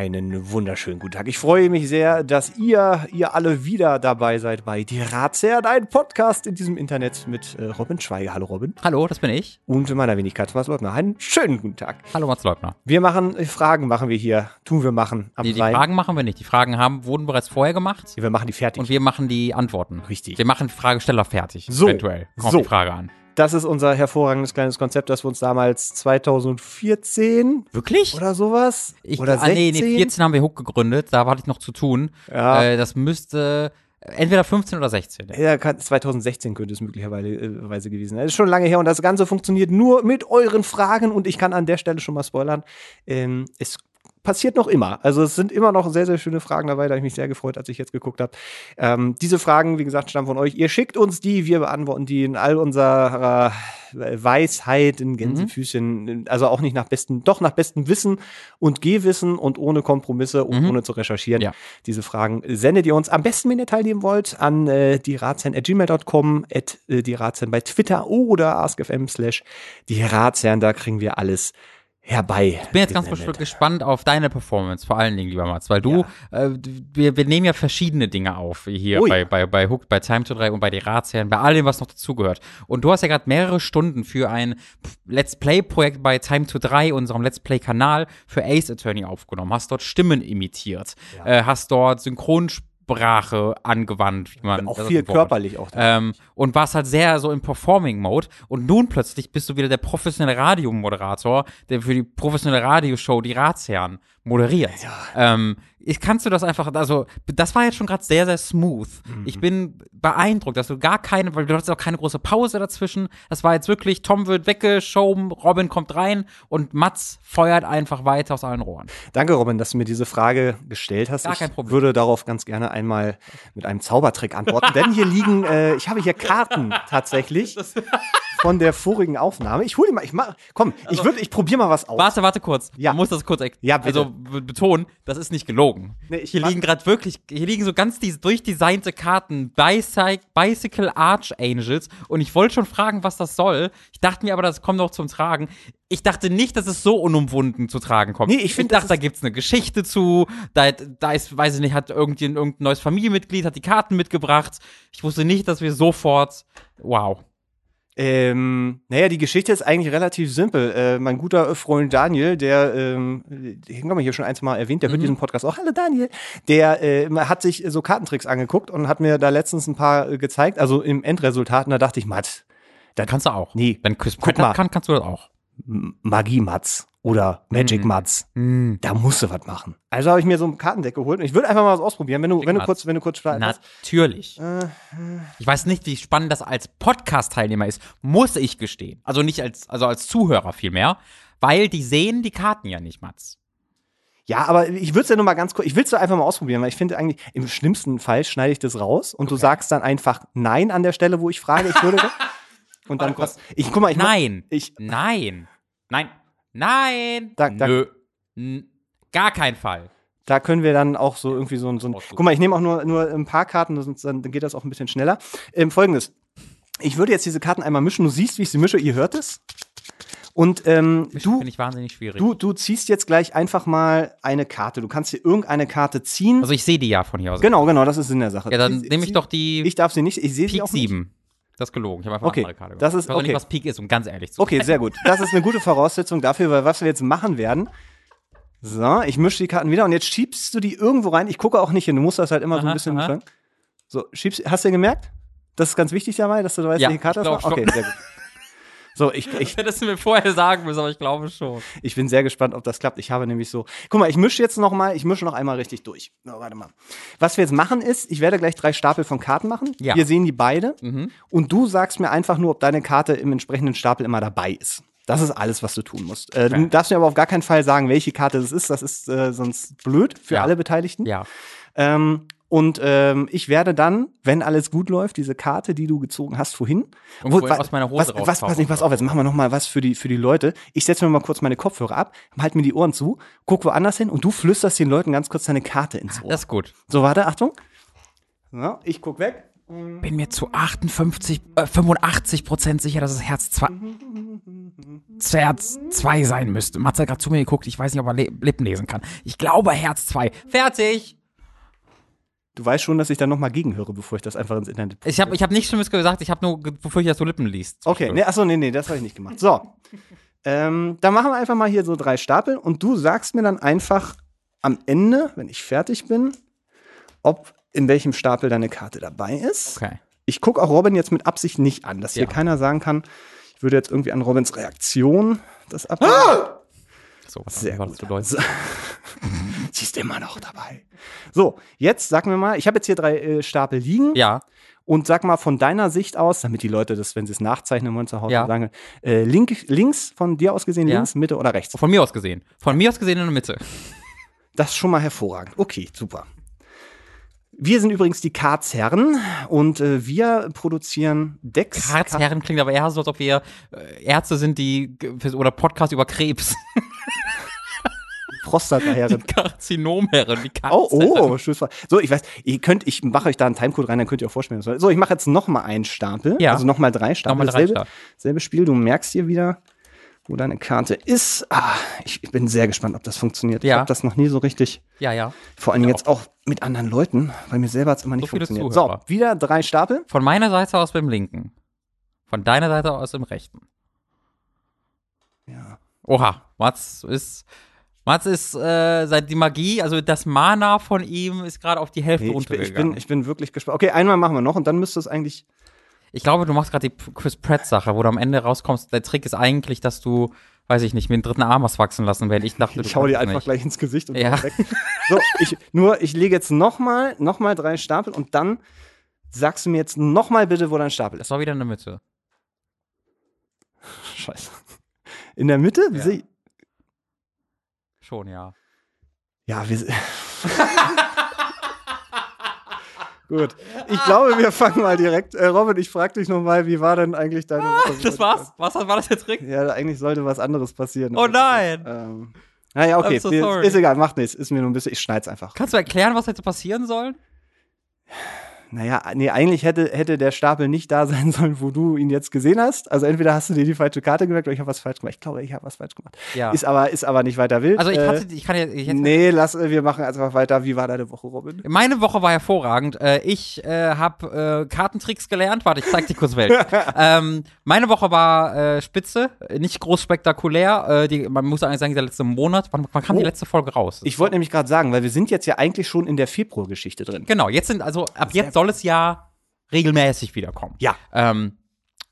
einen wunderschönen guten Tag. Ich freue mich sehr, dass ihr, ihr alle wieder dabei seid bei Die Ratsherren, ein Podcast in diesem Internet mit äh, Robin Schweiger. Hallo Robin. Hallo, das bin ich. Und meiner Wenigkeit Mats Leubner. Einen schönen guten Tag. Hallo Mats Leubner. Wir machen, äh, Fragen machen wir hier, tun wir machen. Am die, die Fragen machen wir nicht. Die Fragen haben, wurden bereits vorher gemacht. Wir machen die fertig. Und wir machen die Antworten. Richtig. Wir machen Fragesteller fertig. So. Eventuell. Kommt so. die Frage an. Das ist unser hervorragendes kleines Konzept, das wir uns damals 2014 Wirklich? oder sowas Ich, oder ah, nee, nee, 14 haben wir Hook gegründet, da hatte ich noch zu tun. Ja. Äh, das müsste entweder 15 oder 16. Ja, kann, 2016 könnte es möglicherweise äh, gewesen sein. Das ist schon lange her und das Ganze funktioniert nur mit euren Fragen und ich kann an der Stelle schon mal spoilern. Ähm, es passiert noch immer. Also es sind immer noch sehr, sehr schöne Fragen dabei. Da habe ich mich sehr gefreut, als ich jetzt geguckt habe. Ähm, diese Fragen, wie gesagt, stammen von euch. Ihr schickt uns die, wir beantworten die in all unserer Weisheit, in Gänsefüßchen. Mhm. Also auch nicht nach bestem, doch nach bestem Wissen und Gehwissen und ohne Kompromisse und mhm. ohne zu recherchieren. Ja. Diese Fragen sendet ihr uns am besten, wenn ihr teilnehmen wollt, an äh, die gmail.com, at äh, die Ratsherren bei Twitter oder askfm slash die Ratsherren. Da kriegen wir alles herbei. Ich bin jetzt ganz gespannt auf deine Performance, vor allen Dingen, lieber Mats, weil du, ja. äh, wir, wir nehmen ja verschiedene Dinge auf, hier Ui. bei, bei, bei Hook, bei Time to 3 und bei die Ratsherren, bei all dem, was noch dazugehört. Und du hast ja gerade mehrere Stunden für ein Let's Play-Projekt bei Time to 3, unserem Let's Play-Kanal, für Ace Attorney aufgenommen, hast dort Stimmen imitiert, ja. äh, hast dort Synchronsprecher Sprache angewandt, wie man auch viel körperlich auch. Ähm, und warst halt sehr so im Performing-Mode. Und nun plötzlich bist du wieder der professionelle Radiomoderator, der für die professionelle Radioshow die Ratsherren moderiert. Ja. Ähm, ich kannst du das einfach, also das war jetzt schon gerade sehr, sehr smooth. Mhm. Ich bin beeindruckt, dass du gar keine, weil du hattest auch keine große Pause dazwischen. Das war jetzt wirklich, Tom wird weggeschoben, Robin kommt rein und Mats feuert einfach weiter aus allen Rohren. Danke, Robin, dass du mir diese Frage gestellt hast. Gar kein Problem. Ich würde darauf ganz gerne einmal mit einem Zaubertrick antworten, denn hier liegen, äh, ich habe hier Karten tatsächlich. von der vorigen Aufnahme. Ich hole die mal, ich mach, komm, also, ich würde, ich probiere mal was aus. Warte, warte kurz. Ja. Du musst das kurz, ja, bitte. also betonen, das ist nicht gelogen. Nee, hier liegen gerade wirklich, hier liegen so ganz diese durchdesignte Karten, Bicycle, Bicycle Archangels und ich wollte schon fragen, was das soll. Ich dachte mir aber, das kommt noch zum Tragen. Ich dachte nicht, dass es so unumwunden zu tragen kommt. Nee, ich, find, ich dachte, da gibt's eine Geschichte zu. Da, da ist, weiß ich nicht, hat irgendein, irgendein neues Familienmitglied, hat die Karten mitgebracht. Ich wusste nicht, dass wir sofort, wow. Ähm, naja, die Geschichte ist eigentlich relativ simpel. Äh, mein guter Freund Daniel, der, ähm, den haben wir hier schon ein, zwei Mal erwähnt, der mhm. hört diesen Podcast auch. Hallo Daniel. Der äh, hat sich so Kartentricks angeguckt und hat mir da letztens ein paar äh, gezeigt, also im Endresultat. Und da dachte ich, Matt, das kannst du auch. Nee, wenn Chris Pratt mal. kann, kannst du das auch. Magie Mats oder Magic mm. Mats. Mm. Da musst du was machen. Also habe ich mir so ein Kartendeck geholt und ich würde einfach mal was ausprobieren, wenn du, wenn du kurz, wenn du kurz Natürlich. Äh, ich weiß nicht, wie spannend das als Podcast-Teilnehmer ist, muss ich gestehen. Also nicht als, also als Zuhörer vielmehr, weil die sehen die Karten ja nicht, Mats. Ja, aber ich würde es ja nur mal ganz kurz, ich will es einfach mal ausprobieren, weil ich finde eigentlich, im schlimmsten Fall schneide ich das raus und okay. du sagst dann einfach Nein an der Stelle, wo ich frage, ich würde. und dann kurz, ich guck mal, ich Nein. Ich, Nein. Nein. Nein. Da, da, Nö. N gar kein Fall. Da können wir dann auch so irgendwie so, ein. so ein guck mal, ich nehme auch nur, nur ein paar Karten, sonst dann geht das auch ein bisschen schneller. Ähm, Folgendes. Ich würde jetzt diese Karten einmal mischen. Du siehst, wie ich sie mische. Ihr hört es. Und ähm, du, finde ich wahnsinnig schwierig. Du, du ziehst jetzt gleich einfach mal eine Karte. Du kannst hier irgendeine Karte ziehen. Also ich sehe die ja von hier aus. Genau, genau, das ist in der Sache. Ja, dann nehme ich doch die. Ich darf sie nicht. Ich sehe sie auch 7. Das ist gelogen. Ich habe einfach okay, eine Karte das ist, Ich weiß okay. nicht, was Peak ist, um ganz ehrlich zu sein. Okay, sehr gut. Das ist eine gute Voraussetzung dafür, weil was wir jetzt machen werden. So, ich mische die Karten wieder und jetzt schiebst du die irgendwo rein. Ich gucke auch nicht hin. Du musst das halt immer aha, so ein bisschen. Aha. So, schiebst, hast du gemerkt? Das ist ganz wichtig dabei, dass du weißt, ja, welche Karte das war? Okay, sehr gut. So, ich, ich hättest du mir vorher sagen müssen, aber ich glaube schon. Ich bin sehr gespannt, ob das klappt. Ich habe nämlich so. Guck mal, ich mische jetzt noch mal, ich mische noch einmal richtig durch. Oh, warte mal. Was wir jetzt machen ist, ich werde gleich drei Stapel von Karten machen. Ja. Wir sehen die beide. Mhm. Und du sagst mir einfach nur, ob deine Karte im entsprechenden Stapel immer dabei ist. Das ist alles, was du tun musst. Äh, Du darfst mir aber auf gar keinen Fall sagen, welche Karte das ist. Das ist äh, sonst blöd für ja. alle Beteiligten. Ja. Ähm, und ähm, ich werde dann, wenn alles gut läuft, diese Karte, die du gezogen hast vorhin, wo, aus meiner Hose was, was, pass, nicht, pass auf, jetzt machen wir noch mal was für die für die Leute. Ich setze mir mal kurz meine Kopfhörer ab, halt mir die Ohren zu, guck woanders hin und du flüsterst den Leuten ganz kurz deine Karte ins Ohr. Das ist gut. So, warte, Achtung. So, ich guck weg bin mir zu 58, äh, 85 Prozent sicher, dass es Herz 2 Herz 2 sein müsste. Matze hat gerade zu mir geguckt, ich weiß nicht, ob er Le Lippen lesen kann. Ich glaube Herz 2. Fertig! Du weißt schon, dass ich da nochmal gegenhöre, bevor ich das einfach ins Internet Ich habe ich hab nichts Schlimmes gesagt, ich habe nur ge- befürchtet, dass du Lippen liest. Okay, nee, achso, nee, nee, das habe ich nicht gemacht. So. ähm, dann machen wir einfach mal hier so drei Stapel und du sagst mir dann einfach am Ende, wenn ich fertig bin, ob in welchem Stapel deine Karte dabei ist. Okay. Ich gucke auch Robin jetzt mit Absicht nicht an, dass hier Ja. keiner sagen kann, ich würde jetzt irgendwie an Robins Reaktion das ab. So, was Sehr gut. das bedeutet? Sie ist immer noch dabei. So, jetzt sag mir mal, ich habe jetzt hier drei äh, Stapel liegen. Ja, Und sag mal von deiner Sicht aus, damit die Leute das, wenn sie es nachzeichnen wollen zu Hause, Ja. sagen, äh, link, links, von dir aus gesehen, Ja. links, Mitte oder rechts. von mir aus gesehen. Von mir aus gesehen in der Mitte. Das ist schon mal hervorragend. Okay, super. Wir sind übrigens die Karzherren und äh, wir produzieren Decks. Karzherren klingt aber eher so, als ob wir äh, Ärzte sind, die oder Podcast über Krebs. Prostataherren. Karzinomherren, wie Oh, Karzherren. oh, schönes Fall. So, ich weiß, ihr könnt, ich mache euch da einen Timecode rein, dann könnt ihr auch vorspielen. So, ich mache jetzt noch mal einen Stapel. Ja. Also noch mal drei Stapel. Nochmal drei selbe, Stapel. selbe Spiel. Du merkst hier wieder, wo deine Karte ist. Ah, ich bin sehr gespannt, ob das funktioniert. Ich Ja. habe das noch nie so richtig, Ja, ja. vor allem jetzt auch mit anderen Leuten, weil mir selber hat es immer nicht So funktioniert. Zuhörer. So, wieder drei Stapel. Von meiner Seite aus beim linken. Von deiner Seite aus im rechten. Ja. Oha, Mats ist. Mats ist äh, seit die Magie, also das Mana von ihm ist gerade auf die Hälfte Nee, ich, bin, ich, runtergegangen. bin, ich bin wirklich gespannt. Okay, einmal machen wir noch und dann müsste es eigentlich. Ich glaube, du machst gerade die Chris Pratt-Sache, wo du am Ende rauskommst. Der Trick ist eigentlich, dass du, weiß ich nicht, mir einen dritten Arm hast wachsen lassen, weil ich dachte, Ich hau dir einfach nicht. gleich ins Gesicht und Ja. weg. So, ich, nur, ich lege jetzt noch mal, noch mal drei Stapel und dann sagst du mir jetzt noch mal bitte, wo dein Stapel ist. Das war wieder in der Mitte. Scheiße. In der Mitte? Ja. Schon, ja. Ja, wir. Gut. Ich glaube, wir fangen mal direkt. Äh, Robin, ich frage dich noch mal, wie war denn eigentlich deine Woche? Ah, Das war's? Was war das der Trick? Ja, eigentlich sollte was anderes passieren. Oh nein! Ähm, naja, okay. So sorry. ist egal, macht nichts. Ist mir nur ein bisschen. Ich schneid's einfach. Kannst du erklären, was hätte passieren sollen? Naja, nee, eigentlich hätte, hätte der Stapel nicht da sein sollen, wo du ihn jetzt gesehen hast. Also entweder hast du dir die falsche Karte gemerkt oder ich habe was falsch gemacht. Ich glaube, ich habe was falsch gemacht. Ja. Ist aber, ist aber nicht weiter wild. also ich, äh, hatte, ich kann ja. Ich nee, lass, wir machen einfach weiter. Wie war deine Woche, Robin? Meine Woche war hervorragend. Äh, ich äh, habe äh, Kartentricks gelernt. Warte, ich zeig dir kurz welche. ähm, meine Woche war äh, spitze, nicht groß spektakulär. Äh, die, man muss eigentlich sagen, der letzte Monat. Wann, wann kam die Oh. letzte Folge raus? Ich wollte nämlich gerade sagen, weil wir sind jetzt ja eigentlich schon in der Februargeschichte drin. genau, jetzt sind also ab jetzt soll es ja regelmäßig wiederkommen. Ja. Ähm,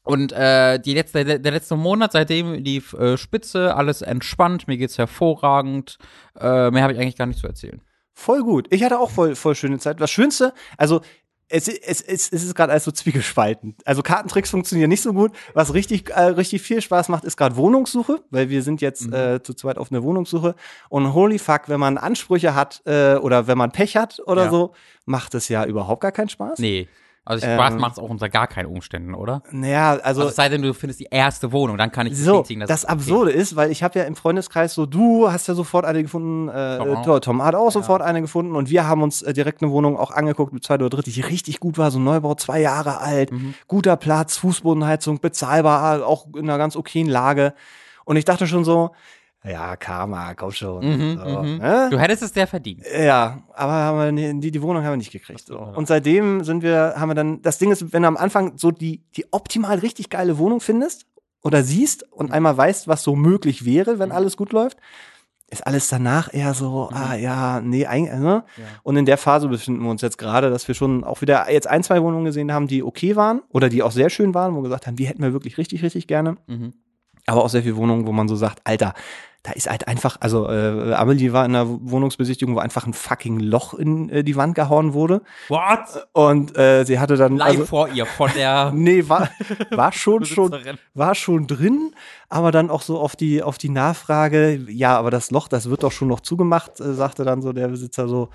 und äh, die letzte, der, letzte Monat, seitdem lief äh, Spitze, alles entspannt, mir geht's hervorragend. Äh, mehr habe ich eigentlich gar nicht zu erzählen. Voll gut. Ich hatte auch voll, voll schöne Zeit. Das Schönste, also es, es, es, es ist gerade alles so zwiegespalten. Also Kartentricks funktionieren nicht so gut. Was richtig, äh, richtig viel Spaß macht, ist gerade Wohnungssuche, weil wir sind jetzt Mhm. äh, zu zweit auf einer Wohnungssuche. Und holy fuck, wenn man Ansprüche hat äh, oder wenn man Pech hat oder Ja. so, macht es ja überhaupt gar keinen Spaß. Nee. Also Ähm, Spaß macht's auch unter gar keinen Umständen, oder? Naja, also, Also es sei denn, du findest die erste Wohnung, dann kann ich so, bestätigen, dass das es okay Absurde ist, weil ich habe ja im Freundeskreis so, du hast ja sofort eine gefunden, äh, Tom auch. Tom, hat auch sofort eine gefunden und wir haben uns äh, direkt eine Wohnung auch angeguckt mit zwei oder dritt, die richtig gut war, so ein Neubau, zwei Jahre alt, Mhm. guter Platz, Fußbodenheizung, bezahlbar, auch in einer ganz okayen Lage. Und ich dachte schon so, ja, Karma, komm schon. Mhm, so, mhm. ne? Du hättest es sehr verdient. Ja, aber haben wir, die, die Wohnung haben wir nicht gekriegt. So. leid. Und seitdem sind wir, haben wir dann, das Ding ist, wenn du am Anfang so die, die optimal richtig geile Wohnung findest oder siehst Mhm. und einmal weißt, was so möglich wäre, wenn alles gut läuft, ist alles danach eher so, ah ja, nee, eigentlich, ne? Mhm. Ja. Und in der Phase befinden wir uns jetzt gerade, dass wir schon auch wieder jetzt ein, zwei Wohnungen gesehen haben, die okay waren oder die auch sehr schön waren, wo wir gesagt haben, die hätten wir wirklich richtig, richtig gerne Mhm. aber auch sehr viele Wohnungen, wo man so sagt, Alter, da ist halt einfach, also äh, Amelie war in einer Wohnungsbesichtigung, wo einfach ein fucking Loch in äh, die Wand gehauen wurde What? und äh, sie hatte dann Live also, vor ihr, von der nee, war war schon schon war schon drin, aber dann auch so auf die auf die Nachfrage, ja, aber das Loch, das wird doch schon noch zugemacht, äh, sagte dann so der Besitzer so,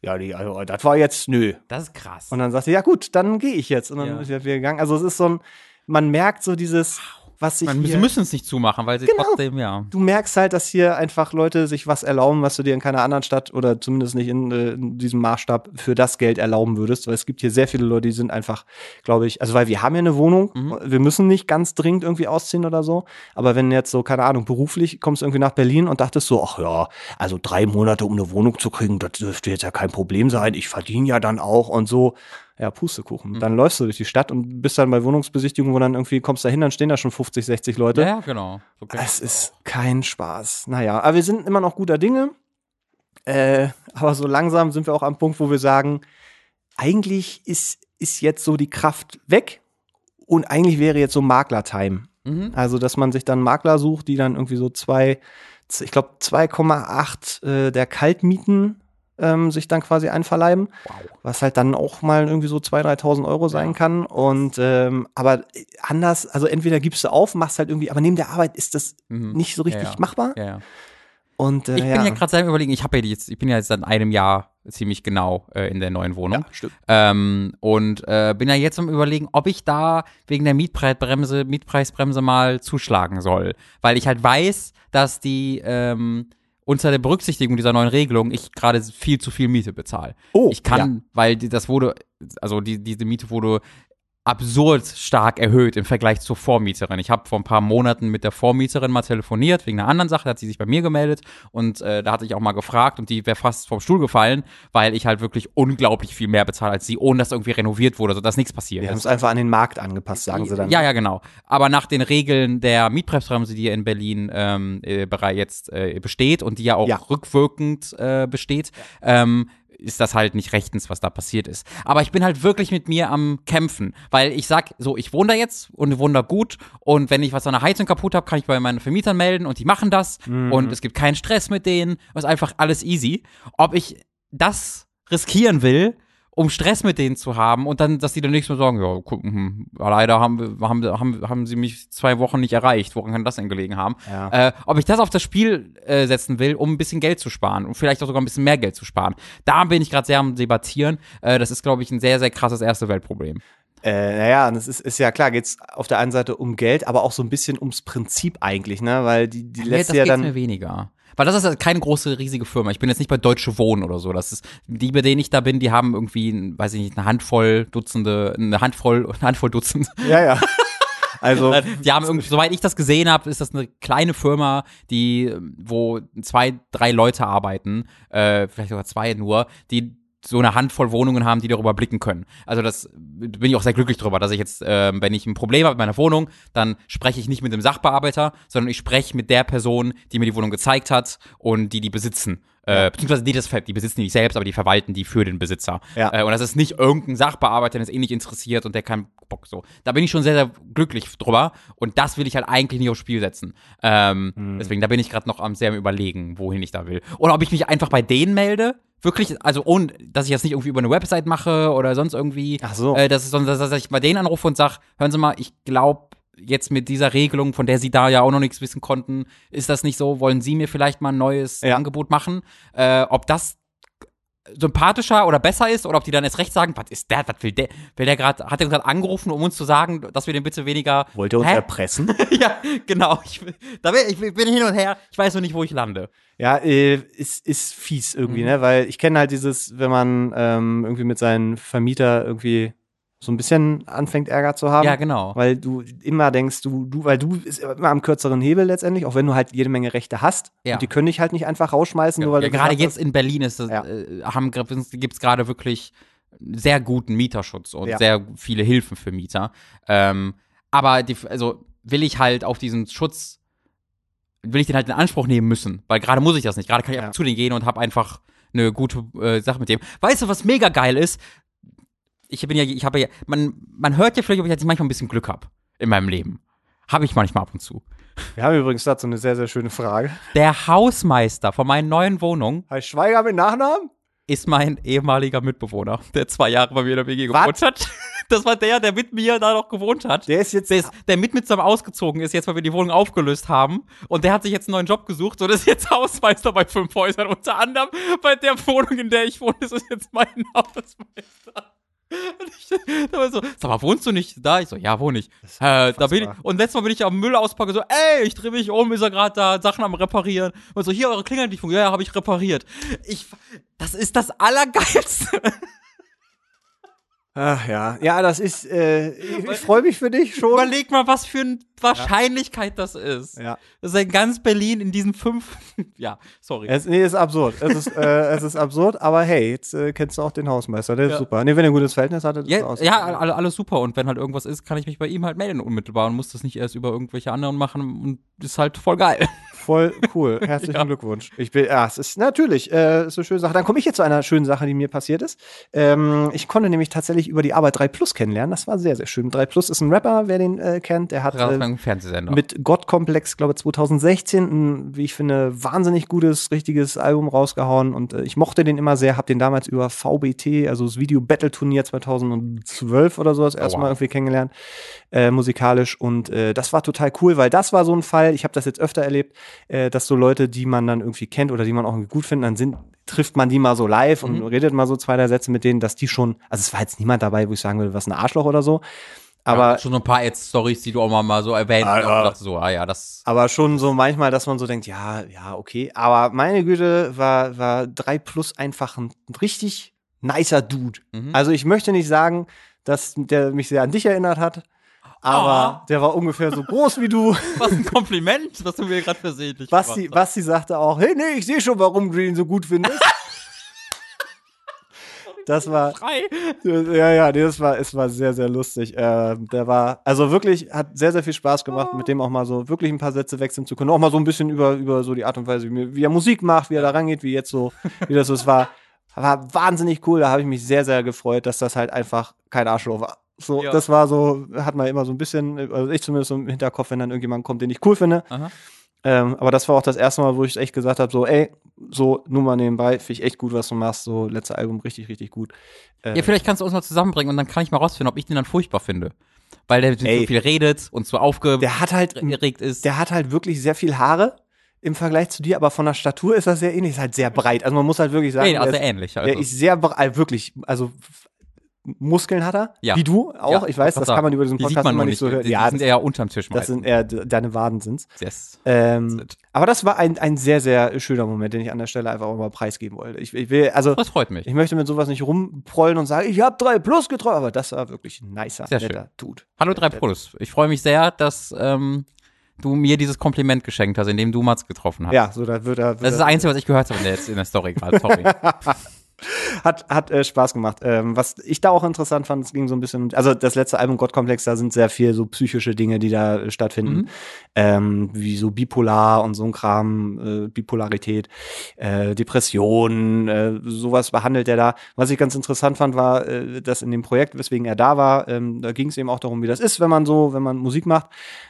ja, die, also, das war jetzt nö. Das ist krass. Und dann sagte, ja gut, dann gehe ich jetzt und dann Ja. ist er wieder gegangen. Also es ist so ein man merkt so dieses was sich Man, hier sie müssen es nicht zumachen, weil sie Genau. trotzdem, ja. du merkst halt, dass hier einfach Leute sich was erlauben, was du dir in keiner anderen Stadt oder zumindest nicht in, äh, in diesem Maßstab für das Geld erlauben würdest. Weil es gibt hier sehr viele Leute, die sind einfach, glaube ich, also weil wir haben ja eine Wohnung, Mhm. wir müssen nicht ganz dringend irgendwie ausziehen oder so. Aber wenn jetzt so, keine Ahnung, beruflich kommst du irgendwie nach Berlin und dachtest so, ach ja, also drei Monate, um eine Wohnung zu kriegen, das dürfte jetzt ja kein Problem sein. Ich verdiene ja dann auch und so. Ja, Pustekuchen. Mhm. Dann läufst du durch die Stadt und bist dann bei Wohnungsbesichtigungen, wo dann irgendwie kommst da hin, dann stehen da schon 50, 60 Leute. Ja, genau. So Es ist kein Spaß. Naja, aber wir sind immer noch guter Dinge. Äh, aber so langsam sind wir auch am Punkt, wo wir sagen, eigentlich ist, ist jetzt so die Kraft weg und eigentlich wäre jetzt so Makler-Time. auch. Mhm. Also, dass man sich dann Makler sucht, die dann irgendwie so zwei, ich glaube 2,8 äh, der Kaltmieten ähm, sich dann quasi einverleiben, was halt dann auch mal irgendwie so 2.000, 3.000 Euro sein Ja. kann. Und ähm, aber anders, also entweder gibst du auf, machst halt irgendwie, aber neben der Arbeit ist das Mhm. nicht so richtig Ja, ja. ja. Und äh, Ich bin ja, ja gerade selber überlegen, ich habe ja jetzt, ich bin ja jetzt seit einem Jahr ziemlich genau äh, in der neuen Wohnung. ja, stimmt. Ähm, und äh, bin ja jetzt am überlegen, ob ich da wegen der Mietpreisbremse, Mietpreisbremse mal zuschlagen soll. Weil ich halt weiß, dass die ähm, unter der Berücksichtigung dieser neuen Regelung ich gerade viel zu viel Miete bezahle. Oh, ich kann, weil die, das wurde, also die, diese Miete wurde absurd stark erhöht im Vergleich zur Vormieterin. Ich habe vor ein paar Monaten mit der Vormieterin mal telefoniert, wegen einer anderen Sache, da hat sie sich bei mir gemeldet und äh, da hatte ich auch mal gefragt und die wäre fast vom Stuhl gefallen, weil ich halt wirklich unglaublich viel mehr bezahle als sie, ohne dass irgendwie renoviert wurde, sodass nichts passiert Wir haben ist. es einfach an den Markt angepasst, sagen sie dann. Ja, ja, genau. Aber nach den Regeln der Mietpreisbremse, die ja in Berlin ähm, äh, bereits jetzt äh, besteht und die ja auch Ja. rückwirkend äh, besteht, ähm, ist das halt nicht rechtens, was da passiert ist. Aber ich bin halt wirklich mit mir am Kämpfen, weil ich sag, so, ich wohne da jetzt und wohne da gut und wenn ich was an der Heizung kaputt habe, kann ich bei meinen Vermietern melden und die machen das und es gibt keinen Stress mit denen, es ist einfach alles easy. Ob ich das riskieren will, um Stress mit denen zu haben und dann, dass die dann nächstes Mal sagen, ja, guck, hm, leider haben, wir- haben, haben, haben sie mich zwei Wochen nicht erreicht. Woran kann das denn gelegen haben? Ja. Äh, ob ich das auf das Spiel äh, setzen will, um ein bisschen Geld zu sparen und vielleicht auch sogar ein bisschen mehr Geld zu sparen. Da bin ich gerade sehr am Debattieren. Äh, das ist, glaube ich, ein sehr, sehr krasses erste Weltproblem. Äh, naja, und es ist, ist ja klar, geht's auf der einen Seite um Geld, aber auch so ein bisschen ums Prinzip eigentlich, ne? Weil die, die Nee, lässt ja dann. mir weniger. Weil das ist ja keine große, riesige Firma. Ich bin jetzt nicht bei Deutsche Wohnen oder so. Das ist, die, bei denen ich da bin, die haben irgendwie, weiß ich nicht, eine Handvoll Dutzende, eine Handvoll, eine Handvoll Dutzend. Ja, ja. Also, Die haben irgendwie, soweit ich das gesehen habe, ist das eine kleine Firma, die, wo zwei, drei Leute arbeiten, äh, vielleicht sogar zwei nur, die so eine Handvoll Wohnungen haben, die darüber blicken können. Also das bin ich auch sehr glücklich drüber, dass ich jetzt, äh, wenn ich ein Problem habe mit meiner Wohnung, dann spreche ich nicht mit dem Sachbearbeiter, sondern ich spreche mit der Person, die mir die Wohnung gezeigt hat und die die besitzen. Äh, beziehungsweise die das die besitzen die nicht selbst, aber die verwalten die für den Besitzer. Ja. Äh, und das ist nicht irgendein Sachbearbeiter, der es eh nicht interessiert und der keinen Bock so. Da bin ich schon sehr, sehr glücklich drüber und das will ich halt eigentlich nicht aufs Spiel setzen. Ähm, Hm. Deswegen, da bin ich gerade noch am sehr überlegen, wohin ich da will. Oder ob ich mich einfach bei denen melde, wirklich, also ohne, dass ich das nicht irgendwie über eine Website mache oder sonst irgendwie. Ach so. Äh, das ist, sondern dass ich bei denen anrufe und sage, hören Sie mal, ich glaube, jetzt mit dieser Regelung, von der Sie da ja auch noch nichts wissen konnten, ist das nicht so? Wollen Sie mir vielleicht mal ein neues Ja. Angebot machen? Äh, ob das sympathischer oder besser ist oder ob die dann erst recht sagen, was ist der, was will der, will der gerade, hat er gerade angerufen, um uns zu sagen, dass wir den bitte weniger wollt ihr uns Hä? erpressen? ja, genau. Ich, da bin, ich bin hin und her. Ich weiß noch nicht, wo ich lande. Ja, äh, ist, ist fies irgendwie, Mhm. ne? Weil ich kenne halt dieses, wenn man ähm, irgendwie mit seinen Vermieter irgendwie so ein bisschen anfängt, Ärger zu haben. Ja, genau. Weil du immer denkst, du, du, weil du ist immer am kürzeren Hebel letztendlich, auch wenn du halt jede Menge Rechte hast. Ja. Und die können dich halt nicht einfach rausschmeißen, nur weil ja, gerade jetzt in Berlin ist das, Ja. äh, gibt es gerade wirklich sehr guten Mieterschutz und Ja. sehr viele Hilfen für Mieter. Ähm, aber die, also will ich halt auf diesen Schutz, will ich den halt in Anspruch nehmen müssen, weil gerade muss ich das nicht. Gerade kann ich Ja. einfach zu denen gehen und habe einfach eine gute äh, Sache mit dem. Weißt du, was mega geil ist? Ich bin ja, ich habe ja, man, man hört ja vielleicht, ob ich jetzt manchmal ein bisschen Glück habe in meinem Leben. Habe ich manchmal ab und zu. Wir haben übrigens dazu eine sehr, sehr schöne Frage. Der Hausmeister von meinen neuen Wohnungen Heißt Schweiger mit Nachnamen? ist mein ehemaliger Mitbewohner, der zwei Jahre bei mir in der WG gewohnt hat. Das war der, der mit mir da noch gewohnt hat. Der ist jetzt. Der, ist, der mit mit zusammen ausgezogen ist, jetzt weil wir die Wohnung aufgelöst haben. Und der hat sich jetzt einen neuen Job gesucht und ist jetzt Hausmeister bei fünf Häusern. Unter anderem bei der Wohnung, in der ich wohne, ist es jetzt mein Hausmeister. Da war so, sag mal, wohnst du nicht da? Ich so, ja, wohne ich. Äh, da bin ich. Und letztes Mal bin ich am Müll auspacke, so, ey, ich drehe mich um, ist er gerade da, Sachen am Reparieren. Und so, hier, eure Klingel nicht funktioniert. Ja, ja, habe ich repariert. Ich, das ist das Allergeilste. Ach ja, ja, das ist, äh, ich, ich freue mich für dich schon. Überleg mal, was für eine Wahrscheinlichkeit das ist. Ja. Das ist in ganz Berlin in diesen fünf, ja, sorry. Es, nee, ist absurd. Es ist, äh, es ist absurd, aber hey, jetzt äh, kennst du auch den Hausmeister, der ist super. Nee, wenn er ein gutes Verhältnis hat, dann ist Ja, ja alle, alles super. Und wenn halt irgendwas ist, kann ich mich bei ihm halt melden unmittelbar und muss das nicht erst über irgendwelche anderen machen und ist halt voll geil. Voll cool. Herzlichen Glückwunsch. Ich bin, ja, es ist natürlich, äh, ist eine schöne Sache. Dann komme ich jetzt zu einer schönen Sache, die mir passiert ist. Ähm, ich konnte nämlich tatsächlich über die Arbeit 3 Plus kennenlernen. Das war sehr, sehr schön. 3 Plus ist ein Rapper, wer den äh, kennt. Der hat äh, mit Gottkomplex, glaube 2016, ein, wie ich finde, wahnsinnig gutes, richtiges Album rausgehauen und äh, ich mochte den immer sehr, habe den damals über VBT, also das Video Battle Turnier 2012 oder so das erste wow. Mal irgendwie kennengelernt, äh, musikalisch und äh, das war total cool, weil das war so ein Fall, ich habe das jetzt öfter erlebt, äh, dass so Leute, die man dann irgendwie kennt oder die man auch irgendwie gut findet, dann sind trifft man die mal so live und redet mal so zwei, drei Sätze mit denen, dass die schon, also es war jetzt niemand dabei, wo ich sagen würde, was ein Arschloch oder so, aber ja, schon so ein paar Stories, die du auch mal, mal so erwähnt Ah, hast. ja. Und dachte so, ah ja, das. Aber schon so manchmal, dass man so denkt, ja, ja, okay. Aber meine Güte, war, war 3 Plus einfach ein richtig nicer Dude. Mhm. Also ich möchte nicht sagen, dass der mich sehr an dich erinnert hat, aber der war ungefähr so groß wie du. Was ein Kompliment, was du mir gerade versehentlich Basti. Basti sagte auch, hey, nee, ich sehe schon, warum du ihn so gut findest. Das war, Frei. ja, ja, nee, das war, es war sehr, sehr lustig. Ähm, der war, also wirklich, hat sehr, sehr viel Spaß gemacht, mit dem auch mal so wirklich ein paar Sätze wechseln zu können. Auch mal so ein bisschen über, über so die Art und Weise, wie, wie er Musik macht, wie er da rangeht, wie jetzt so, wie das so es war. War wahnsinnig cool. Da habe ich mich sehr, sehr gefreut, dass das halt einfach kein Arschloch war. So, Ja. das war so, hat man immer so ein bisschen, also ich zumindest so im Hinterkopf, wenn dann irgendjemand kommt, den ich cool finde. Ähm, aber das war auch das erste Mal, wo ich echt gesagt habe, so, ey, so, nur mal nebenbei, finde ich echt gut, was du machst. So, letzte Album richtig, richtig gut. Äh, Ja, vielleicht kannst du uns mal zusammenbringen und dann kann ich mal rausfinden, ob ich den dann furchtbar finde. Weil der Ey. so viel redet und so aufgeregt der hat halt, ist. der hat halt wirklich sehr viel Haare im Vergleich zu dir, aber von der Statur ist er sehr ähnlich, ist halt sehr breit. Also man muss halt wirklich sagen, nee, also der, ist, ähnlich. der Also. ist sehr breit, wirklich, also Muskeln hat er, Ja. wie du auch. Ja, ich weiß, das kann man über diesen Podcast man immer nicht so hören. Die, ja, die sind das, eher unterm Tisch das sind eher de- deine Waden sind's. yes. Ähm, aber das war ein, ein sehr, sehr schöner Moment, den ich an der Stelle einfach auch mal preisgeben wollte. Ich, ich will, also Das freut mich. ich möchte mit sowas nicht rumprollen und sagen, ich habe drei plus getroffen, aber das war wirklich ein nicer, Sehr schön. netter Dude. Hallo 3 Plus. Ich freue mich sehr, dass ähm, du mir dieses Kompliment geschenkt hast, indem du Mats getroffen hast. Ja, so da wird er. Wird Das ist das Einzige, was ich gehört habe in der, jetzt in der Story gerade. Sorry. hat hat äh, Spaß gemacht. Ähm, was ich da auch interessant fand, es ging so ein bisschen, also das letzte Album Gottkomplex, da sind sehr viel so psychische Dinge, die da äh, stattfinden, Mhm. ähm, wie so bipolar und so ein Kram, äh, Bipolarität, äh, Depressionen, äh, sowas behandelt er da. Was ich ganz interessant fand, war, äh, dass in dem Projekt, weswegen er da war, ähm, da ging es eben auch darum, wie das ist, wenn man so, wenn man Musik macht.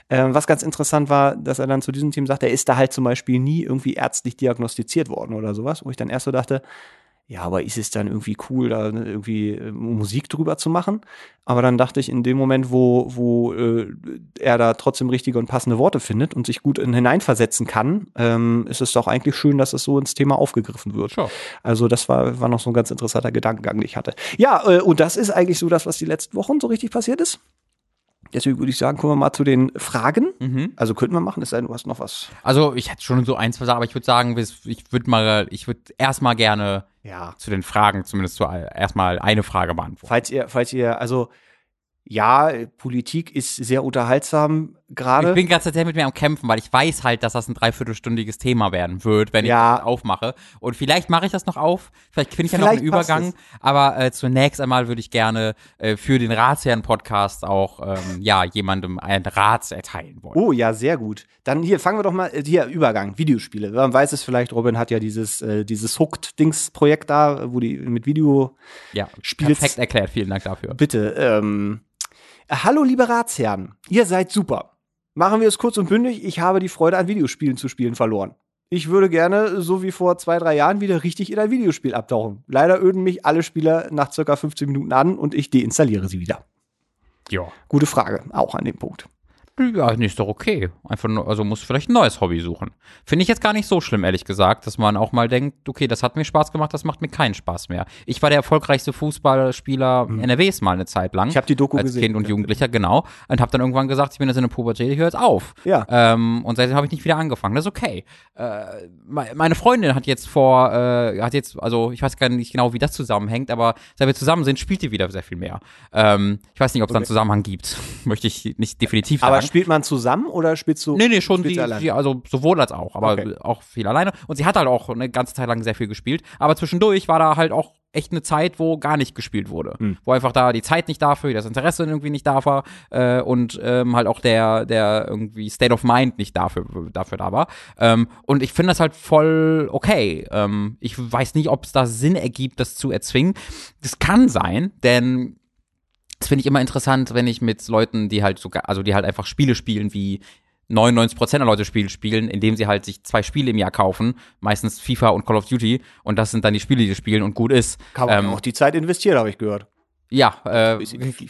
Ähm, was ganz interessant war, dass er dann zu diesem Team sagt, er ist da halt zum Beispiel nie irgendwie ärztlich diagnostiziert worden oder sowas, wo ich dann erst so dachte, ja, aber ist es dann irgendwie cool, da ne, irgendwie äh, Musik drüber zu machen? Aber dann dachte ich, in dem Moment, wo, wo äh, er da trotzdem richtige und passende Worte findet und sich gut in, hineinversetzen kann, ähm, ist es doch eigentlich schön, dass es so ins Thema aufgegriffen wird. Sure. Also das war, war noch so ein ganz interessanter Gedankengang, den ich hatte. Ja, äh, und das ist eigentlich so das, was die letzten Wochen so richtig passiert ist. Deswegen würde ich sagen, kommen wir mal zu den Fragen. Mhm. Also könnten wir machen, es sei denn, du hast noch was. Also ich hätte schon so ein, zwei Sachen, aber ich würde sagen, ich würde mal, ich würde erstmal gerne Ja. zu den Fragen zumindest zu, erstmal eine Frage beantworten. Falls ihr, falls ihr, also ja, Politik ist sehr unterhaltsam gerade. Ich bin gerade sehr mit mir am Kämpfen, weil ich weiß halt, dass das ein dreiviertelstündiges Thema werden wird, wenn Ja. ich das aufmache. Und vielleicht mache ich das noch auf, vielleicht finde ich ja noch einen Übergang. Aber äh, zunächst einmal würde ich gerne äh, für den Ratsherren-Podcast auch ähm, ja jemandem einen Rat erteilen wollen. Oh ja, sehr gut. Dann hier fangen wir doch mal äh, hier Übergang Videospiele. Man weiß es vielleicht. Robin hat ja dieses äh, dieses Hooked-Dings-Projekt da, wo die mit Video ja, spielst- perfekt erklärt. Vielen Dank dafür. Bitte. Ähm, äh, hallo liebe Ratsherren, ihr seid super. Machen wir es kurz und bündig. Ich habe die Freude an Videospielen zu spielen verloren. Ich würde gerne, so wie vor zwei, drei Jahren, wieder richtig in ein Videospiel abtauchen. Leider öden mich alle Spieler nach circa 15 Minuten an und ich deinstalliere sie wieder. Ja. Gute Frage, auch an dem Punkt. Ja, nee, ist doch okay. Einfach nur, also muss vielleicht ein neues Hobby suchen. Finde ich jetzt gar nicht so schlimm, ehrlich gesagt, dass man auch mal denkt, okay, das hat mir Spaß gemacht, das macht mir keinen Spaß mehr. Ich war der erfolgreichste Fußballspieler mhm. NRWs mal eine Zeit lang. Ich habe die Doku als gesehen. Kind und Jugendlicher, genau. Und habe dann irgendwann gesagt, ich bin jetzt in der Pubertät, ich höre jetzt auf. Ja. Ähm, und seitdem habe ich nicht wieder angefangen. Das ist okay. Äh, meine Freundin hat jetzt vor, äh, hat jetzt, also ich weiß gar nicht genau, wie das zusammenhängt, aber seit wir zusammen sind, spielt die wieder sehr viel mehr. Ähm, ich weiß nicht, ob es okay. da einen Zusammenhang gibt. Möchte ich nicht definitiv sagen. Aber spielt man zusammen oder spielst du? Nee, nee, schon die, die, also sowohl als auch, aber okay. auch viel alleine. Und sie hat halt auch eine ganze Zeit lang sehr viel gespielt. Aber zwischendurch war da halt auch echt eine Zeit, wo gar nicht gespielt wurde. Hm. Wo einfach da die Zeit nicht dafür, das Interesse irgendwie nicht da war äh, und ähm, halt auch der, der irgendwie State of Mind nicht dafür, dafür da war. Ähm, und ich finde das halt voll okay. Ähm, ich weiß nicht, ob es da Sinn ergibt, das zu erzwingen. Das kann sein, denn das finde ich immer interessant, wenn ich mit Leuten, die halt sogar, also die halt einfach Spiele spielen wie 99% der Leute Spiele spielen, indem sie halt sich zwei Spiele im Jahr kaufen, meistens FIFA und Call of Duty und das sind dann die Spiele, die sie spielen und gut ist. Kann man ähm, auch die Zeit investieren, habe ich gehört. Ja, äh,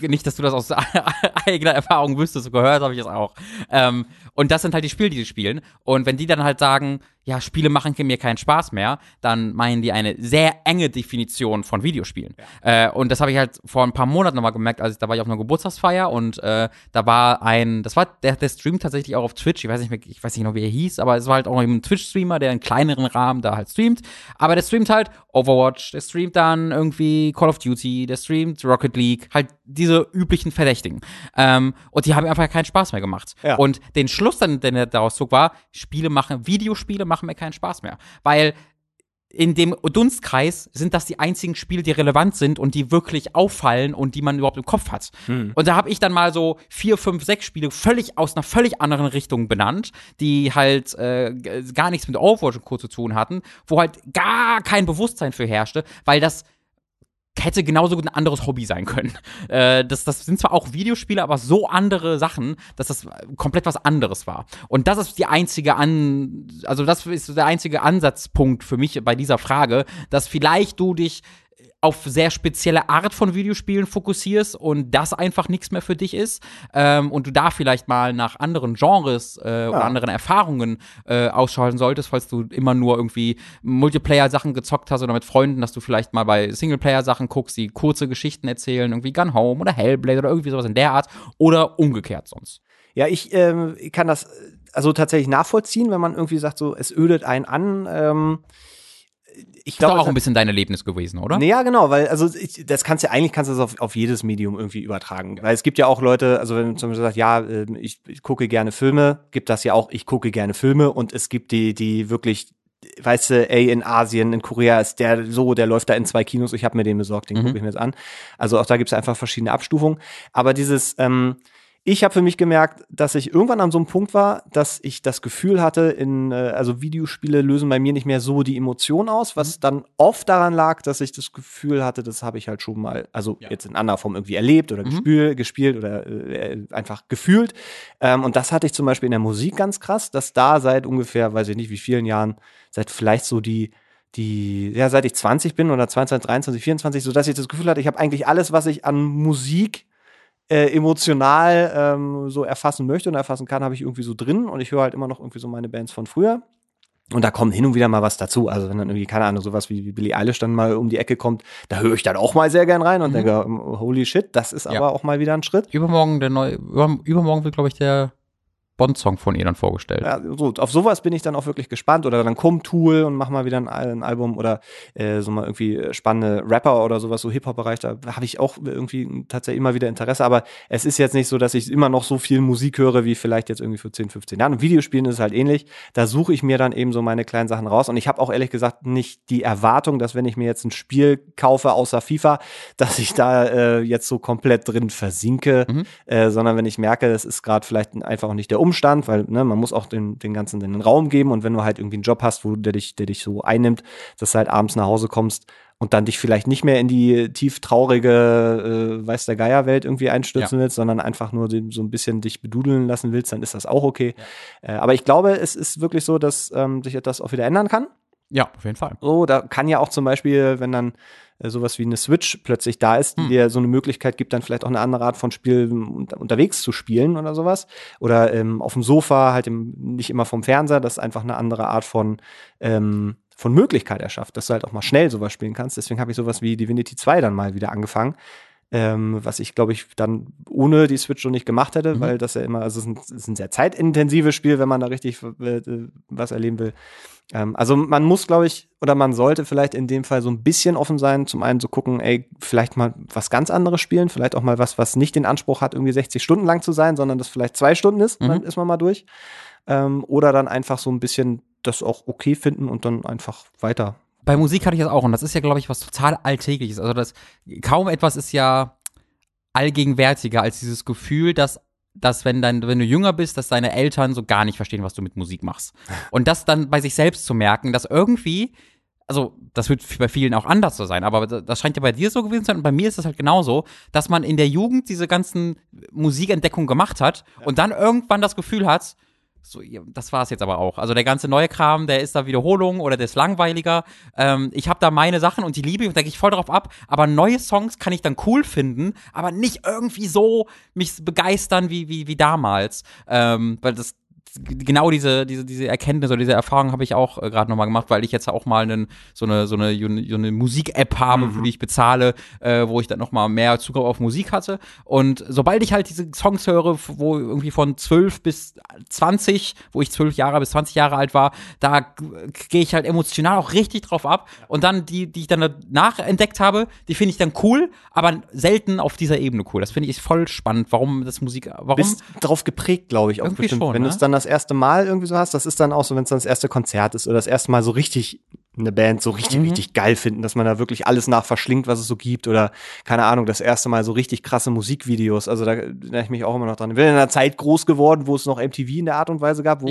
nicht, dass du das aus eigener Erfahrung wüsstest, gehört habe ich es auch. Ähm, und das sind halt die Spiele, die sie spielen. Und wenn die dann halt sagen, ja, Spiele machen mir keinen Spaß mehr, dann meinen die eine sehr enge Definition von Videospielen. Ja. Äh, und das habe ich halt vor ein paar Monaten nochmal gemerkt, also da war ich auf einer Geburtstagsfeier und äh, da war ein, das war, der, der streamt tatsächlich auch auf Twitch, ich weiß nicht mehr, ich weiß nicht noch, wie er hieß, aber es war halt auch ein Twitch-Streamer, der in kleineren Rahmen da halt streamt. Aber der streamt halt Overwatch, der streamt dann irgendwie Call of Duty, der streamt Rocket League, halt diese üblichen Verdächtigen. Ähm, und die haben einfach keinen Spaß mehr gemacht. Ja. Und den Schluss dann, den er daraus zog, war, Spiele machen, Videospiele machen mir keinen Spaß mehr. Weil in dem Dunstkreis sind das die einzigen Spiele, die relevant sind und die wirklich auffallen und die man überhaupt im Kopf hat. Hm. Und da habe ich dann mal so vier, fünf, sechs Spiele völlig aus einer völlig anderen Richtung benannt, die halt äh, gar nichts mit Overwatch und Co. zu tun hatten, wo halt gar kein Bewusstsein für herrschte, weil das hätte genauso gut ein anderes Hobby sein können. Äh, das, das sind zwar auch Videospiele, aber so andere Sachen, dass das komplett was anderes war. Und das ist die einzige An, also das ist der einzige Ansatzpunkt für mich bei dieser Frage, dass vielleicht du dich auf sehr spezielle Art von Videospielen fokussierst und das einfach nichts mehr für dich ist ähm, und du da vielleicht mal nach anderen Genres äh, ja. oder anderen Erfahrungen äh, ausschalten solltest, falls du immer nur irgendwie Multiplayer-Sachen gezockt hast oder mit Freunden, dass du vielleicht mal bei Singleplayer-Sachen guckst, die kurze Geschichten erzählen, irgendwie Gun Home oder Hellblade oder irgendwie sowas in der Art oder umgekehrt sonst. Ja, ich ähm, kann das also tatsächlich nachvollziehen, wenn man irgendwie sagt, so es ödet einen an. Ähm ich glaube. Auch ein bisschen dein Erlebnis gewesen, oder? Nee, ja, genau, weil, also, ich, das kannst du ja, eigentlich kannst du das auf, auf jedes Medium irgendwie übertragen. Weil es gibt ja auch Leute, also, wenn du zum Beispiel sagst, ja, ähm, ich, ich gucke gerne Filme, gibt das ja auch, ich gucke gerne Filme und es gibt die, die wirklich, weißt du, ey, in Asien, in Korea ist der so, der läuft da in zwei Kinos, ich habe mir den besorgt, den mhm. gucke ich mir jetzt an. Also auch da gibt es einfach verschiedene Abstufungen. Aber dieses, ähm, ich habe für mich gemerkt, dass ich irgendwann an so einem Punkt war, dass ich das Gefühl hatte, in, äh, also Videospiele lösen bei mir nicht mehr so die Emotion aus, was mhm. dann oft daran lag, dass ich das Gefühl hatte, das habe ich halt schon mal, also ja. jetzt in anderer Form irgendwie erlebt oder mhm. gespielt, gespielt oder äh, einfach gefühlt. Ähm, und das hatte ich zum Beispiel in der Musik ganz krass, dass da seit ungefähr, weiß ich nicht wie vielen Jahren, seit vielleicht so die die, ja, seit ich 20 bin oder 22, 23, 24, so dass ich das Gefühl hatte, ich habe eigentlich alles, was ich an Musik äh, emotional ähm, so erfassen möchte und erfassen kann, habe ich irgendwie so drin und ich höre halt immer noch irgendwie so meine Bands von früher. Und da kommt hin und wieder mal was dazu. Also wenn dann irgendwie, keine Ahnung, sowas wie, Billie Eilish dann mal um die Ecke kommt, da höre ich dann auch mal sehr gern rein und mhm. denke, holy shit, das ist ja. aber auch mal wieder ein Schritt. Übermorgen der neue, übermorgen wird, glaube ich, der Bond-Song von ihr dann vorgestellt. Ja, so, auf sowas bin ich dann auch wirklich gespannt. Oder dann kommt Tool und mach mal wieder ein, ein Album oder äh, so mal irgendwie spannende Rapper oder sowas, so Hip-Hop-Bereich. Da habe ich auch irgendwie tatsächlich immer wieder Interesse. Aber es ist jetzt nicht so, dass ich immer noch so viel Musik höre, wie vielleicht jetzt irgendwie für 10, 15 Jahren. Und Videospielen ist es halt ähnlich. Da suche ich mir dann eben so meine kleinen Sachen raus. Und ich habe auch ehrlich gesagt nicht die Erwartung, dass wenn ich mir jetzt ein Spiel kaufe außer FIFA, dass ich da äh, jetzt so komplett drin versinke, mhm. äh, sondern wenn ich merke, es ist gerade vielleicht einfach auch nicht der Umstand, weil ne, man muss auch den, den ganzen den Raum geben und wenn du halt irgendwie einen Job hast, wo der dich, der dich so einnimmt, dass du halt abends nach Hause kommst und dann dich vielleicht nicht mehr in die tief traurige, äh, weiß der Geierwelt irgendwie einstürzen ja. willst, sondern einfach nur so ein bisschen dich bedudeln lassen willst, dann ist das auch okay. Ja. Äh, aber ich glaube, es ist wirklich so, dass ähm, sich etwas auch wieder ändern kann. Ja, auf jeden Fall. So, da kann ja auch zum Beispiel, wenn dann sowas wie eine Switch plötzlich da ist, die Hm. dir so eine Möglichkeit gibt, dann vielleicht auch eine andere Art von Spiel unter, unterwegs zu spielen oder sowas. Oder ähm, auf dem Sofa, halt im, nicht immer vom Fernseher, das einfach eine andere Art von, ähm, von Möglichkeit erschafft, dass du halt auch mal schnell sowas spielen kannst. Deswegen habe ich sowas wie Divinity 2 dann mal wieder angefangen. Ähm, was ich, glaube ich, dann ohne die Switch schon nicht gemacht hätte, Mhm. weil das ja immer, also es ist ein, es ist ein sehr zeitintensives Spiel, wenn man da richtig äh, was erleben will. Ähm, also man muss, glaube ich, oder man sollte vielleicht in dem Fall so ein bisschen offen sein, zum einen zu gucken, ey, vielleicht mal was ganz anderes spielen, vielleicht auch mal was, was nicht den Anspruch hat, irgendwie 60 Stunden lang zu sein, sondern das vielleicht zwei Stunden ist, Mhm. dann ist man mal durch. Ähm, oder dann einfach so ein bisschen das auch okay finden und dann einfach weiter. Bei Musik hatte ich das auch und das ist ja, glaube ich, was total Alltägliches. Also das kaum etwas ist ja allgegenwärtiger als dieses Gefühl, dass dass wenn dein, wenn du jünger bist, dass deine Eltern so gar nicht verstehen, was du mit Musik machst. Und das dann bei sich selbst zu merken, dass irgendwie, also das wird bei vielen auch anders so sein, aber das scheint ja bei dir so gewesen zu sein und bei mir ist das halt genauso, dass man in der Jugend diese ganzen Musikentdeckungen gemacht hat und dann irgendwann das Gefühl hat, so, das war es jetzt aber auch. Also der ganze neue Kram, der ist da Wiederholung oder der ist langweiliger. Ähm, ich habe da meine Sachen und die liebe ich und da gehe ich voll drauf ab. Aber neue Songs kann ich dann cool finden, aber nicht irgendwie so mich begeistern wie, wie, wie damals. Ähm, weil das genau diese, diese, diese Erkenntnis oder diese Erfahrung habe ich auch äh, gerade nochmal gemacht, weil ich jetzt auch mal einen, so eine, so eine, so eine Musik-App habe, für die ich bezahle, äh, wo ich dann nochmal mehr Zugriff auf Musik hatte. Und sobald ich halt diese Songs höre, wo irgendwie von 12 bis 20, wo ich 12 Jahre bis 20 Jahre alt war, da gehe ich halt emotional auch richtig drauf ab. Und dann die, die ich dann danach entdeckt habe, die finde ich dann cool, aber selten auf dieser Ebene cool. Das finde ich voll spannend, warum das Musik, warum? Bist drauf geprägt, glaube ich, auch Irgendwie bestimmt. schon, wenn du ne? es dann das erste Mal irgendwie so hast, das ist dann auch so, wenn es dann das erste Konzert ist oder das erste Mal so richtig eine Band so richtig, Mhm. richtig geil finden, dass man da wirklich alles nach verschlingt, was es so gibt oder keine Ahnung, das erste Mal so richtig krasse Musikvideos. Also da erinnere ich mich auch immer noch dran. Ich bin in einer Zeit groß geworden, wo es noch MTV in der Art und Weise gab, wo,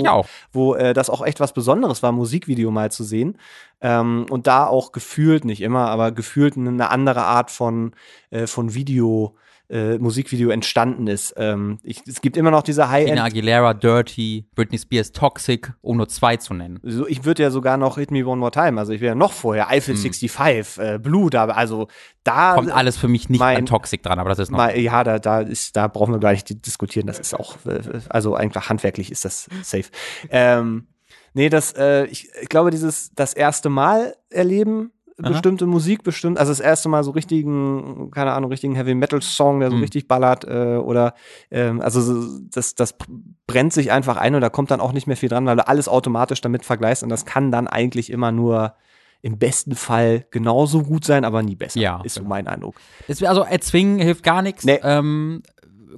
wo äh, das auch echt was Besonderes war, Musikvideo mal zu sehen. Ähm, und da auch gefühlt, nicht immer, aber gefühlt eine andere Art von, äh, von Video, äh, Musikvideo entstanden ist. Ähm, ich, es gibt immer noch diese High-End Aguilera, Dirty, Britney Spears, Toxic, um nur zwei zu nennen. so, ich würde ja sogar noch Hit Me One More Time, also ich wäre ja noch vorher, Eiffel 65, äh, Blue, da, also da Kommt alles für mich nicht mein- an Toxic dran, aber das ist noch. mal, ja, da, da ist, da brauchen wir gar nicht di- diskutieren, das ist auch, äh, also einfach handwerklich ist das safe. Ähm, nee, das, äh, ich, ich glaube, dieses, das erste Mal erleben, Aha. bestimmte Musik bestimmt, also das erste Mal so richtigen, keine Ahnung, richtigen Heavy Metal Song, der so Mhm. richtig ballert, äh, oder, ähm, also so, das, das brennt sich einfach ein und da kommt dann auch nicht mehr viel dran, weil du alles automatisch damit vergleichst und das kann dann eigentlich immer nur im besten Fall genauso gut sein, aber nie besser. Ja, ist so genau. mein Eindruck. Also erzwingen hilft gar nichts. Nee. Ähm,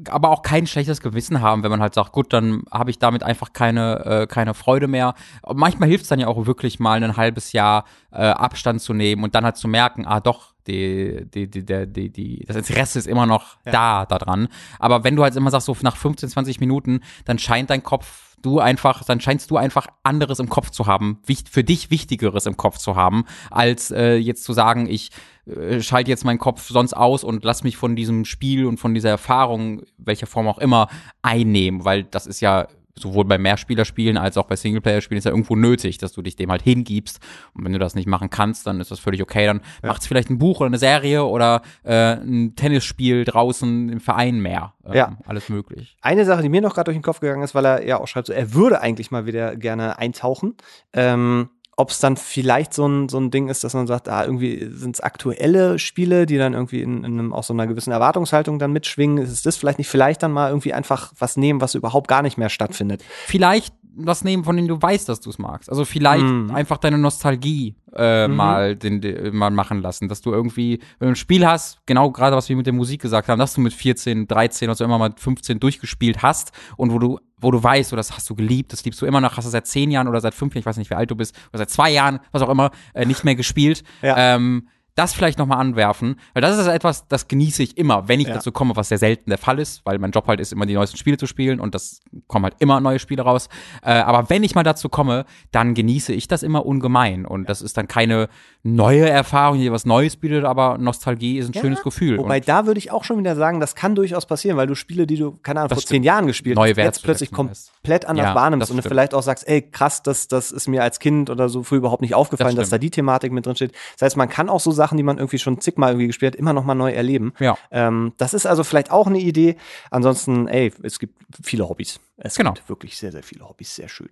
aber auch kein schlechtes Gewissen haben, wenn man halt sagt, gut, dann habe ich damit einfach keine, äh, keine Freude mehr. Manchmal hilft es dann ja auch wirklich mal ein halbes Jahr äh, Abstand zu nehmen und dann halt zu merken, ah doch, die, die, die, die, die, das Interesse ist immer noch da daran. Aber wenn du halt immer sagst, so nach 15, 20 Minuten, dann scheint dein Kopf du einfach, dann scheinst du einfach anderes im Kopf zu haben, für dich Wichtigeres im Kopf zu haben, als äh, jetzt zu sagen, ich äh, schalte jetzt meinen Kopf sonst aus und lass mich von diesem Spiel und von dieser Erfahrung, welcher Form auch immer, einnehmen, weil das ist ja sowohl bei Mehrspielerspielen als auch bei Singleplayer-Spielen ist ja irgendwo nötig, dass du dich dem halt hingibst. Und wenn du das nicht machen kannst, dann ist das völlig okay. Dann macht's vielleicht ein Buch oder eine Serie oder äh, ein Tennisspiel draußen im Verein mehr. Ähm, Ja. Alles möglich. Eine Sache, die mir noch gerade durch den Kopf gegangen ist, weil er ja auch schreibt, so, er würde eigentlich mal wieder gerne eintauchen. Ähm, ob es dann vielleicht so ein, so ein Ding ist, dass man sagt, ah, irgendwie sind es aktuelle Spiele, die dann irgendwie in, in einem, auch so einer gewissen Erwartungshaltung dann mitschwingen. Ist es das vielleicht nicht? Vielleicht dann mal irgendwie einfach was nehmen, was überhaupt gar nicht mehr stattfindet. vielleicht was nehmen, von dem du weißt, dass du es magst. Also vielleicht Mhm. einfach deine Nostalgie äh, mal, den, den, mal machen lassen, dass du irgendwie, wenn du ein Spiel hast, genau gerade was wir mit der Musik gesagt haben, dass du mit 14, 13 oder so immer mal 15 durchgespielt hast und wo du wo du weißt, oder das hast du geliebt, das liebst du immer noch, hast du seit zehn Jahren oder seit fünf Jahren, ich weiß nicht, wie alt du bist, oder seit zwei Jahren, was auch immer, äh, nicht mehr gespielt. Ja. Ähm, das vielleicht nochmal anwerfen, weil das ist etwas, das genieße ich immer, wenn ich Ja. dazu komme, was sehr selten der Fall ist, weil mein Job halt ist, immer die neuesten Spiele zu spielen und das kommen halt immer neue Spiele raus. Äh, aber wenn ich mal dazu komme, dann genieße ich das immer ungemein und das ist dann keine neue Erfahrung, die was Neues bietet, aber Nostalgie ist ein schönes Gefühl. Wobei und da würde ich auch schon wieder sagen, das kann durchaus passieren, weil du Spiele, die du, keine Ahnung, vor stimmt. zehn Jahren gespielt Neue hast, jetzt plötzlich komplett anders Ja, wahrnimmst und vielleicht auch sagst, ey, krass, das, das ist mir als Kind oder so früh überhaupt nicht aufgefallen, Das dass da die Thematik mit drin steht. Das heißt, man kann auch so Sachen Sachen, die man irgendwie schon zigmal irgendwie gespielt hat, immer noch mal neu erleben. Ja. Ähm, das ist also vielleicht auch eine Idee. Ansonsten, ey, es gibt viele Hobbys. Es Genau. gibt wirklich sehr, sehr viele Hobbys. Sehr schön.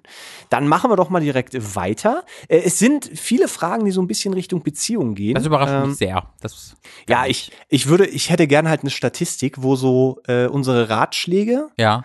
Dann machen wir doch mal direkt weiter. Äh, es sind viele Fragen, die so ein bisschen Richtung Beziehung gehen. Das überrascht Ähm, mich sehr. Das, Ja, ich, ich würde, ich hätte gerne halt eine Statistik, wo so äh, unsere Ratschläge, ja.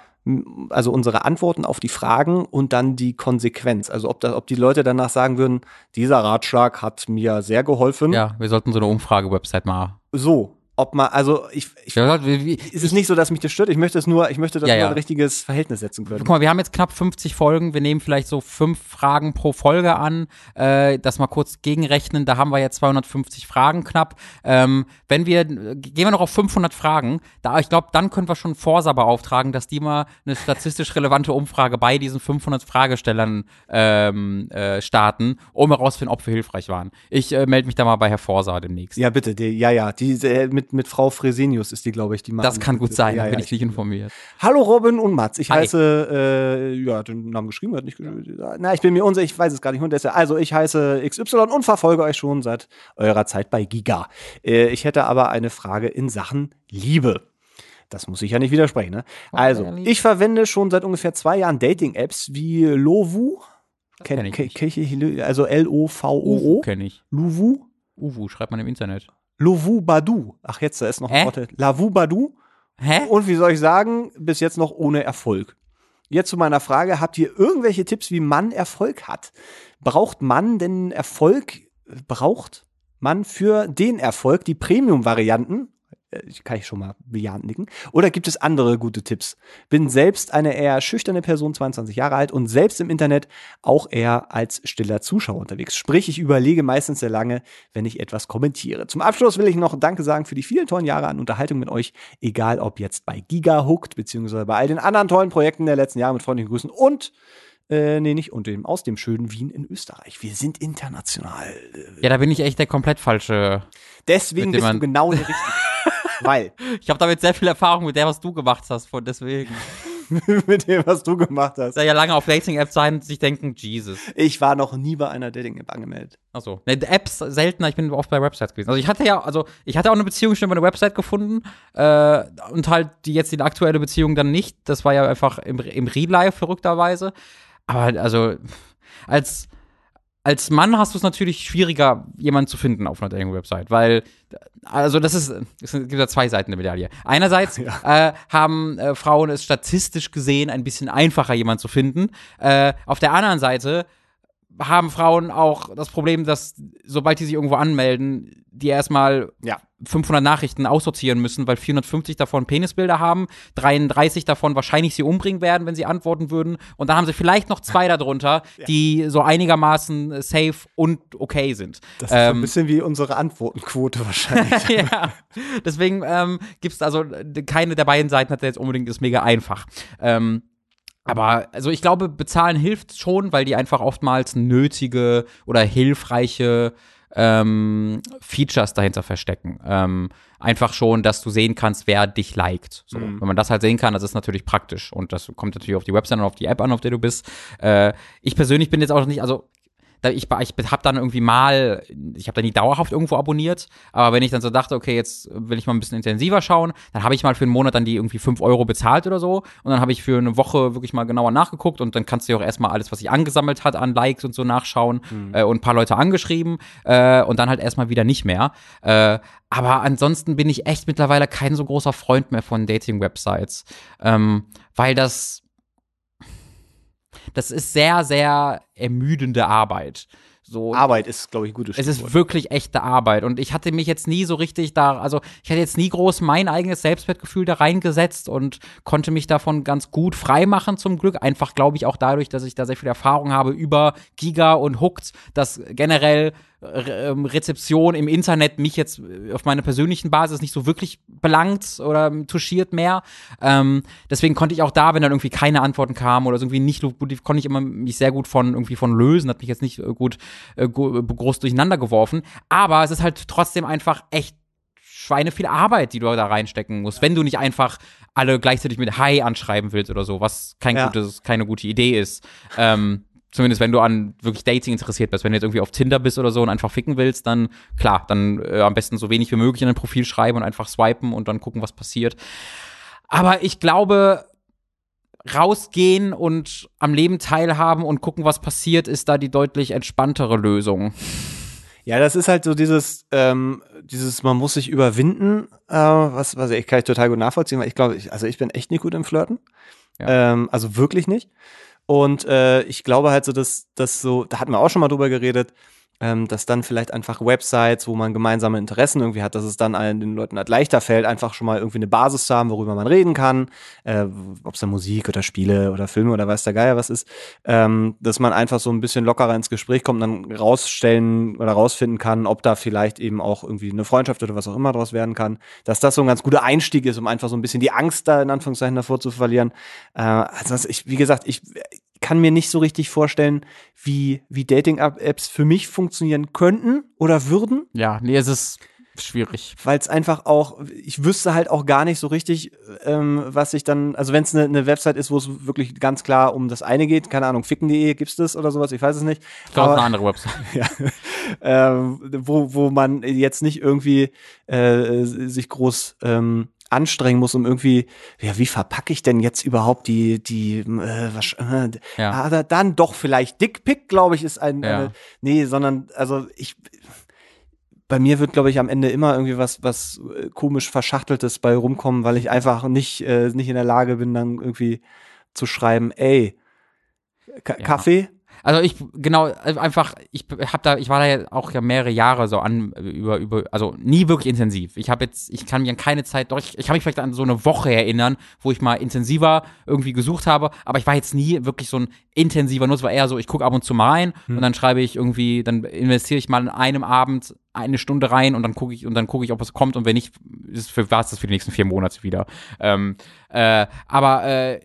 Also unsere Antworten auf die Fragen und dann die Konsequenz. Also ob, da, ob die Leute danach sagen würden, dieser Ratschlag hat mir sehr geholfen. Ja, wir sollten so eine Umfrage-Website mal. So, ob man, also ich, ich sollten- wie- wie- es ist nicht so, dass mich das stört. Ich möchte es nur, ich möchte das Ja, ja. ein richtiges Verhältnis setzen können. Guck mal, wir haben jetzt knapp 50 Folgen. Wir nehmen vielleicht so fünf Fragen pro Folge an. Äh, das mal kurz gegenrechnen. Da haben wir jetzt 250 Fragen knapp. Ähm, wenn wir, gehen wir noch auf 500 Fragen. Da, ich glaube, dann können wir schon Forsa beauftragen, dass die mal eine statistisch relevante Umfrage bei diesen 500 Fragestellern ähm, äh, starten, um herauszufinden, ob wir hilfreich waren. Ich äh, melde mich da mal bei Herr Forsa demnächst. Ja, bitte, die, ja, ja, die, äh, mit, mit Frau Fresenius ist die, glaube ich, die machen. das kann gut sein, ja, ja, bin ich nicht informiert. Hallo Robin und Mats. Ich Hi. heiße, äh, ja, hat den Namen geschrieben, hat nicht geschrieben. Na, ich bin mir unsicher, ich weiß es gar nicht. Und deshalb, also ich heiße XY und verfolge euch schon seit eurer Zeit bei Giga. Äh, ich hätte aber eine Frage in Sachen Liebe. Das muss ich ja nicht widersprechen. Ne? Also, ich verwende schon seit ungefähr zwei Jahren Dating-Apps wie Lovu. kenn ich nicht. Also L-O-V-O-O. kenne ich. Luvu. Uwu schreibt man im Internet. Lovu Badu. Ach, jetzt, da ist noch ein? Wort. Lavu Badu. Hä? Und wie soll ich sagen, bis jetzt noch ohne Erfolg. Jetzt zu meiner Frage, habt ihr irgendwelche Tipps, wie man Erfolg hat? Braucht man denn Erfolg, braucht man für den Erfolg die Premium-Varianten? Äh, Kann ich schon mal bejahend nicken. Oder gibt es andere gute Tipps? Bin selbst eine eher schüchterne Person, 22 Jahre alt und selbst im Internet auch eher als stiller Zuschauer unterwegs. Sprich, ich überlege meistens sehr lange, wenn ich etwas kommentiere. Zum Abschluss will ich noch Danke sagen für die vielen tollen Jahre an Unterhaltung mit euch, egal ob jetzt bei Giga Hooked, beziehungsweise bei all den anderen tollen Projekten der letzten Jahre mit freundlichen Grüßen und äh, nee, nicht und dem, aus dem schönen Wien in Österreich. Wir sind international. Ja, da bin ich echt der komplett falsche. Deswegen bist du genau der Richtige. Weil, Ich habe damit sehr viel Erfahrung mit der, was du gemacht hast, von deswegen. mit dem, was du gemacht hast. Da ja lange auf Dating-Apps sein und sich denken, Jesus. Ich war noch nie bei einer Dating-App angemeldet. Achso. Ne, Apps seltener, ich bin oft bei Websites gewesen. Also ich hatte ja, also ich hatte auch eine Beziehung schon über eine Website gefunden äh, und halt die jetzt die aktuelle Beziehung dann nicht. Das war ja einfach im, im Real Life verrückterweise. Aber also als als Mann hast du es natürlich schwieriger, jemanden zu finden auf einer Dating-Website, weil, also das ist, es gibt ja zwei Seiten der Medaille. Einerseits äh, haben äh, Frauen es statistisch gesehen ein bisschen einfacher, jemanden zu finden. Äh, auf der anderen Seite haben Frauen auch das Problem, dass sobald die sich irgendwo anmelden, die erstmal Ja. 500 Nachrichten aussortieren müssen, weil 450 davon Penisbilder haben, 33 davon wahrscheinlich sie umbringen werden, wenn sie antworten würden. Und dann haben sie vielleicht noch zwei darunter, die so einigermaßen äh, safe und okay sind. Das ist so ein Ähm, bisschen wie unsere Antwortenquote wahrscheinlich. ja, deswegen ähm, gibt es also äh, keine der beiden Seiten hat jetzt unbedingt das mega einfach. Ähm, aber also ich glaube, bezahlen hilft schon, weil die einfach oftmals nötige oder hilfreiche ähm, Features dahinter verstecken. Ähm, einfach schon, dass du sehen kannst, wer dich liked. So. Wenn man das halt sehen kann, das ist natürlich praktisch. Und das kommt natürlich auf die Website und auf die App an, auf der du bist. Äh, ich persönlich bin jetzt auch nicht, also ich, ich habe dann irgendwie mal, ich habe da nie dauerhaft irgendwo abonniert, aber wenn ich dann so dachte, okay, jetzt will ich mal ein bisschen intensiver schauen, dann habe ich mal für einen Monat dann die irgendwie 5 Euro bezahlt oder so und dann habe ich für eine Woche wirklich mal genauer nachgeguckt und dann kannst du ja auch erstmal alles, was sich angesammelt hat an Likes und so nachschauen äh, und ein paar Leute angeschrieben äh, und dann halt erstmal wieder nicht mehr. Äh, aber ansonsten bin ich echt mittlerweile kein so großer Freund mehr von Dating-Websites, ähm, weil das das ist sehr, sehr ermüdende Arbeit. So, Arbeit ist, glaube ich, ein gutes es Stichwort. ist wirklich echte Arbeit. Und ich hatte mich jetzt nie so richtig da, also ich hatte jetzt nie groß mein eigenes Selbstwertgefühl da reingesetzt und konnte mich davon ganz gut freimachen zum Glück. Einfach glaube ich auch dadurch, dass ich da sehr viel Erfahrung habe über Giga und Hooked, dass generell Re Rezeption im Internet mich jetzt äh, auf meine persönlichen Basis nicht so wirklich belangt oder ähm, touchiert mehr. Ähm, deswegen konnte ich auch da, wenn dann irgendwie keine Antworten kamen oder so irgendwie nicht gut, konnte ich immer mich sehr gut von irgendwie von lösen, hat mich jetzt nicht äh, gut äh, groß durcheinander geworfen. Aber es ist halt trotzdem einfach echt Schweine viel Arbeit, die du da reinstecken musst, wenn du nicht einfach alle gleichzeitig mit Hi anschreiben willst oder so, was kein Ja. gutes, keine gute Idee ist. Ähm, Zumindest wenn du an wirklich Dating interessiert bist. Wenn du jetzt irgendwie auf Tinder bist oder so und einfach ficken willst, dann klar, dann äh, am besten so wenig wie möglich in dein Profil schreiben und einfach swipen und dann gucken, was passiert. Aber ich glaube, rausgehen und am Leben teilhaben und gucken, was passiert, ist da die deutlich entspanntere Lösung. Ja, das ist halt so dieses, ähm, dieses, man muss sich überwinden, äh, was, was ich kann ich total gut nachvollziehen, weil ich glaube, ich, also ich bin echt nicht gut im Flirten. Ja. Ähm, also wirklich nicht. Und äh, ich glaube halt so, dass das so, da hatten wir auch schon mal drüber geredet, ähm, dass dann vielleicht einfach Websites, wo man gemeinsame Interessen irgendwie hat, dass es dann allen den Leuten halt leichter fällt, einfach schon mal irgendwie eine Basis zu haben, worüber man reden kann, äh, ob es da Musik oder Spiele oder Filme oder weiß der Geier was ist, ähm, dass man einfach so ein bisschen lockerer ins Gespräch kommt und dann rausstellen oder rausfinden kann, ob da vielleicht eben auch irgendwie eine Freundschaft oder was auch immer draus werden kann, dass das so ein ganz guter Einstieg ist, um einfach so ein bisschen die Angst da in Anführungszeichen davor zu verlieren. Äh, also ich, wie gesagt, ich kann mir nicht so richtig vorstellen, wie, wie Dating-Apps für mich funktionieren könnten oder würden. Ja, nee, es ist schwierig. Weil es einfach auch, ich wüsste halt auch gar nicht so richtig, ähm, was ich dann, also wenn es eine ne Website ist, wo es wirklich ganz klar um das eine geht, keine Ahnung, ficken.de, gibt's das oder sowas, ich weiß es nicht. Ich glaube, eine andere Website. ja, ähm, wo, wo man jetzt nicht irgendwie äh, sich groß ähm, anstrengen muss, um irgendwie, ja, wie verpacke ich denn jetzt überhaupt die, die, äh, was, äh, ja. ah, dann doch vielleicht Dickpick, glaube ich, ist ein, ja. eine, nee, sondern, also ich, bei mir wird, glaube ich, am Ende immer irgendwie was, was äh, komisch Verschachteltes bei rumkommen, weil ich einfach nicht, äh, nicht in der Lage bin, dann irgendwie zu schreiben, ey, K ja. Kaffee, also ich genau äh, einfach ich habe da ich war da ja auch ja mehrere Jahre so an über über also nie wirklich intensiv. Ich habe jetzt ich kann mich an keine Zeit doch ich, ich kann mich vielleicht an so eine Woche erinnern, wo ich mal intensiver irgendwie gesucht habe, aber ich war jetzt nie wirklich so ein intensiver Nutzer, war eher so ich gucke ab und zu mal rein hm. und dann schreibe ich irgendwie dann investiere ich mal in einem Abend eine Stunde rein und dann gucke ich und dann gucke ich, ob es kommt und wenn nicht, ist für was das für die nächsten vier Monate wieder. Ähm, äh, aber äh,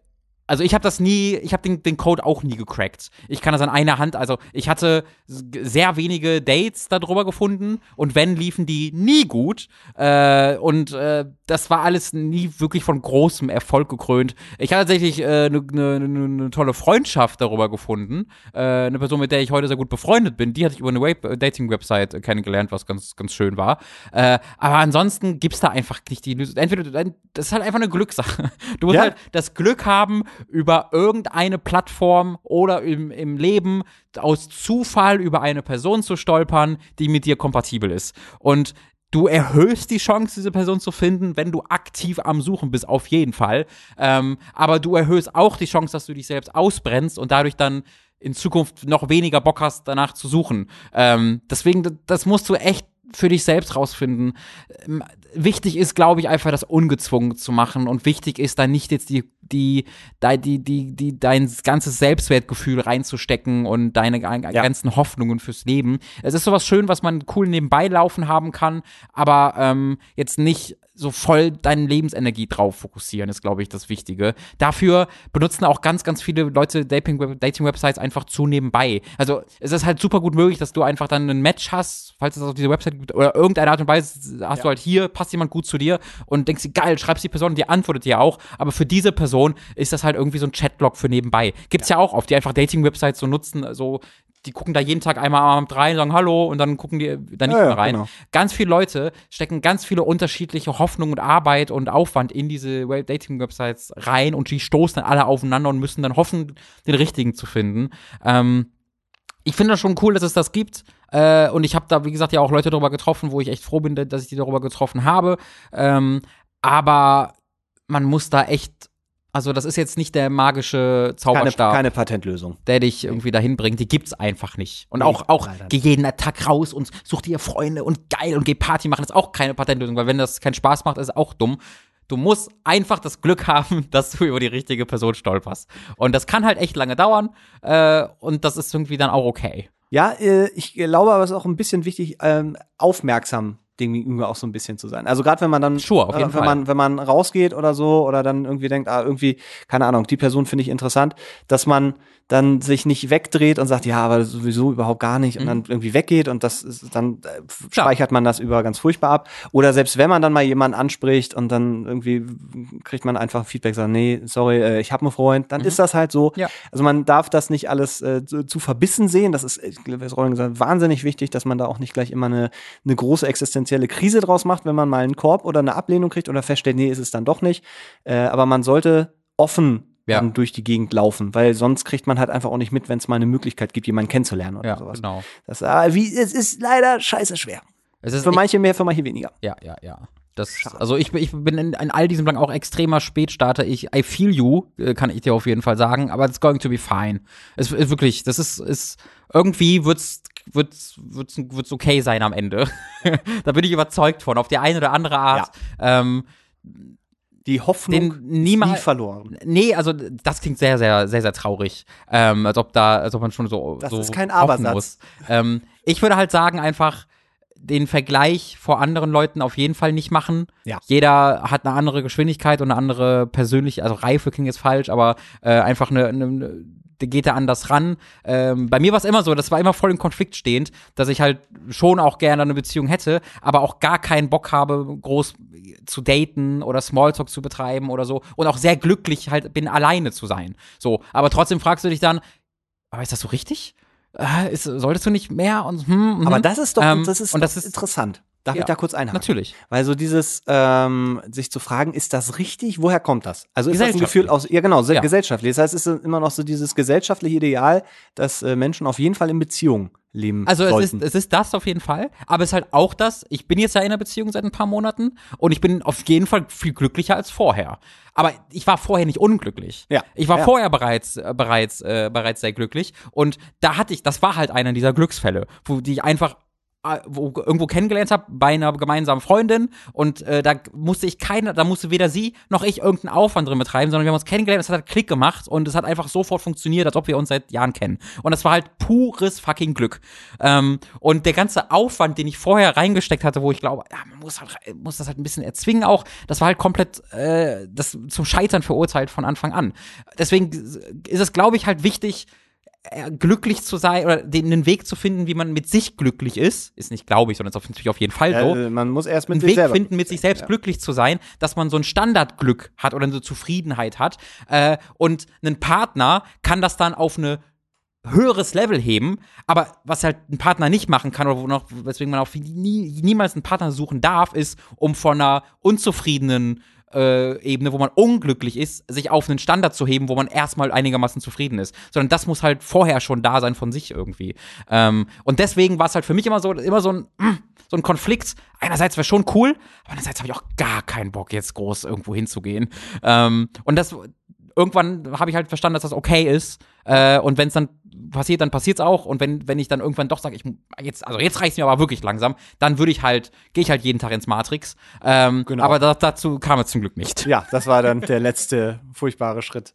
also ich habe das nie, ich habe den, den Code auch nie gecrackt. Ich kann das an einer Hand, also ich hatte sehr wenige Dates darüber gefunden und wenn, liefen die nie gut. Äh, und äh, das war alles nie wirklich von großem Erfolg gekrönt. Ich hatte tatsächlich eine äh, ne, ne, ne, ne tolle Freundschaft darüber gefunden. Äh, eine Person, mit der ich heute sehr gut befreundet bin, die hatte ich über eine Dating-Website kennengelernt, was ganz, ganz schön war. Äh, aber ansonsten gibt's da einfach nicht die Lösung. Entweder, das ist halt einfach eine Glückssache. Du musst ja. halt das Glück haben, über irgendeine Plattform oder im, im Leben aus Zufall über eine Person zu stolpern, die mit dir kompatibel ist. Und du erhöhst die Chance, diese Person zu finden, wenn du aktiv am Suchen bist, auf jeden Fall. Ähm, aber du erhöhst auch die Chance, dass du dich selbst ausbrennst und dadurch dann in Zukunft noch weniger Bock hast, danach zu suchen. Ähm, deswegen, das musst du echt für dich selbst rausfinden. Wichtig ist, glaube ich, einfach das ungezwungen zu machen und wichtig ist da nicht jetzt die die die die die dein ganzes Selbstwertgefühl reinzustecken und deine ja. ganzen Hoffnungen fürs Leben. Es ist sowas schön, was man cool nebenbei laufen haben kann, aber ähm, jetzt nicht so voll deine Lebensenergie drauf fokussieren, ist, glaube ich, das Wichtige. Dafür benutzen auch ganz, ganz viele Leute Dating-Websites einfach zu nebenbei. Also es ist halt super gut möglich, dass du einfach dann ein Match hast, falls es auf dieser Website gibt, oder irgendeine Art und Weise hast ja. du halt hier, passt jemand gut zu dir und denkst dir, geil, schreibst die Person, die antwortet dir auch. Aber für diese Person ist das halt irgendwie so ein Chatlog für nebenbei. Gibt's ja, ja auch auf, die einfach Dating-Websites so nutzen, so die gucken da jeden Tag einmal am Abend rein, sagen Hallo und dann gucken die da nicht ja, mehr rein. Genau. Ganz viele Leute stecken ganz viele unterschiedliche Hoffnungen und Arbeit und Aufwand in diese Dating-Websites rein und die stoßen dann alle aufeinander und müssen dann hoffen, den richtigen zu finden. Ähm, ich finde das schon cool, dass es das gibt. Äh, und ich habe da, wie gesagt, ja auch Leute darüber getroffen, wo ich echt froh bin, dass ich die darüber getroffen habe. Ähm, aber man muss da echt also das ist jetzt nicht der magische Zauberstab. Keine, keine Patentlösung. Der dich irgendwie dahin bringt. Die gibt's einfach nicht. Und auch, auch geh jeden Tag raus und such dir Freunde und geil und geh Party machen, ist auch keine Patentlösung, weil wenn das keinen Spaß macht, ist auch dumm. Du musst einfach das Glück haben, dass du über die richtige Person stolperst. Und das kann halt echt lange dauern. Äh, und das ist irgendwie dann auch okay. Ja, äh, ich glaube aber, es ist auch ein bisschen wichtig, ähm, aufmerksam dem gegenüber auch so ein bisschen zu sein. Also gerade wenn man dann, Sure, äh, wenn Fall. man, wenn man rausgeht oder so oder dann irgendwie denkt, ah, irgendwie, keine Ahnung, die Person finde ich interessant, dass man dann sich nicht wegdreht und sagt, ja, aber sowieso überhaupt gar nicht und Mhm. dann irgendwie weggeht und das ist, dann äh, speichert man das über ganz furchtbar ab. Oder selbst wenn man dann mal jemanden anspricht und dann irgendwie kriegt man einfach Feedback, sagt, nee, sorry, äh, ich habe einen Freund, dann ist das halt so. Mhm. Ja. Also man darf das nicht alles äh, zu, zu verbissen sehen. Das ist, ich glaube, Roland gesagt wahnsinnig wichtig, dass man da auch nicht gleich immer eine, eine große existenzielle Krise draus macht, wenn man mal einen Korb oder eine Ablehnung kriegt oder feststellt, nee, ist es dann doch nicht. Äh, aber man sollte offen Ja. dann durch die Gegend laufen, weil sonst kriegt man halt einfach auch nicht mit, wenn es mal eine Möglichkeit gibt, jemanden kennenzulernen oder Ja, sowas. genau. Das, ah, wie, es ist leider scheiße schwer. Es ist Für manche mehr, für manche weniger. Ja, ja, ja. Das, also ich, bin- ich bin in, in all diesem Belang auch extremer Spätstarter. Ich, I feel you, äh, kann ich dir auf jeden Fall sagen, aber it's going to be fine. Es ist wirklich, das ist, ist irgendwie wird's, wird's, wird's, wird's okay sein am Ende. da bin ich überzeugt von, auf die eine oder andere Art. Ähm, Die Hoffnung niemals- nie verloren. nee, also das klingt sehr, sehr, sehr, sehr traurig. Ähm, als ob da, als ob man schon so. Das so ist kein Abersatz. Ähm, ich würde halt sagen, einfach den Vergleich vor anderen Leuten auf jeden Fall nicht machen. Ja. Jeder hat eine andere Geschwindigkeit und eine andere persönliche, also Reife klingt jetzt falsch, aber äh, einfach eine, eine, der geht da anders ran. Ähm, bei mir war es immer so, das war immer voll im Konflikt stehend, dass ich halt schon auch gerne eine Beziehung hätte, aber auch gar keinen Bock habe, groß zu daten oder Smalltalk zu betreiben oder so und auch sehr glücklich halt bin, alleine zu sein. So, aber trotzdem fragst du dich dann, aber ist das so richtig? Äh, ist, solltest du nicht mehr und hm, hm. Aber das ist doch, Ähm, das ist, und das ist- interessant. Darf Ja, ich da kurz einhaken? natürlich. Weil so dieses, ähm, sich zu fragen, ist das richtig? Woher kommt das? Also ist das ein Gefühl aus, ja genau, Ja. gesellschaftlich. Das heißt, es ist immer noch so dieses gesellschaftliche Ideal, dass äh, Menschen auf jeden Fall in Beziehung leben Also es sollten. ist, es ist das auf jeden Fall, aber es ist halt auch das, ich bin jetzt ja in einer Beziehung seit ein paar Monaten und ich bin auf jeden Fall viel glücklicher als vorher. Aber ich war vorher nicht unglücklich. Ja, Ich war ja. vorher bereits, äh, bereits, äh, bereits sehr glücklich und da hatte ich, das war halt einer dieser Glücksfälle, wo die ich einfach irgendwo kennengelernt habe bei einer gemeinsamen Freundin und äh, da musste ich keine, da musste weder sie noch ich irgendeinen Aufwand drin betreiben, sondern wir haben uns kennengelernt, es hat halt Klick gemacht und es hat einfach sofort funktioniert, als ob wir uns seit Jahren kennen. Und das war halt pures fucking Glück. Ähm, und der ganze Aufwand, den ich vorher reingesteckt hatte, wo ich glaube, ja, man muss, halt, muss das halt ein bisschen erzwingen auch, das war halt komplett äh, das zum Scheitern verurteilt von Anfang an. Deswegen ist es, glaube ich, halt wichtig, äh, glücklich zu sein oder den, einen Weg zu finden, wie man mit sich glücklich ist, ist nicht glaube ich, sondern ist auf- natürlich auf jeden Fall so. äh, man muss erst mit einen sich Weg selber. finden, mit sich selbst glücklich zu sein, dass man so ein Standardglück hat oder eine Zufriedenheit hat. Äh, und ein Partner kann das dann auf eine höheres Level heben, aber was halt ein Partner nicht machen kann oder noch, weswegen man auch nie, niemals einen Partner suchen darf, ist, um von einer unzufriedenen äh, Ebene, wo man unglücklich ist, sich auf einen Standard zu heben, wo man erstmal einigermaßen zufrieden ist. Sondern das muss halt vorher schon da sein von sich irgendwie. Ähm, und deswegen war es halt für mich immer so, immer so ein, mm, so ein Konflikt. Einerseits wäre schon cool, aber andererseits habe ich auch gar keinen Bock, jetzt groß irgendwo hinzugehen. Ähm, und das irgendwann habe ich halt verstanden, dass das okay ist. Äh, und wenn es dann passiert, dann passiert's auch. Und wenn, wenn ich dann irgendwann doch sage, ich jetzt, also jetzt reicht's mir aber wirklich langsam, dann würde ich halt, gehe ich halt jeden Tag ins Matrix. Ähm, Genau. Aber da, dazu kam es zum Glück nicht. Ja, das war dann der letzte furchtbare Schritt.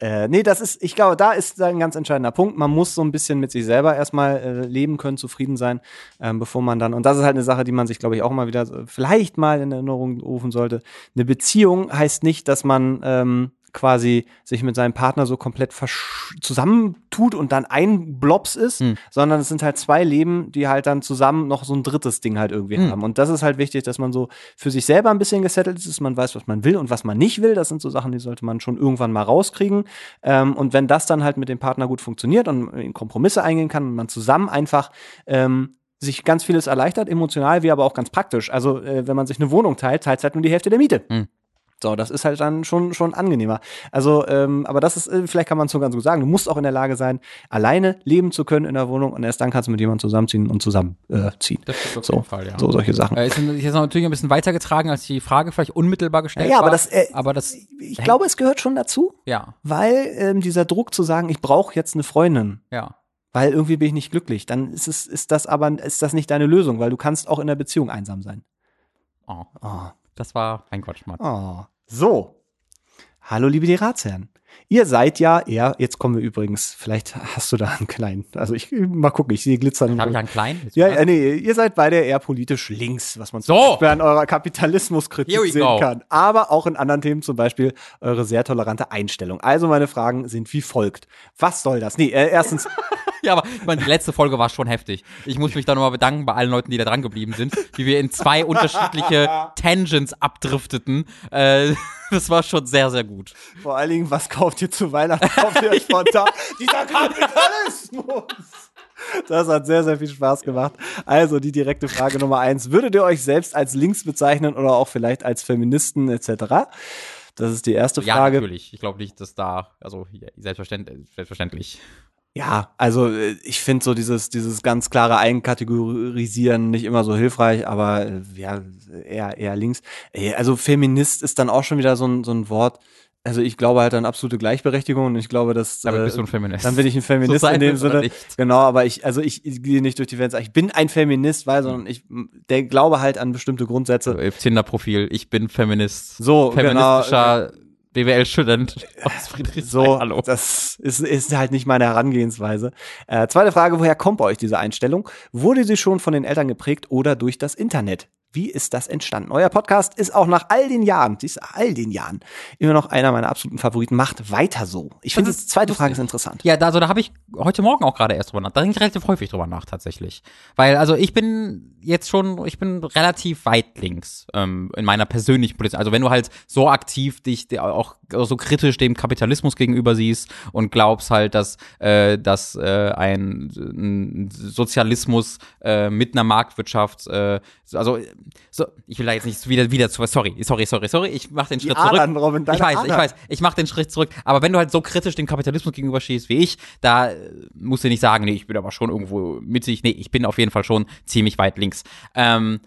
Äh, nee, das ist, ich glaube, da ist ein ganz entscheidender Punkt. Man muss so ein bisschen mit sich selber erstmal äh, leben können, zufrieden sein, ähm, bevor man dann, und das ist halt eine Sache, die man sich, glaube ich, auch mal wieder vielleicht mal in Erinnerung rufen sollte. Eine Beziehung heißt nicht, dass man ähm, quasi sich mit seinem Partner so komplett zusammentut und dann ein Blops ist, Hm. sondern es sind halt zwei Leben, die halt dann zusammen noch so ein drittes Ding halt irgendwie Hm. haben. Und das ist halt wichtig, dass man so für sich selber ein bisschen gesettelt ist, dass man weiß, was man will und was man nicht will. Das sind so Sachen, die sollte man schon irgendwann mal rauskriegen. Ähm, und wenn das dann halt mit dem Partner gut funktioniert und in Kompromisse eingehen kann und man zusammen einfach ähm, sich ganz vieles erleichtert, emotional wie aber auch ganz praktisch. Also äh, wenn man sich eine Wohnung teilt, teilt es halt nur die Hälfte der Miete. Hm. So, das ist halt dann schon, schon angenehmer. Also, ähm, aber das ist, äh, vielleicht kann man es so ganz gut sagen, du musst auch in der Lage sein, alleine leben zu können in der Wohnung und erst dann kannst du mit jemandem zusammenziehen und zusammenziehen. Äh. Das ist auf so, jeden Fall, ja. so solche Sachen. Äh, ist jetzt natürlich ein bisschen weitergetragen, als die Frage vielleicht unmittelbar gestellt Ja, aber war. das, äh, aber das, Ich glaube, es gehört schon dazu, ja, weil ähm, dieser Druck zu sagen, ich brauche jetzt eine Freundin, ja. weil irgendwie bin ich nicht glücklich, dann ist es, ist das aber, ist das nicht deine Lösung, weil du kannst auch in der Beziehung einsam sein. Oh, Oh, das war ein Quatsch, Mann. oh. So. Hallo, liebe die Ratsherren. Ihr seid ja eher, jetzt kommen wir übrigens, vielleicht hast du da einen kleinen, also ich, mal gucken, ich sehe glitzern. Habe ich einen kleinen? Ja, ja, nee, ihr seid beide eher politisch links, was man so. zum Beispiel an eurer Kapitalismuskritik sehen go. kann. Aber auch in anderen Themen, zum Beispiel eure sehr tolerante Einstellung. Also meine Fragen sind wie folgt. Was soll das? Nee, äh, erstens. ja, aber ich meine, die letzte Folge war schon heftig. Ich muss mich da nochmal bedanken bei allen Leuten, die da dran geblieben sind, wie wir in zwei unterschiedliche Tangents abdrifteten. Äh, das war schon sehr, sehr gut. Vor allen Dingen, was kauft ihr zu Weihnachten? Kauft ihr spontan? Dieser Kapitalismus! Das hat sehr, sehr viel Spaß gemacht. Also die direkte Frage Nummer eins. Würdet ihr euch selbst als links bezeichnen oder auch vielleicht als Feministen etc.? Das ist die erste Frage. Ja, natürlich. Ich glaube nicht, dass da, also selbstverständlich. selbstverständlich. Ja, also äh, ich finde so dieses, dieses ganz klare Eigenkategorisieren nicht immer so hilfreich, aber äh, ja, eher, eher links. Also Feminist ist dann auch schon wieder so ein, so ein Wort. Also ich glaube halt an absolute Gleichberechtigung und ich glaube, dass aber äh, bist du ein Feminist. dann bin ich ein Feminist so in dem Sinne. Genau, aber ich also ich, ich gehe nicht durch die Welt. Ich bin ein Feminist, weil sondern ich der glaube halt an bestimmte Grundsätze. Tinder Profil, ich bin Feminist. So genau. feministischer genau. BWL-Student aus Friedrichshain. So, Hallo. das ist, ist halt nicht meine Herangehensweise. Äh, zweite Frage, woher kommt bei euch diese Einstellung? Wurde sie schon von den Eltern geprägt oder durch das Internet? Wie ist das entstanden? Euer Podcast ist auch nach all den Jahren, dies all den Jahren, immer noch einer meiner absoluten Favoriten. Macht weiter so. Ich finde, die zweite Frage ist interessant. Ja, da, also da habe ich heute Morgen auch gerade erst drüber nach. Da denke ich relativ häufig drüber nach, tatsächlich. Weil, also ich bin jetzt schon, ich bin relativ weit links ähm, in meiner persönlichen Politik. Also wenn du halt so aktiv dich auch so kritisch dem Kapitalismus gegenüber siehst und glaubst halt, dass, äh, dass äh, ein, ein Sozialismus äh, mit einer Marktwirtschaft, äh, also so, ich will da jetzt nicht wieder, wieder zu, sorry, sorry, sorry, sorry, ich mach den Schritt zurück. Adern, Robin, ich weiß, Adern. ich weiß, ich mach den Schritt zurück. Aber wenn du halt so kritisch dem Kapitalismus gegenüber stehst wie ich, da musst du nicht sagen, nee, ich bin aber schon irgendwo mittig. Nee, ich bin auf jeden Fall schon ziemlich weit links. Ähm,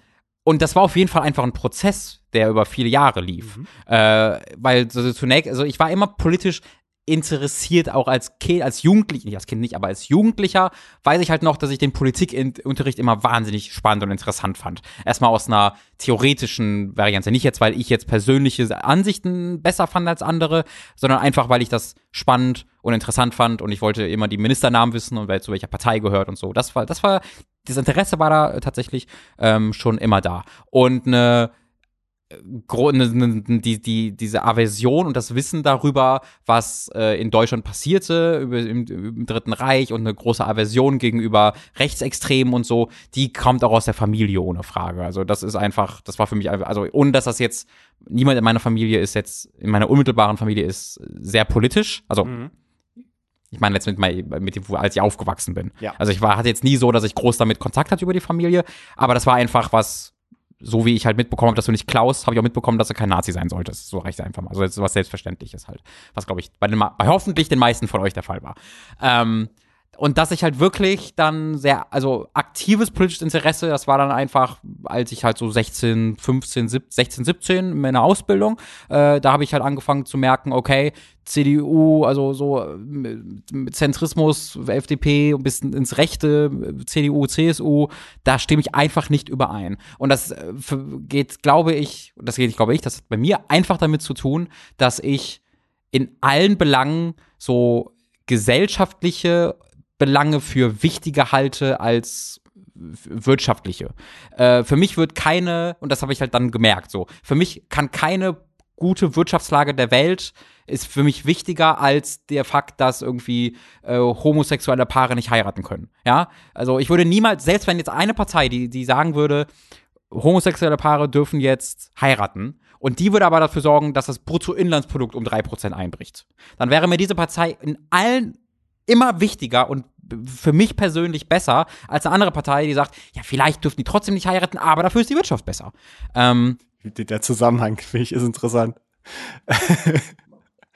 und das war auf jeden Fall einfach ein Prozess, der über viele Jahre lief. Mhm. Äh, weil so, zunächst, also ich war immer politisch interessiert, auch als Kind, als Jugendlicher, nicht als Kind nicht, aber als Jugendlicher, weiß ich halt noch, dass ich den Politikunterricht immer wahnsinnig spannend und interessant fand. Erstmal aus einer theoretischen Variante. Nicht jetzt, weil ich jetzt persönliche Ansichten besser fand als andere, sondern einfach, weil ich das spannend und interessant fand und ich wollte immer die Ministernamen wissen und wer zu welcher Partei gehört und so. Das war, das war, das Interesse war da tatsächlich ähm, schon immer da. Und eine Ne, ne, die, die, diese Aversion und das Wissen darüber, was äh, in Deutschland passierte, über, im, im, Dritten Reich und eine große Aversion gegenüber Rechtsextremen und so, die kommt auch aus der Familie ohne Frage. Also das ist einfach, das war für mich einfach, also ohne dass das jetzt, niemand in meiner Familie ist jetzt, in meiner unmittelbaren Familie ist sehr politisch, also mhm. Ich meine jetzt mit, mit dem, als ich aufgewachsen bin. Ja. Also ich war, hatte jetzt nie so, dass ich groß damit Kontakt hatte über die Familie, aber das war einfach was, so wie ich halt mitbekommen habe, dass du nicht klaust, habe ich auch mitbekommen, dass du kein Nazi sein solltest. So reicht einfach mal. Also das ist was Selbstverständliches halt. Was, glaube ich, bei, den, bei hoffentlich den meisten von euch der Fall war. Ähm, und dass ich halt wirklich dann sehr, also aktives politisches Interesse, das war dann einfach, als ich halt so 16, 15, 17, 16, 17 in meiner Ausbildung, äh, da habe ich halt angefangen zu merken, okay, CDU, also so Zentrismus, FDP, ein bisschen ins Rechte, CDU, CSU, da stimme ich einfach nicht überein. Und das äh, geht, glaube ich, das geht, glaube ich, das hat bei mir einfach damit zu tun, dass ich in allen Belangen so gesellschaftliche Belange für wichtiger halte als wirtschaftliche. Äh, für mich wird keine, und das habe ich halt dann gemerkt, so, für mich kann keine gute Wirtschaftslage der Welt ist für mich wichtiger als der Fakt, dass irgendwie äh, homosexuelle Paare nicht heiraten können. Ja, also ich würde niemals, selbst wenn jetzt eine Partei, die die sagen würde, homosexuelle Paare dürfen jetzt heiraten, und die würde aber dafür sorgen, dass das Bruttoinlandsprodukt um drei Prozent einbricht. Dann wäre mir diese Partei in allen immer wichtiger und für mich persönlich besser als eine andere Partei, die sagt, ja, vielleicht dürfen die trotzdem nicht heiraten, aber dafür ist die Wirtschaft besser. Ähm, Der Zusammenhang, finde ich, ist interessant.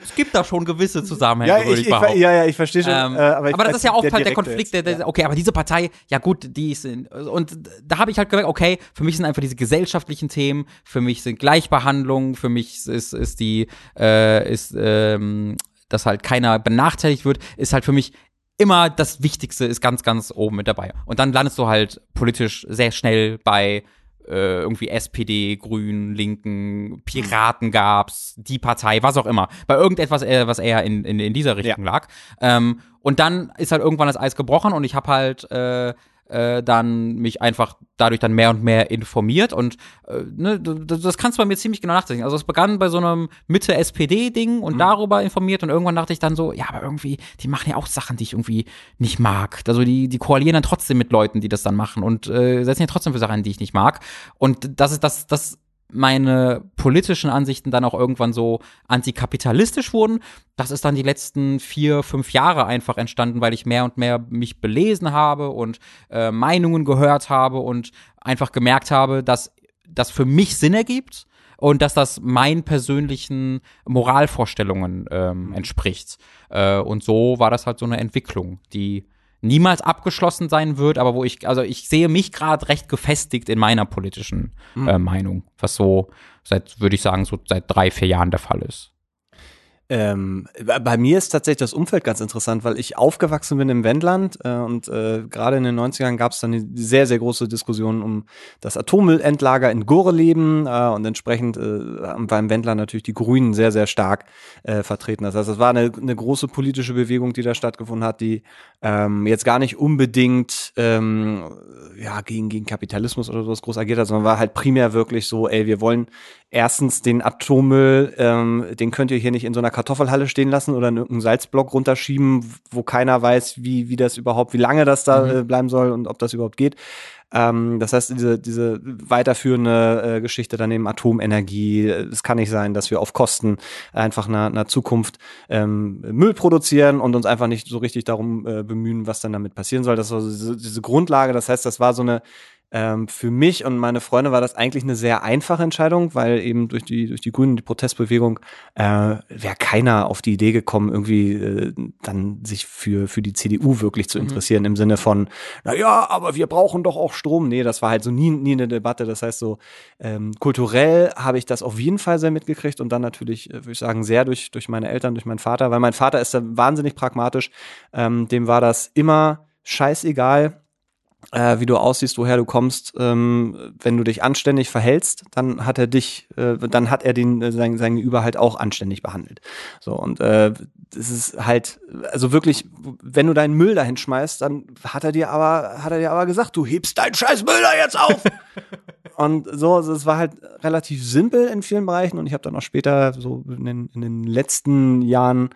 Es gibt da schon gewisse Zusammenhänge, ja, würde ich, ich behaupten. Ja, ja, ich verstehe schon. Ähm, äh, aber, aber das ist ja auch der, halt der Konflikt, der, der, okay, aber diese Partei, ja gut, die ist, in, und da habe ich halt gemerkt, okay, für mich sind einfach diese gesellschaftlichen Themen, für mich sind Gleichbehandlung, für mich ist, ist die, äh, ist, ähm, dass halt keiner benachteiligt wird, ist halt für mich immer das Wichtigste, ist ganz, ganz oben mit dabei. Und dann landest du halt politisch sehr schnell bei äh, irgendwie SPD, Grünen, Linken, Piraten gab's, die Partei, was auch immer. Bei irgendetwas, äh, was eher in, in, in dieser Richtung ja. lag. Ähm, und dann ist halt irgendwann das Eis gebrochen und ich habe halt äh, äh, dann mich einfach dadurch dann mehr und mehr informiert und äh, ne, das, das kannst du bei mir ziemlich genau nachdenken. Also es begann bei so einem Mitte-SPD-Ding und mhm. darüber informiert und irgendwann dachte ich dann so, ja, aber irgendwie, die machen ja auch Sachen, die ich irgendwie nicht mag. Also die, die koalieren dann trotzdem mit Leuten, die das dann machen und äh, setzen ja trotzdem für Sachen, die ich nicht mag. Und das ist das, das meine politischen Ansichten dann auch irgendwann so antikapitalistisch wurden. Das ist dann die letzten vier, fünf Jahre einfach entstanden, weil ich mehr und mehr mich belesen habe und äh, Meinungen gehört habe und einfach gemerkt habe, dass das für mich Sinn ergibt und dass das meinen persönlichen Moralvorstellungen ähm, entspricht. Äh, und so war das halt so eine Entwicklung, die niemals abgeschlossen sein wird, aber wo ich, also ich sehe mich gerade recht gefestigt in meiner politischen mhm. äh, Meinung, was so seit, würde ich sagen, so seit drei, vier Jahren der Fall ist. Ähm, bei mir ist tatsächlich das Umfeld ganz interessant, weil ich aufgewachsen bin im Wendland äh, und äh, gerade in den 90ern gab es dann eine sehr, sehr große Diskussion um das Atommüllendlager in Goreleben äh, und entsprechend äh, war im Wendland natürlich die Grünen sehr, sehr stark äh, vertreten. Das heißt, es war eine, eine große politische Bewegung, die da stattgefunden hat, die ähm, jetzt gar nicht unbedingt ähm, ja, gegen, gegen Kapitalismus oder sowas groß agiert hat, sondern war halt primär wirklich so, ey, wir wollen erstens den Atommüll, ähm, den könnt ihr hier nicht in so einer Kartoffelhalle stehen lassen oder in irgendeinen Salzblock runterschieben, wo keiner weiß, wie, wie das überhaupt, wie lange das da mhm. äh, bleiben soll und ob das überhaupt geht. Ähm, das heißt, diese, diese weiterführende äh, Geschichte daneben Atomenergie, es kann nicht sein, dass wir auf Kosten einfach einer, einer Zukunft ähm, Müll produzieren und uns einfach nicht so richtig darum äh, bemühen, was dann damit passieren soll. Das war so diese, diese Grundlage. Das heißt, das war so eine ähm, für mich und meine Freunde war das eigentlich eine sehr einfache Entscheidung, weil eben durch die, durch die Grünen, die Protestbewegung, äh, wäre keiner auf die Idee gekommen, irgendwie äh, dann sich für, für die CDU wirklich zu mhm. interessieren, mhm. im Sinne von, na ja, aber wir brauchen doch auch Strom. Nee, das war halt so nie, nie eine Debatte. Das heißt so, ähm, kulturell habe ich das auf jeden Fall sehr mitgekriegt und dann natürlich, äh, würde ich sagen, sehr durch, durch meine Eltern, durch meinen Vater, weil mein Vater ist da wahnsinnig pragmatisch. Ähm, dem war das immer scheißegal äh, wie du aussiehst, woher du kommst, ähm, wenn du dich anständig verhältst, dann hat er dich, äh, dann hat er den äh, sein, sein Gegenüber halt auch anständig behandelt. So und äh, das ist halt, also wirklich, wenn du deinen Müll dahin schmeißt, dann hat er dir aber, hat er dir aber gesagt, du hebst deinen scheiß Müll da jetzt auf. und so, also es war halt relativ simpel in vielen Bereichen und ich habe dann auch später so in den, in den letzten Jahren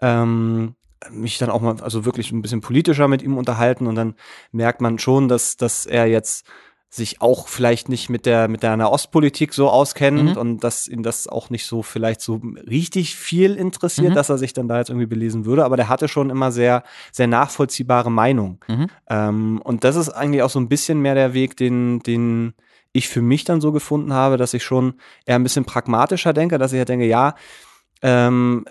ähm, mich dann auch mal, also wirklich ein bisschen politischer mit ihm unterhalten und dann merkt man schon, dass, dass er jetzt sich auch vielleicht nicht mit der mit der Nahostpolitik so auskennt mhm. und dass ihn das auch nicht so vielleicht so richtig viel interessiert, mhm. dass er sich dann da jetzt irgendwie belesen würde. Aber der hatte schon immer sehr sehr nachvollziehbare Meinung. Mhm. Ähm, und das ist eigentlich auch so ein bisschen mehr der Weg, den den ich für mich dann so gefunden habe, dass ich schon eher ein bisschen pragmatischer denke, dass ich ja denke, ja, ähm,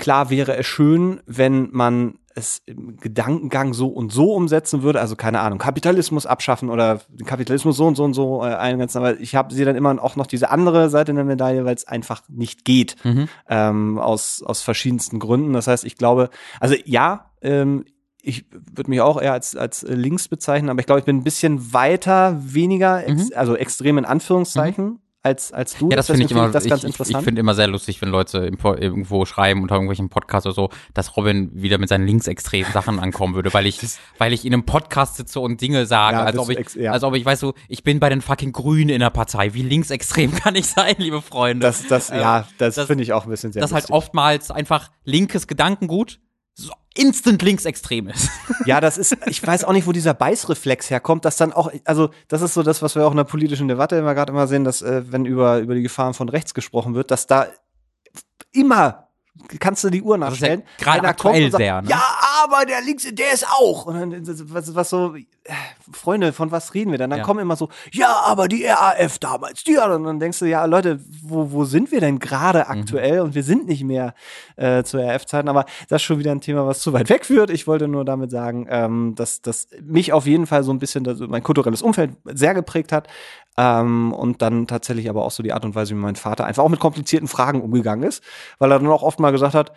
Klar wäre es schön, wenn man es im Gedankengang so und so umsetzen würde, also keine Ahnung, Kapitalismus abschaffen oder den Kapitalismus so und so und so äh, eingrenzen, aber ich habe sie dann immer auch noch diese andere Seite der Medaille, weil es einfach nicht geht, mhm. ähm, aus, aus verschiedensten Gründen. Das heißt, ich glaube, also ja, ähm, ich würde mich auch eher als, als links bezeichnen, aber ich glaube, ich bin ein bisschen weiter, weniger, ex mhm. also extrem in Anführungszeichen. Mhm als, als du. Ja, das finde ich immer, das ganz ich, interessant. ich finde immer sehr lustig, wenn Leute irgendwo schreiben unter irgendwelchen Podcasts oder so, dass Robin wieder mit seinen linksextremen Sachen ankommen würde, weil ich, weil ich in einem Podcast sitze und Dinge sage, ja, als ob ich, ja. als ob ich, weißt du, ich bin bei den fucking Grünen in der Partei. Wie linksextrem kann ich sein, liebe Freunde? Das, das, ja, das, das finde ich auch ein bisschen sehr Das halt oftmals einfach linkes Gedankengut so instant linksextrem ist. Ja, das ist, ich weiß auch nicht, wo dieser Beißreflex herkommt, dass dann auch, also das ist so das, was wir auch in der politischen Debatte immer gerade immer sehen, dass äh, wenn über, über die Gefahren von rechts gesprochen wird, dass da immer kannst du die Uhr nachstellen. Ja Gerade aktuell sagt, sehr. Ne? Ja, aber der links, der ist auch. Und dann was, was so, äh, Freunde, von was reden wir denn? Dann ja. kommen immer so, ja, aber die RAF damals, die und dann denkst du, ja, Leute, wo, wo sind wir denn gerade mhm. aktuell? Mhm. Und wir sind nicht mehr äh, zu RAF-Zeiten, aber das ist schon wieder ein Thema, was zu weit weg führt. Ich wollte nur damit sagen, ähm, dass das mich auf jeden Fall so ein bisschen das, mein kulturelles Umfeld sehr geprägt hat. Ähm, und dann tatsächlich aber auch so die Art und Weise, wie mein Vater einfach auch mit komplizierten Fragen umgegangen ist, weil er dann auch oft mal gesagt hat,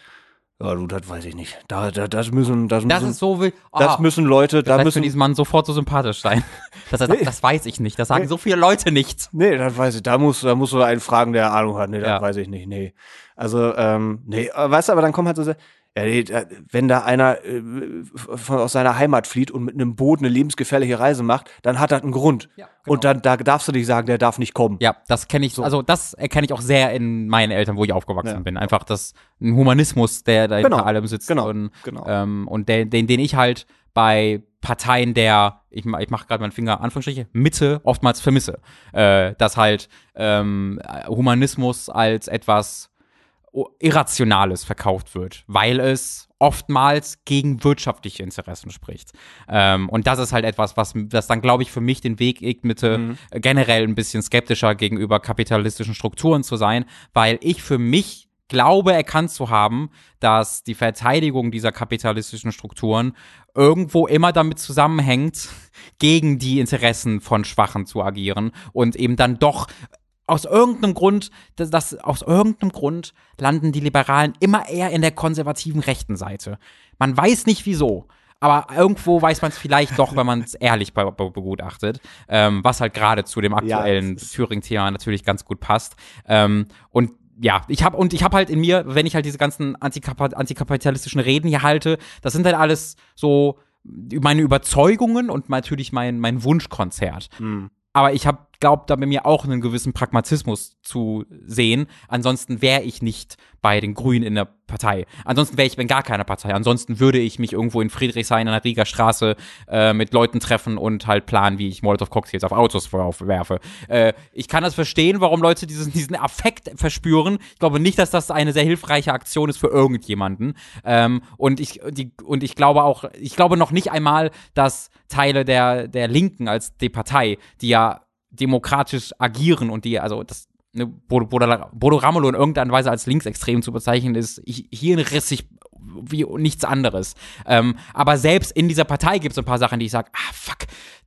Ja, du, das weiß ich nicht. Da, da, das müssen, das Das müssen, ist so wild. Oh, das müssen Leute, das da heißt müssen, für diesen Mann sofort so sympathisch sein. Das, das, Nee. das weiß ich nicht. Das sagen Nee. so viele Leute nicht. Nee, das weiß ich. Da muss, da musst du einen fragen, der Ahnung hat. Nee, das Ja. weiß ich nicht. Nee. Also, ähm, nee, äh, weißt du, aber dann kommt halt so, ja, wenn da einer äh, von, aus seiner Heimat flieht und mit einem Boot eine lebensgefährliche Reise macht, dann hat das einen Grund. Ja, genau. Und dann, da darfst du nicht sagen, der darf nicht kommen. Ja, das kenne ich, also das erkenne ich auch sehr in meinen Eltern, wo ich aufgewachsen Ja. bin. Einfach das ein Humanismus, der da Genau, hinter allem sitzt. genau, Und, genau. ähm, und der, den, den ich halt bei Parteien der, ich, ich mache gerade meinen Finger Anführungsstriche, Mitte oftmals vermisse. Äh, dass halt ähm, Humanismus als etwas Irrationales verkauft wird, weil es oftmals gegen wirtschaftliche Interessen spricht. Ähm, und das ist halt etwas, was das dann, glaube ich, für mich den Weg geht, Mitte Mhm. äh, generell ein bisschen skeptischer gegenüber kapitalistischen Strukturen zu sein, weil ich für mich glaube erkannt zu haben, dass die Verteidigung dieser kapitalistischen Strukturen irgendwo immer damit zusammenhängt, gegen die Interessen von Schwachen zu agieren und eben dann doch aus irgendeinem Grund, das, das, aus irgendeinem Grund landen die Liberalen immer eher in der konservativen rechten Seite. Man weiß nicht wieso. Aber irgendwo weiß man es vielleicht doch, wenn man es ehrlich be be begutachtet, ähm, was halt gerade zu dem aktuellen ist- Thüringen-Thema natürlich ganz gut passt. Ähm, und ja, ich habe und ich habe halt in mir, wenn ich halt diese ganzen antikapa antikapitalistischen Reden hier halte, das sind halt alles so meine Überzeugungen und natürlich mein mein Wunschkonzert. Aber ich habe glaubt da bei mir auch einen gewissen Pragmatismus zu sehen. Ansonsten wäre ich nicht bei den Grünen in der Partei. Ansonsten wäre ich in gar keiner Partei. Ansonsten würde ich mich irgendwo in Friedrichshain an der Rieger Straße äh, mit Leuten treffen und halt planen, wie ich Molotow-Cocktails auf Autos werfe. Äh, ich kann das verstehen, warum Leute diesen, diesen Affekt verspüren. Ich glaube nicht, dass das eine sehr hilfreiche Aktion ist für irgendjemanden. Ähm, und ich die, und ich glaube auch, ich glaube noch nicht einmal, dass Teile der der Linken als die Partei, die ja demokratisch agieren und die, also das, ne, Bodo, Bodo, Bodo Ramelow in irgendeiner Weise als linksextrem zu bezeichnen, ist hi- hirnrissig wie nichts anderes. Ähm, aber selbst in dieser Partei gibt es ein paar Sachen, die ich sage, ah fuck,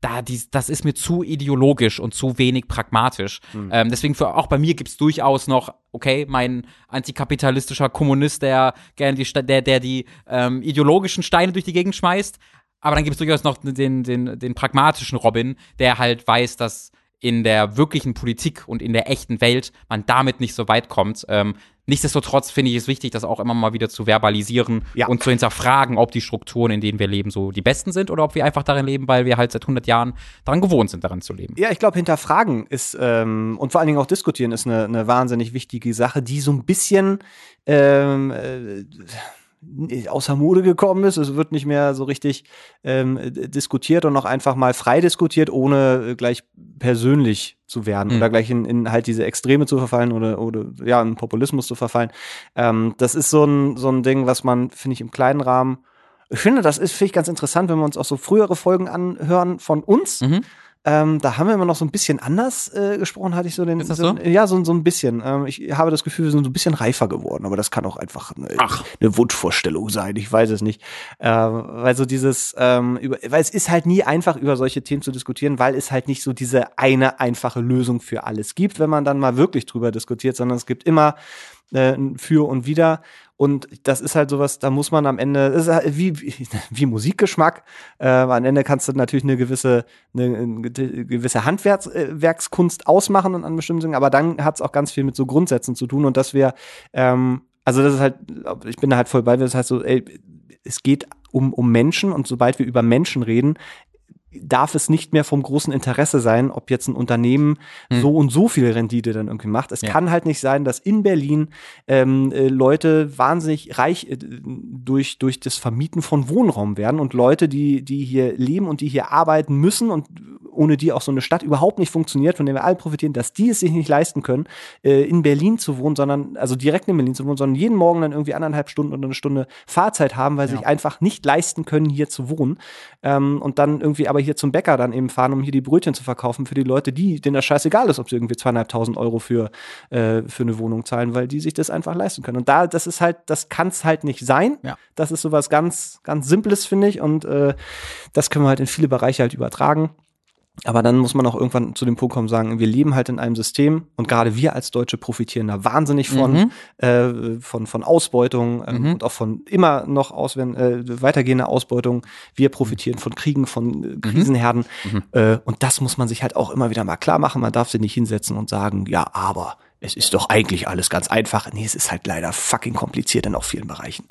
da, dies, das ist mir zu ideologisch und zu wenig pragmatisch. Ähm, deswegen für, auch bei mir gibt es durchaus noch, okay, mein antikapitalistischer Kommunist, der gerne die, der, der die ähm, ideologischen Steine durch die Gegend schmeißt. Aber dann gibt es durchaus noch den, den, den pragmatischen Robin, der halt weiß, dass in der wirklichen Politik und in der echten Welt man damit nicht so weit kommt. Ähm, nichtsdestotrotz finde ich es wichtig, das auch immer mal wieder zu verbalisieren Ja. und zu hinterfragen, ob die Strukturen, in denen wir leben, so die besten sind oder ob wir einfach darin leben, weil wir halt seit 100 Jahren daran gewohnt sind, daran zu leben. Ja, ich glaube, hinterfragen ist ähm, und vor allen Dingen auch diskutieren ist eine, eine wahnsinnig wichtige Sache, die so ein bisschen ähm, äh, außer Mode gekommen ist. Es wird nicht mehr so richtig ähm, diskutiert und noch einfach mal frei diskutiert, ohne äh, gleich persönlich zu werden Mhm. oder gleich in, in halt diese Extreme zu verfallen oder, oder ja, in Populismus zu verfallen. Ähm, das ist so ein, so ein Ding, was man, finde ich, im kleinen Rahmen ich finde, das ist, finde ich, ganz interessant, wenn wir uns auch so frühere Folgen anhören von uns. Mhm. Ähm, da haben wir immer noch so ein bisschen anders äh, gesprochen, hatte ich so den. Ist das so? so? Ja, so, so ein bisschen. Ähm, ich habe das Gefühl, wir sind so ein bisschen reifer geworden, aber das kann auch einfach eine, Ach. eine Wunschvorstellung sein. Ich weiß es nicht. Äh, weil so dieses, ähm, über, weil es ist halt nie einfach, über solche Themen zu diskutieren, weil es halt nicht so diese eine einfache Lösung für alles gibt, wenn man dann mal wirklich drüber diskutiert, sondern es gibt immer äh, Für und Wider. Und das ist halt sowas, da muss man am Ende, das ist halt wie, wie, wie Musikgeschmack. Äh, am Ende kannst du natürlich eine gewisse, eine, eine gewisse Handwerkskunst ausmachen und an bestimmten Dingen, aber dann hat es auch ganz viel mit so Grundsätzen zu tun und dass wir, ähm, also das ist halt, ich bin da halt voll bei, das heißt so, ey, es geht um, um Menschen und sobald wir über Menschen reden, darf es nicht mehr vom großen Interesse sein, ob jetzt ein Unternehmen so und so viel Rendite dann irgendwie macht. Es Ja. kann halt nicht sein, dass in Berlin ähm, äh, Leute wahnsinnig reich äh, durch, durch das Vermieten von Wohnraum werden und Leute, die, die hier leben und die hier arbeiten müssen und ohne die auch so eine Stadt überhaupt nicht funktioniert, von der wir alle profitieren, dass die es sich nicht leisten können, äh, in Berlin zu wohnen, sondern, also direkt in Berlin zu wohnen, sondern jeden Morgen dann irgendwie anderthalb Stunden oder eine Stunde Fahrzeit haben, weil sie Ja. sich einfach nicht leisten können, hier zu wohnen. Ähm, und dann irgendwie aber hier zum Bäcker dann eben fahren, um hier die Brötchen zu verkaufen für die Leute, die, denen das scheißegal ist, ob sie irgendwie zweieinhalbtausend Euro für, äh, für eine Wohnung zahlen, weil die sich das einfach leisten können. Und da, das ist halt, das kann es halt nicht sein. Ja. Das ist sowas ganz, ganz Simples, finde ich. Und äh, das können wir halt in viele Bereiche halt übertragen. Aber dann muss man auch irgendwann zu dem Punkt kommen, sagen, wir leben halt in einem System und gerade wir als Deutsche profitieren da wahnsinnig von, Mhm. äh, von, von Ausbeutung ähm, Mhm. und auch von immer noch auswählen, äh, weitergehender Ausbeutung. Wir profitieren von Kriegen, von äh, Krisenherden. Mhm. Äh, und das muss man sich halt auch immer wieder mal klar machen. Man darf sich nicht hinsetzen und sagen, ja, aber es ist doch eigentlich alles ganz einfach. Nee, es ist halt leider fucking kompliziert in auch vielen Bereichen.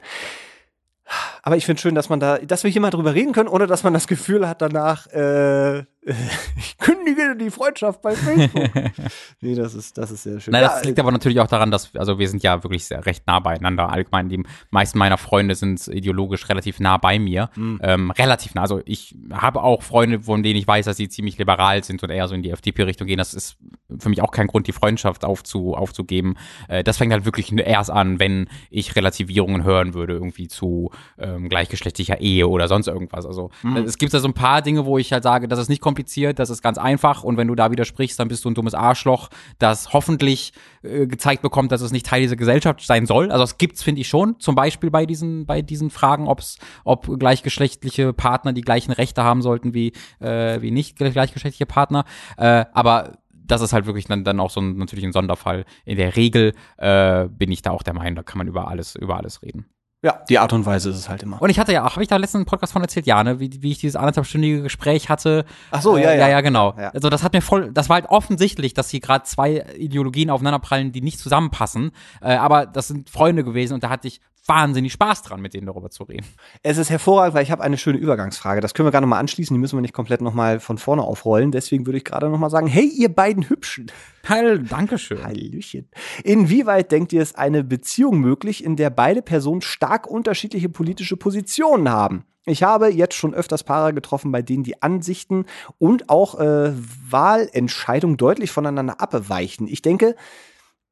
Aber ich finde schön, dass man da, dass wir hier mal drüber reden können, ohne dass man das Gefühl hat danach, äh, ich kündige die Freundschaft bei Facebook. nee, das ist, das ist sehr schön. Nein, das liegt aber natürlich auch daran, dass, also wir sind ja wirklich sehr, recht nah beieinander. Allgemein, die meisten meiner Freunde sind ideologisch relativ nah bei mir. Mhm. Ähm, relativ nah. Also ich habe auch Freunde, von denen ich weiß, dass sie ziemlich liberal sind und eher so in die FDP-Richtung gehen. Das ist für mich auch kein Grund, die Freundschaft aufzu, aufzugeben. Äh, das fängt halt wirklich erst an, wenn ich Relativierungen hören würde, irgendwie zu ähm, gleichgeschlechtlicher Ehe oder sonst irgendwas. Also Mhm. es gibt da so ein paar Dinge, wo ich halt sage, das ist nicht kompliziert, das ist ganz einfach und wenn du da widersprichst, dann bist du ein dummes Arschloch, das hoffentlich äh, gezeigt bekommt, dass es nicht Teil dieser Gesellschaft sein soll. Also es gibt's, finde ich schon, zum Beispiel bei diesen, bei diesen Fragen, ob's, ob gleichgeschlechtliche Partner die gleichen Rechte haben sollten wie, äh, wie nicht gleichgeschlechtliche Partner. Äh, aber das ist halt wirklich dann, dann auch so ein, natürlich ein Sonderfall. In der Regel äh, bin ich da auch der Meinung, da kann man über alles, über alles reden. Ja, die Art und Weise ist es halt immer. Und ich hatte ja auch, habe ich da letzten Podcast von erzählt, ja, ne, wie, wie ich dieses anderthalbstündige Gespräch hatte. Ach so, ja, Äh, ja. ja, ja, genau. Ja. Also das hat mir voll, das war halt offensichtlich, dass hier gerade zwei Ideologien aufeinanderprallen, die nicht zusammenpassen. Äh, aber das sind Freunde gewesen und da hatte ich wahnsinnig Spaß dran, mit denen darüber zu reden. Es ist hervorragend, weil ich habe eine schöne Übergangsfrage. Das können wir gerade noch mal anschließen. Die müssen wir nicht komplett noch mal von vorne aufrollen. Deswegen würde ich gerade noch mal sagen: Hey, ihr beiden Hübschen. Heil, Dankeschön. Hallöchen. Inwieweit denkt ihr, ist eine Beziehung möglich, in der beide Personen stark unterschiedliche politische Positionen haben? Ich habe jetzt schon öfters Paare getroffen, bei denen die Ansichten und auch äh, Wahlentscheidungen deutlich voneinander abweichen. Ich denke,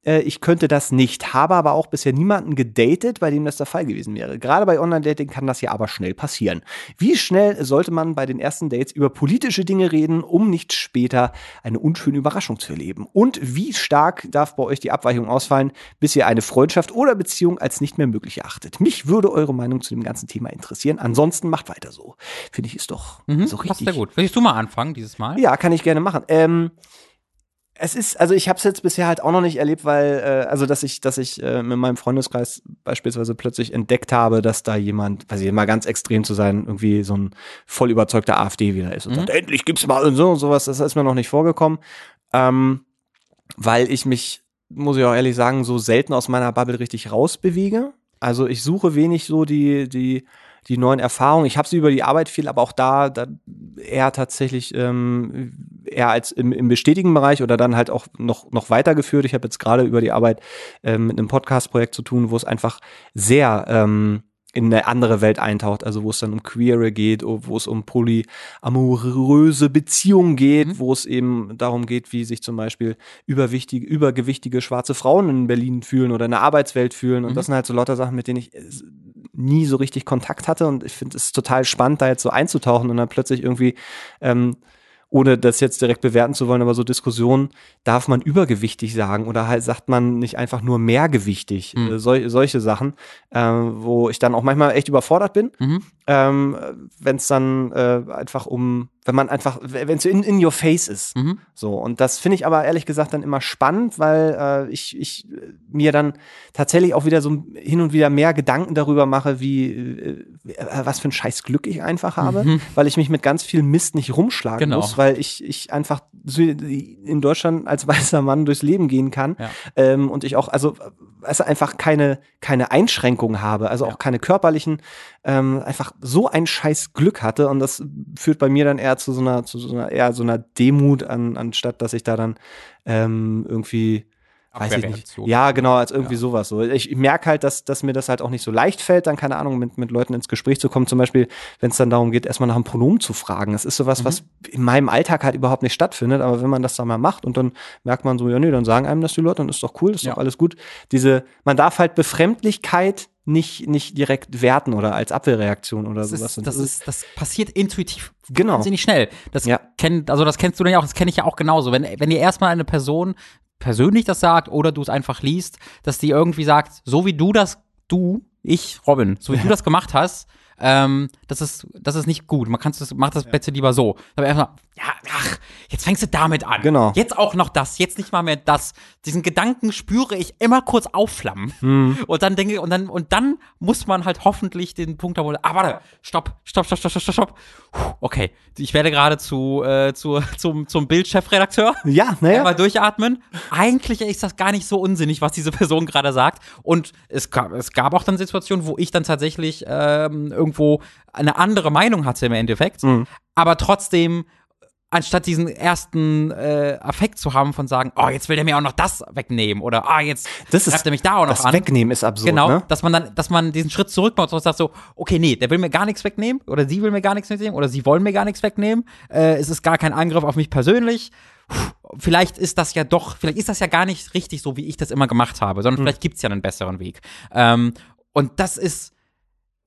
äh, ich könnte das nicht, habe aber auch bisher niemanden gedatet, bei dem das der Fall gewesen wäre. Gerade bei Online-Dating kann das ja aber schnell passieren. Wie schnell sollte man bei den ersten Dates über politische Dinge reden, um nicht später eine unschöne Überraschung zu erleben? Und wie stark darf bei euch die Abweichung ausfallen, bis ihr eine Freundschaft oder Beziehung als nicht mehr möglich erachtet? Mich würde eure Meinung zu dem ganzen Thema interessieren. Ansonsten macht weiter so. Finde ich ist doch Mhm, so passt richtig. sehr gut. Willst du mal anfangen dieses Mal? Ja, kann ich gerne machen. Ähm, es ist, also ich habe es jetzt bisher halt auch noch nicht erlebt, weil, äh, also dass ich, dass ich äh, mit meinem Freundeskreis beispielsweise plötzlich entdeckt habe, dass da jemand, weiß ich, mal ganz extrem zu sein, irgendwie so ein voll überzeugter AfD wieder ist und Mhm. sagt, endlich gibt's mal und so und sowas, das ist mir noch nicht vorgekommen. Ähm, weil ich mich, muss ich auch ehrlich sagen, so selten aus meiner Bubble richtig rausbewege. Also ich suche wenig so die, die, die neuen Erfahrungen. Ich habe sie über die Arbeit viel, aber auch da, da eher tatsächlich ähm, eher als im, im bestätigen Bereich oder dann halt auch noch, noch weitergeführt. Ich habe jetzt gerade über die Arbeit ähm, mit einem Podcast-Projekt zu tun, wo es einfach sehr ähm, in eine andere Welt eintaucht, also wo es dann um Queere geht, wo es um polyamoröse Beziehungen geht, Mhm. wo es eben darum geht, wie sich zum Beispiel überwichtige, übergewichtige schwarze Frauen in Berlin fühlen oder in der Arbeitswelt fühlen. Und Mhm. das sind halt so lauter Sachen, mit denen ich äh, nie so richtig Kontakt hatte. Und ich finde es total spannend, da jetzt so einzutauchen und dann plötzlich irgendwie ähm, ohne das jetzt direkt bewerten zu wollen, aber so Diskussionen, darf man übergewichtig sagen oder halt sagt man nicht einfach nur mehrgewichtig, Mhm. äh, sol solche Sachen, äh, wo ich dann auch manchmal echt überfordert bin, Mhm. ähm, wenn es dann äh, einfach um, wenn man einfach, wenn es in, in your face ist. Mhm. So, und das finde ich aber ehrlich gesagt dann immer spannend, weil äh, ich, ich äh, mir dann tatsächlich auch wieder so hin und wieder mehr Gedanken darüber mache, wie äh, äh, was für ein scheiß Glück ich einfach habe, Mhm. weil ich mich mit ganz viel Mist nicht rumschlagen Genau. muss, weil ich, ich einfach in Deutschland als weißer Mann durchs Leben gehen kann Ja. ähm, und ich auch, also also einfach keine, keine Einschränkungen habe, also auch Ja. keine körperlichen, ähm, einfach so ein scheiß Glück hatte und das führt bei mir dann eher zu so einer, zu so einer eher so einer Demut an, anstatt dass ich da dann ähm, irgendwie weiß ich nicht. Ja, genau, als irgendwie Ja. sowas. So. Ich, ich merke halt, dass, dass mir das halt auch nicht so leicht fällt, dann, keine Ahnung, mit, mit Leuten ins Gespräch zu kommen. Zum Beispiel, wenn es dann darum geht, erstmal nach einem Pronomen zu fragen. Das ist sowas, Mhm. was in meinem Alltag halt überhaupt nicht stattfindet. Aber wenn man das dann mal macht und dann merkt man so, ja, nee, dann sagen einem das die Leute, dann ist doch cool, ist Ja. doch alles gut. Diese, man darf halt Befremdlichkeit nicht, nicht direkt werten oder als Abwehrreaktion oder Das sowas. ist, das ist, das passiert intuitiv. Genau. Wahnsinnig schnell. Das Ja. kennt, also das kennst du dann ja auch, das kenne ich ja auch genauso. Wenn, wenn dir erstmal eine Person persönlich das sagt oder du es einfach liest, dass die irgendwie sagt, so wie du das, du, ich, Robin, so wie du das gemacht hast, ähm, das ist, das ist nicht gut. Man kann das, macht das bitte lieber so. Aber erstmal, ja, ach, jetzt fängst du damit an. Genau. Jetzt auch noch das, jetzt nicht mal mehr das. Diesen Gedanken spüre ich immer kurz aufflammen. Hm. Und dann denke ich, und dann, und dann muss man halt hoffentlich den Punkt haben, wo, ah, warte, stopp, stopp, stopp, stopp, stopp, stopp, stopp. Puh, Okay. Ich werde gerade zu, äh, zu, zum, zum Bildchefredakteur. Ja, naja. Einmal durchatmen. Eigentlich ist das gar nicht so unsinnig, was diese Person gerade sagt. Und es gab, es gab auch dann Situationen, wo ich dann tatsächlich ähm, irgendwo eine andere Meinung hatte im Endeffekt. Mhm. Aber trotzdem, anstatt diesen ersten äh, Affekt zu haben von sagen, oh, jetzt will der mir auch noch das wegnehmen oder ah, jetzt Das ist- er mich da auch noch das an. Wegnehmen ist absurd, Genau, ne? dass man dann, dass man diesen Schritt zurück macht und sagt so, okay, nee, der will mir gar nichts wegnehmen oder sie will mir gar nichts wegnehmen oder sie wollen mir gar nichts wegnehmen. Äh, es ist gar kein Angriff auf mich persönlich. Puh, Vielleicht ist das ja doch, vielleicht ist das ja gar nicht richtig so, wie ich das immer gemacht habe, sondern vielleicht gibt's ja einen besseren Weg. Ähm, und das ist,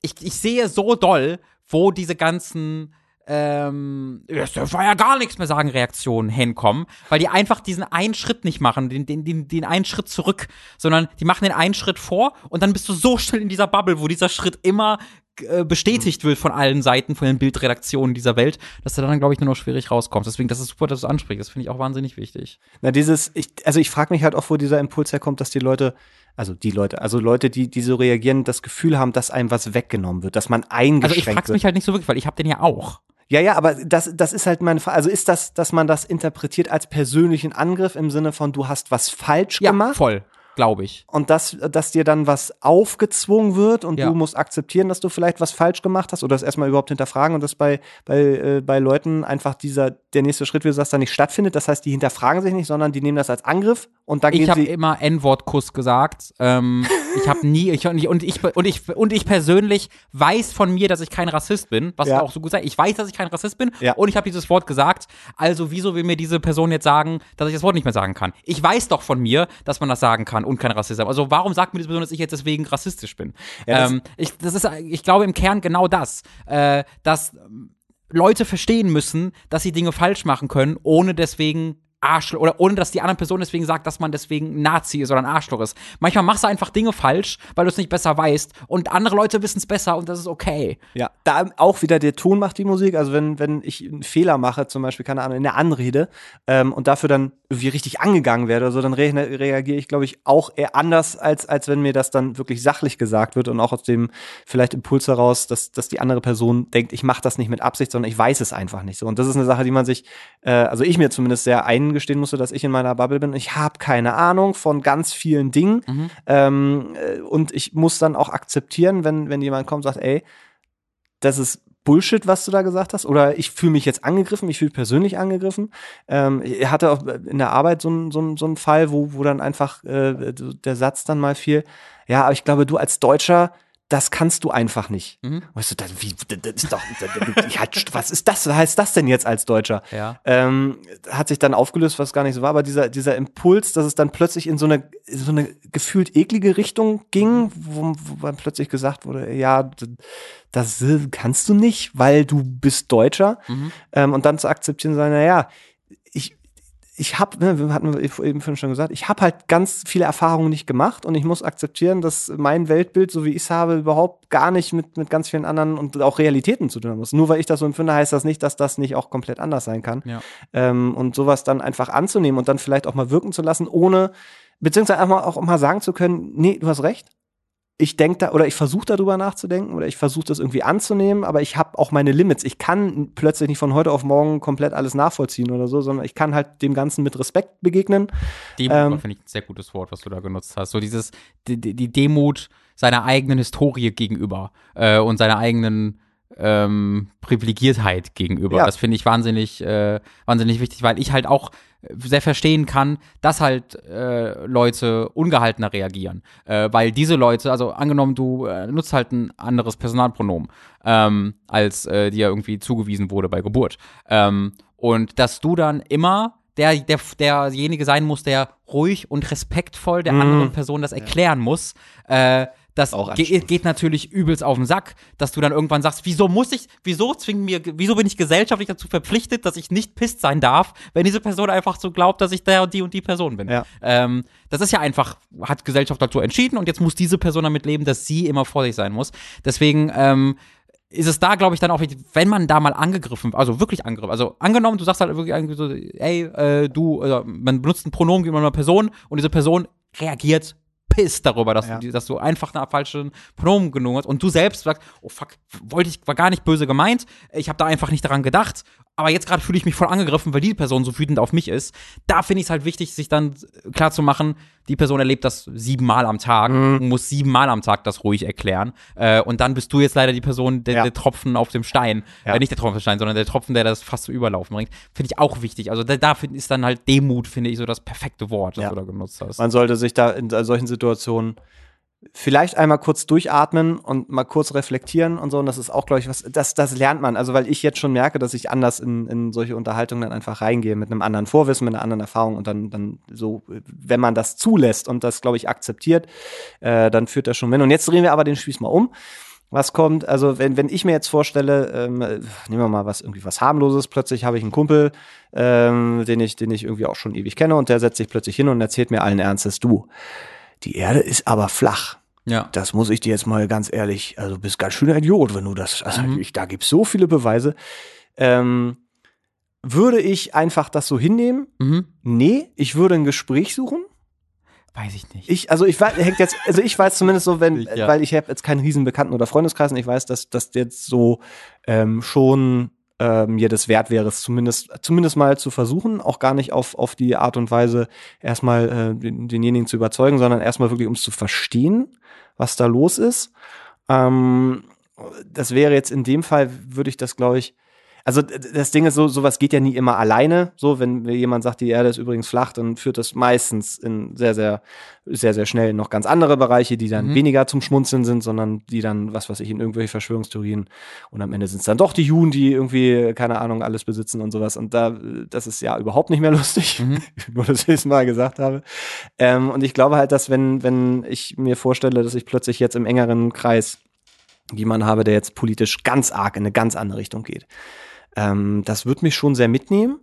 ich, ich sehe so doll, wo diese ganzen ähm, es war ja gar nichts mehr sagen, Reaktionen hinkommen, weil die einfach diesen einen Schritt nicht machen, den, den, den, den einen Schritt zurück, sondern die machen den einen Schritt vor und dann bist du so schnell in dieser Bubble, wo dieser Schritt immer äh, bestätigt wird von allen Seiten, von den Bildredaktionen dieser Welt, dass du dann, glaube ich, nur noch schwierig rauskommst. Deswegen, das ist super, dass du es ansprichst. Das finde ich auch wahnsinnig wichtig. Na, dieses, ich, also ich frage mich halt auch, wo dieser Impuls herkommt, dass die Leute, also die Leute, also Leute, die, die so reagieren, das Gefühl haben, dass einem was weggenommen wird, dass man eingeschränkt Also ich wird. mich halt nicht so wirklich, weil ich habe den ja auch. Ja, ja, aber das, das ist halt meine Frage. Also ist das, dass man das interpretiert als persönlichen Angriff im Sinne von, du hast was falsch Ja, gemacht? voll, glaube ich. Und dass, dass dir dann was aufgezwungen wird und Ja. du musst akzeptieren, dass du vielleicht was falsch gemacht hast oder das erstmal überhaupt hinterfragen und dass bei, bei, äh, bei Leuten einfach dieser, der nächste Schritt, wie du sagst, dann nicht stattfindet. Das heißt, die hinterfragen sich nicht, sondern die nehmen das als Angriff und dann Ich habe immer N-Wort-Kuss gesagt. Ähm, ich habe nie, ich, und, ich, und, ich, und, ich, und ich persönlich weiß von mir, dass ich kein Rassist bin, was Ja. auch so gut sei. Ich weiß, dass ich kein Rassist bin Ja. und ich habe dieses Wort gesagt. Also wieso will mir diese Person jetzt sagen, dass ich das Wort nicht mehr sagen kann? Ich weiß doch von mir, dass man das sagen kann und kein Rassist ist. Also warum sagt mir diese Person, dass ich jetzt deswegen rassistisch bin? Ja, das- ähm, ich, das ist, ich glaube im Kern genau das, äh, dass Leute verstehen müssen, dass sie Dinge falsch machen können, ohne deswegen Arschloch oder ohne dass die andere Person deswegen sagt, dass man deswegen ein Nazi ist oder ein Arschloch ist. Manchmal machst du einfach Dinge falsch, weil du es nicht besser weißt und andere Leute wissen es besser und das ist okay. Ja, da auch wieder der Ton macht die Musik. Also wenn, wenn ich einen Fehler mache, zum Beispiel, keine Ahnung, in der Anrede ähm, und dafür dann irgendwie richtig angegangen werde oder so, dann re reagiere ich, glaube ich, auch eher anders, als, als wenn mir das dann wirklich sachlich gesagt wird und auch aus dem vielleicht Impuls heraus, dass, dass die andere Person denkt, ich mache das nicht mit Absicht, sondern ich weiß es einfach nicht so. Und das ist eine Sache, die man sich, äh, also ich mir zumindest sehr eingestehen musste, dass ich in meiner Bubble bin. Ich habe keine Ahnung von ganz vielen Dingen ähm, äh, und ich muss dann auch akzeptieren, wenn, wenn jemand kommt und sagt, ey, das ist Bullshit, was du da gesagt hast, oder ich fühle mich jetzt angegriffen, ich fühle persönlich angegriffen. Ähm, ich hatte auch in der Arbeit so einen so einen- so einen Fall, wo, wo dann einfach äh, der Satz dann mal fiel, ja, aber ich glaube, du als Deutscher, das kannst du einfach nicht. Mhm. Weißt du, das, wie, das ist doch, was ist das, was heißt das denn jetzt als Deutscher? Ja. Ähm, hat sich dann aufgelöst, was gar nicht so war, aber dieser, dieser Impuls, dass es dann plötzlich in so eine, so eine gefühlt eklige Richtung ging, wo, wo dann plötzlich gesagt wurde, ja, das äh, kannst du nicht, weil du bist Deutscher. Mhm. Ähm, und dann zu akzeptieren, sagen, naja, ich habe, ne, wir hatten wir eben schon gesagt, ich habe halt ganz viele Erfahrungen nicht gemacht und ich muss akzeptieren, dass mein Weltbild, so wie ich es habe, überhaupt gar nicht mit, mit ganz vielen anderen und auch Realitäten zu tun haben muss. Nur weil ich das so empfinde, heißt das nicht, dass das nicht auch komplett anders sein kann. Ja. Ähm, und sowas dann einfach anzunehmen und dann vielleicht auch mal wirken zu lassen, ohne, beziehungsweise einfach auch mal sagen zu können, nee, du hast recht. Ich denke da oder ich versuche darüber nachzudenken oder ich versuche das irgendwie anzunehmen, aber ich habe auch meine Limits. Ich kann plötzlich nicht von heute auf morgen komplett alles nachvollziehen oder so, sondern ich kann halt dem Ganzen mit Respekt begegnen. Demut Ähm, finde ich ein sehr gutes Wort, was du da genutzt hast. So dieses, die, die Demut seiner eigenen Historie gegenüber äh, und seiner eigenen ähm, Privilegiertheit gegenüber. Ja. Das finde ich wahnsinnig, äh, wahnsinnig wichtig, weil ich halt auch sehr verstehen kann, dass halt äh, Leute ungehaltener reagieren. Äh, weil diese Leute, also angenommen, du äh, nutzt halt ein anderes Personalpronomen, ähm, als äh, dir irgendwie zugewiesen wurde bei Geburt. Ähm, und dass du dann immer der, der, derjenige sein muss, der ruhig und respektvoll der anderen Person das erklären muss. Äh, das Auch ge geht natürlich übelst auf den Sack, dass du dann irgendwann sagst, wieso muss ich, wieso zwingen mir, wieso bin ich gesellschaftlich dazu verpflichtet, dass ich nicht pisst sein darf, wenn diese Person einfach so glaubt, dass ich der und die und die Person bin. Ja. Ähm, das ist ja einfach, hat Gesellschaft dazu entschieden und jetzt muss diese Person damit leben, dass sie immer vor sich sein muss. Deswegen, ähm, ist es da, glaube ich, dann auch wenn man da mal angegriffen, also wirklich angegriffen, also angenommen, du sagst halt wirklich so, ey, äh, du, äh, man benutzt ein Pronomen gegen eine Person und diese Person reagiert pisst darüber, dass, Ja. du, dass du einfach eine falsche Pronomen genommen hast und du selbst sagst, oh fuck, wollte ich, war gar nicht böse gemeint, ich habe da einfach nicht daran gedacht, aber jetzt gerade fühle ich mich voll angegriffen, weil die Person so wütend auf mich ist. Da finde ich es halt wichtig, sich dann klar zu machen, die Person erlebt das siebenmal am Tag Mhm. und muss siebenmal am Tag das ruhig erklären. Äh, und dann bist du jetzt leider die Person, der, Ja. der Tropfen auf dem Stein. Ja. Äh, nicht der Tropfen auf dem Stein, sondern der Tropfen, der das fast zum Überlaufen bringt. Finde ich auch wichtig. Also da, da find- ist dann halt Demut, finde ich, so das perfekte Wort, das Ja. du da genutzt hast. Man sollte sich da in solchen Situationen vielleicht einmal kurz durchatmen und mal kurz reflektieren und so. Und das ist auch, glaube ich, was, das, das lernt man. Also, weil ich jetzt schon merke, dass ich anders in, in solche Unterhaltungen dann einfach reingehe, mit einem anderen Vorwissen, mit einer anderen Erfahrung und dann, dann so, wenn man das zulässt und das, glaube ich, akzeptiert, äh, dann führt das schon hin. Und jetzt drehen wir aber den Spieß mal um. Was kommt, also wenn, wenn ich mir jetzt vorstelle, ähm, äh, nehmen wir mal was irgendwie was harmloses, plötzlich habe ich einen Kumpel, ähm, den ich, den ich irgendwie auch schon ewig kenne und der setzt sich plötzlich hin und erzählt mir allen Ernstes, du, die Erde ist aber flach. ja. Das muss ich dir jetzt mal ganz ehrlich, also du bist ganz schöner Idiot, wenn du das, also ich, da gibt's so viele Beweise. Ähm, würde ich einfach das so hinnehmen? Mhm. Nee, ich würde ein Gespräch suchen. Weiß ich nicht. Ich, also ich weiß, hängt jetzt, also ich weiß zumindest so, wenn, Ich, ja. weil ich habe jetzt keinen riesen Bekannten- oder Freundeskreis und ich weiß, dass das jetzt so ähm, schon ähm, mir das wert wäre, es zumindest, zumindest mal zu versuchen, auch gar nicht auf, auf die Art und Weise erstmal äh, den, denjenigen zu überzeugen, sondern erstmal wirklich, um es zu verstehen, was da los ist. Ähm, das wäre jetzt in dem Fall, würde ich das, glaube ich, also das Ding ist so, sowas geht ja nie immer alleine. So, wenn mir jemand sagt, die Erde ist übrigens flach, dann führt das meistens in sehr, sehr, sehr, sehr schnell noch ganz andere Bereiche, die dann Mhm. weniger zum Schmunzeln sind, sondern die dann, was weiß ich, in irgendwelche Verschwörungstheorien und am Ende sind es dann doch die Juden, die irgendwie, keine Ahnung, alles besitzen und sowas. Und da, das ist ja überhaupt nicht mehr lustig, Mhm. nur dass ich es mal gesagt habe. Ähm, und ich glaube halt, dass wenn, wenn ich mir vorstelle, dass ich plötzlich jetzt im engeren Kreis jemanden habe, der jetzt politisch ganz arg in eine ganz andere Richtung geht. Ähm, das wird mich schon sehr mitnehmen.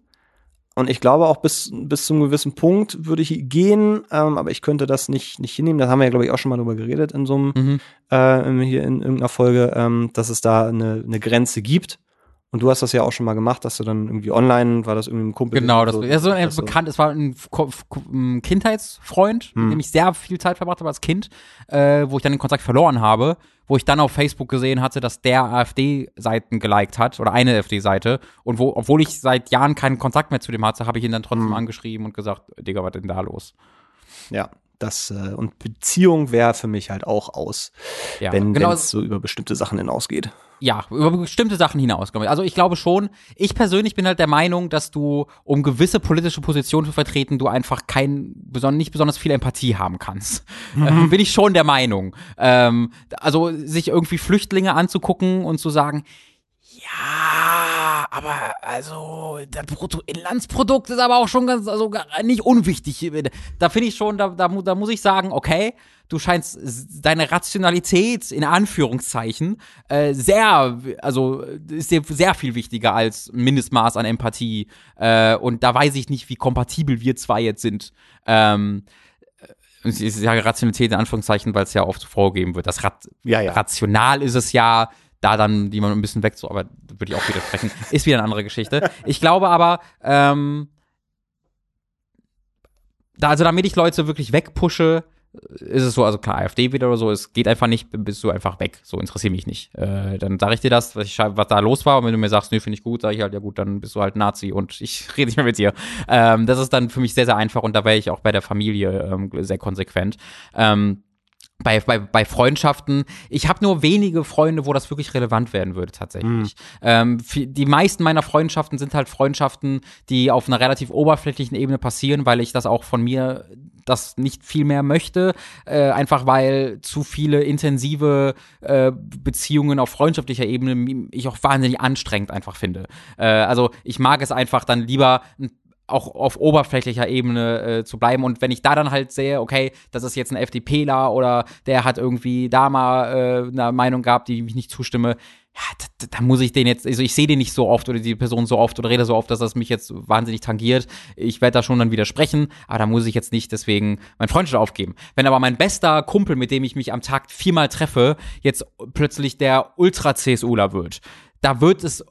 Und ich glaube auch bis, bis zu einem gewissen Punkt würde ich gehen, ähm, aber ich könnte das nicht, nicht hinnehmen. Da haben wir ja, glaube ich, auch schon mal drüber geredet in so einem, Mhm. äh, hier in irgendeiner Folge, ähm, dass es da eine, eine Grenze gibt. Und du hast das ja auch schon mal gemacht, dass du dann irgendwie online, war das irgendwie ein Kumpel? Genau, das so, war ja, so ein dass du- bekannt, es war ein, ein Kindheitsfreund, Hm. mit dem ich sehr viel Zeit verbracht habe als Kind, äh, wo ich dann den Kontakt verloren habe, wo ich dann auf Facebook gesehen hatte, dass der AfD-Seiten geliked hat oder eine AfD-Seite und wo, obwohl ich seit Jahren keinen Kontakt mehr zu dem hatte, habe ich ihn dann trotzdem Hm. angeschrieben und gesagt, Digga, was denn da los? Ja, das, äh, und Beziehung wäre für mich halt auch aus, Ja, wenn genau, es so über bestimmte Sachen hinausgeht. Ja, über bestimmte Sachen hinaus. Also ich glaube schon, ich persönlich bin halt der Meinung, dass du, um gewisse politische Positionen zu vertreten, du einfach kein, beson nicht besonders viel Empathie haben kannst. Ähm, bin ich schon der Meinung. Ähm, also sich irgendwie Flüchtlinge anzugucken und zu sagen, ja, aber also das Bruttoinlandsprodukt ist aber auch schon ganz, also nicht unwichtig. Da finde ich schon, da, da, da muss ich sagen, okay, du scheinst deine Rationalität in Anführungszeichen äh, sehr, also ist dir sehr viel wichtiger als Mindestmaß an Empathie. Äh, und da weiß ich nicht, wie kompatibel wir zwei jetzt sind. Ähm, ich ich sage Rationalität in Anführungszeichen, weil es ja oft vorgegeben wird. Das Rat Ja, ja. rational ist es ja, da dann die man ein bisschen weg, aber würde ich auch widersprechen. Ist wieder eine andere Geschichte. Ich glaube aber, ähm, da, also damit ich Leute wirklich wegpushe, ist es so, also klar, AfD wieder oder so, es geht einfach nicht, bist du einfach weg. So interessiert mich nicht. Äh, dann sage ich dir das, was, ich, was da los war. Und wenn du mir sagst, nee, finde ich gut, sage ich halt, ja gut, dann bist du halt Nazi und ich rede nicht mehr mit dir. Ähm, das ist dann für mich sehr, sehr einfach und da wäre ich auch bei der Familie ähm, sehr konsequent. Ähm, bei, bei, bei Freundschaften, ich habe nur wenige Freunde, wo das wirklich relevant werden würde tatsächlich. Ähm, fi- die meisten meiner Freundschaften sind halt Freundschaften, die auf einer relativ oberflächlichen Ebene passieren, weil ich das auch von mir das nicht viel mehr möchte, äh, einfach weil zu viele intensive äh, Beziehungen auf freundschaftlicher Ebene ich auch wahnsinnig anstrengend einfach finde. Äh, also ich mag es einfach dann lieber ein auch auf oberflächlicher Ebene äh, zu bleiben. Und wenn ich da dann halt sehe, okay, das ist jetzt ein FDPler oder der hat irgendwie da mal äh, eine Meinung gehabt, die ich nicht zustimme, ja, da, da muss ich den jetzt, also ich sehe den nicht so oft oder die Person so oft oder rede so oft, dass das mich jetzt wahnsinnig tangiert. Ich werde da schon dann widersprechen, aber da muss ich jetzt nicht deswegen mein Freundschaft aufgeben. Wenn aber mein bester Kumpel, mit dem ich mich am Tag viermal treffe, jetzt plötzlich der Ultra-CSUler wird, da wird es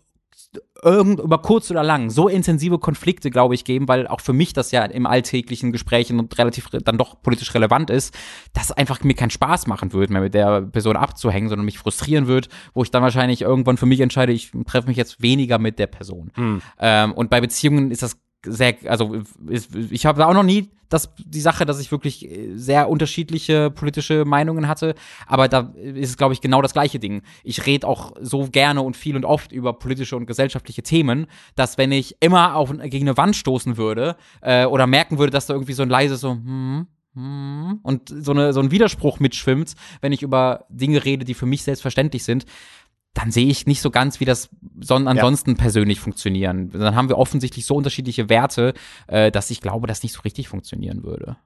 irgend, über kurz oder lang so intensive Konflikte, glaube ich, geben, weil auch für mich das ja im alltäglichen Gesprächen und relativ dann doch politisch relevant ist, dass einfach mir keinen Spaß machen wird, mehr mit der Person abzuhängen, sondern mich frustrieren wird, wo ich dann wahrscheinlich irgendwann für mich entscheide, ich treffe mich jetzt weniger mit der Person. Hm. Ähm, und bei Beziehungen ist das sehr, also ich habe da auch noch nie das, die Sache, dass ich wirklich äh, sehr unterschiedliche politische Meinungen hatte, aber da ist es, glaube ich, genau das gleiche Ding. Ich rede auch so gerne und viel und oft über politische und gesellschaftliche Themen, dass wenn ich immer auf, gegen eine Wand stoßen würde äh, oder merken würde, dass da irgendwie so ein leises so, hm, hm, und so, eine, so ein Widerspruch mitschwimmt, wenn ich über Dinge rede, die für mich selbstverständlich sind, dann sehe ich nicht so ganz, wie das son ansonsten ja. persönlich funktionieren. Dann haben wir offensichtlich so unterschiedliche Werte, äh, dass ich glaube, das nicht so richtig funktionieren würde.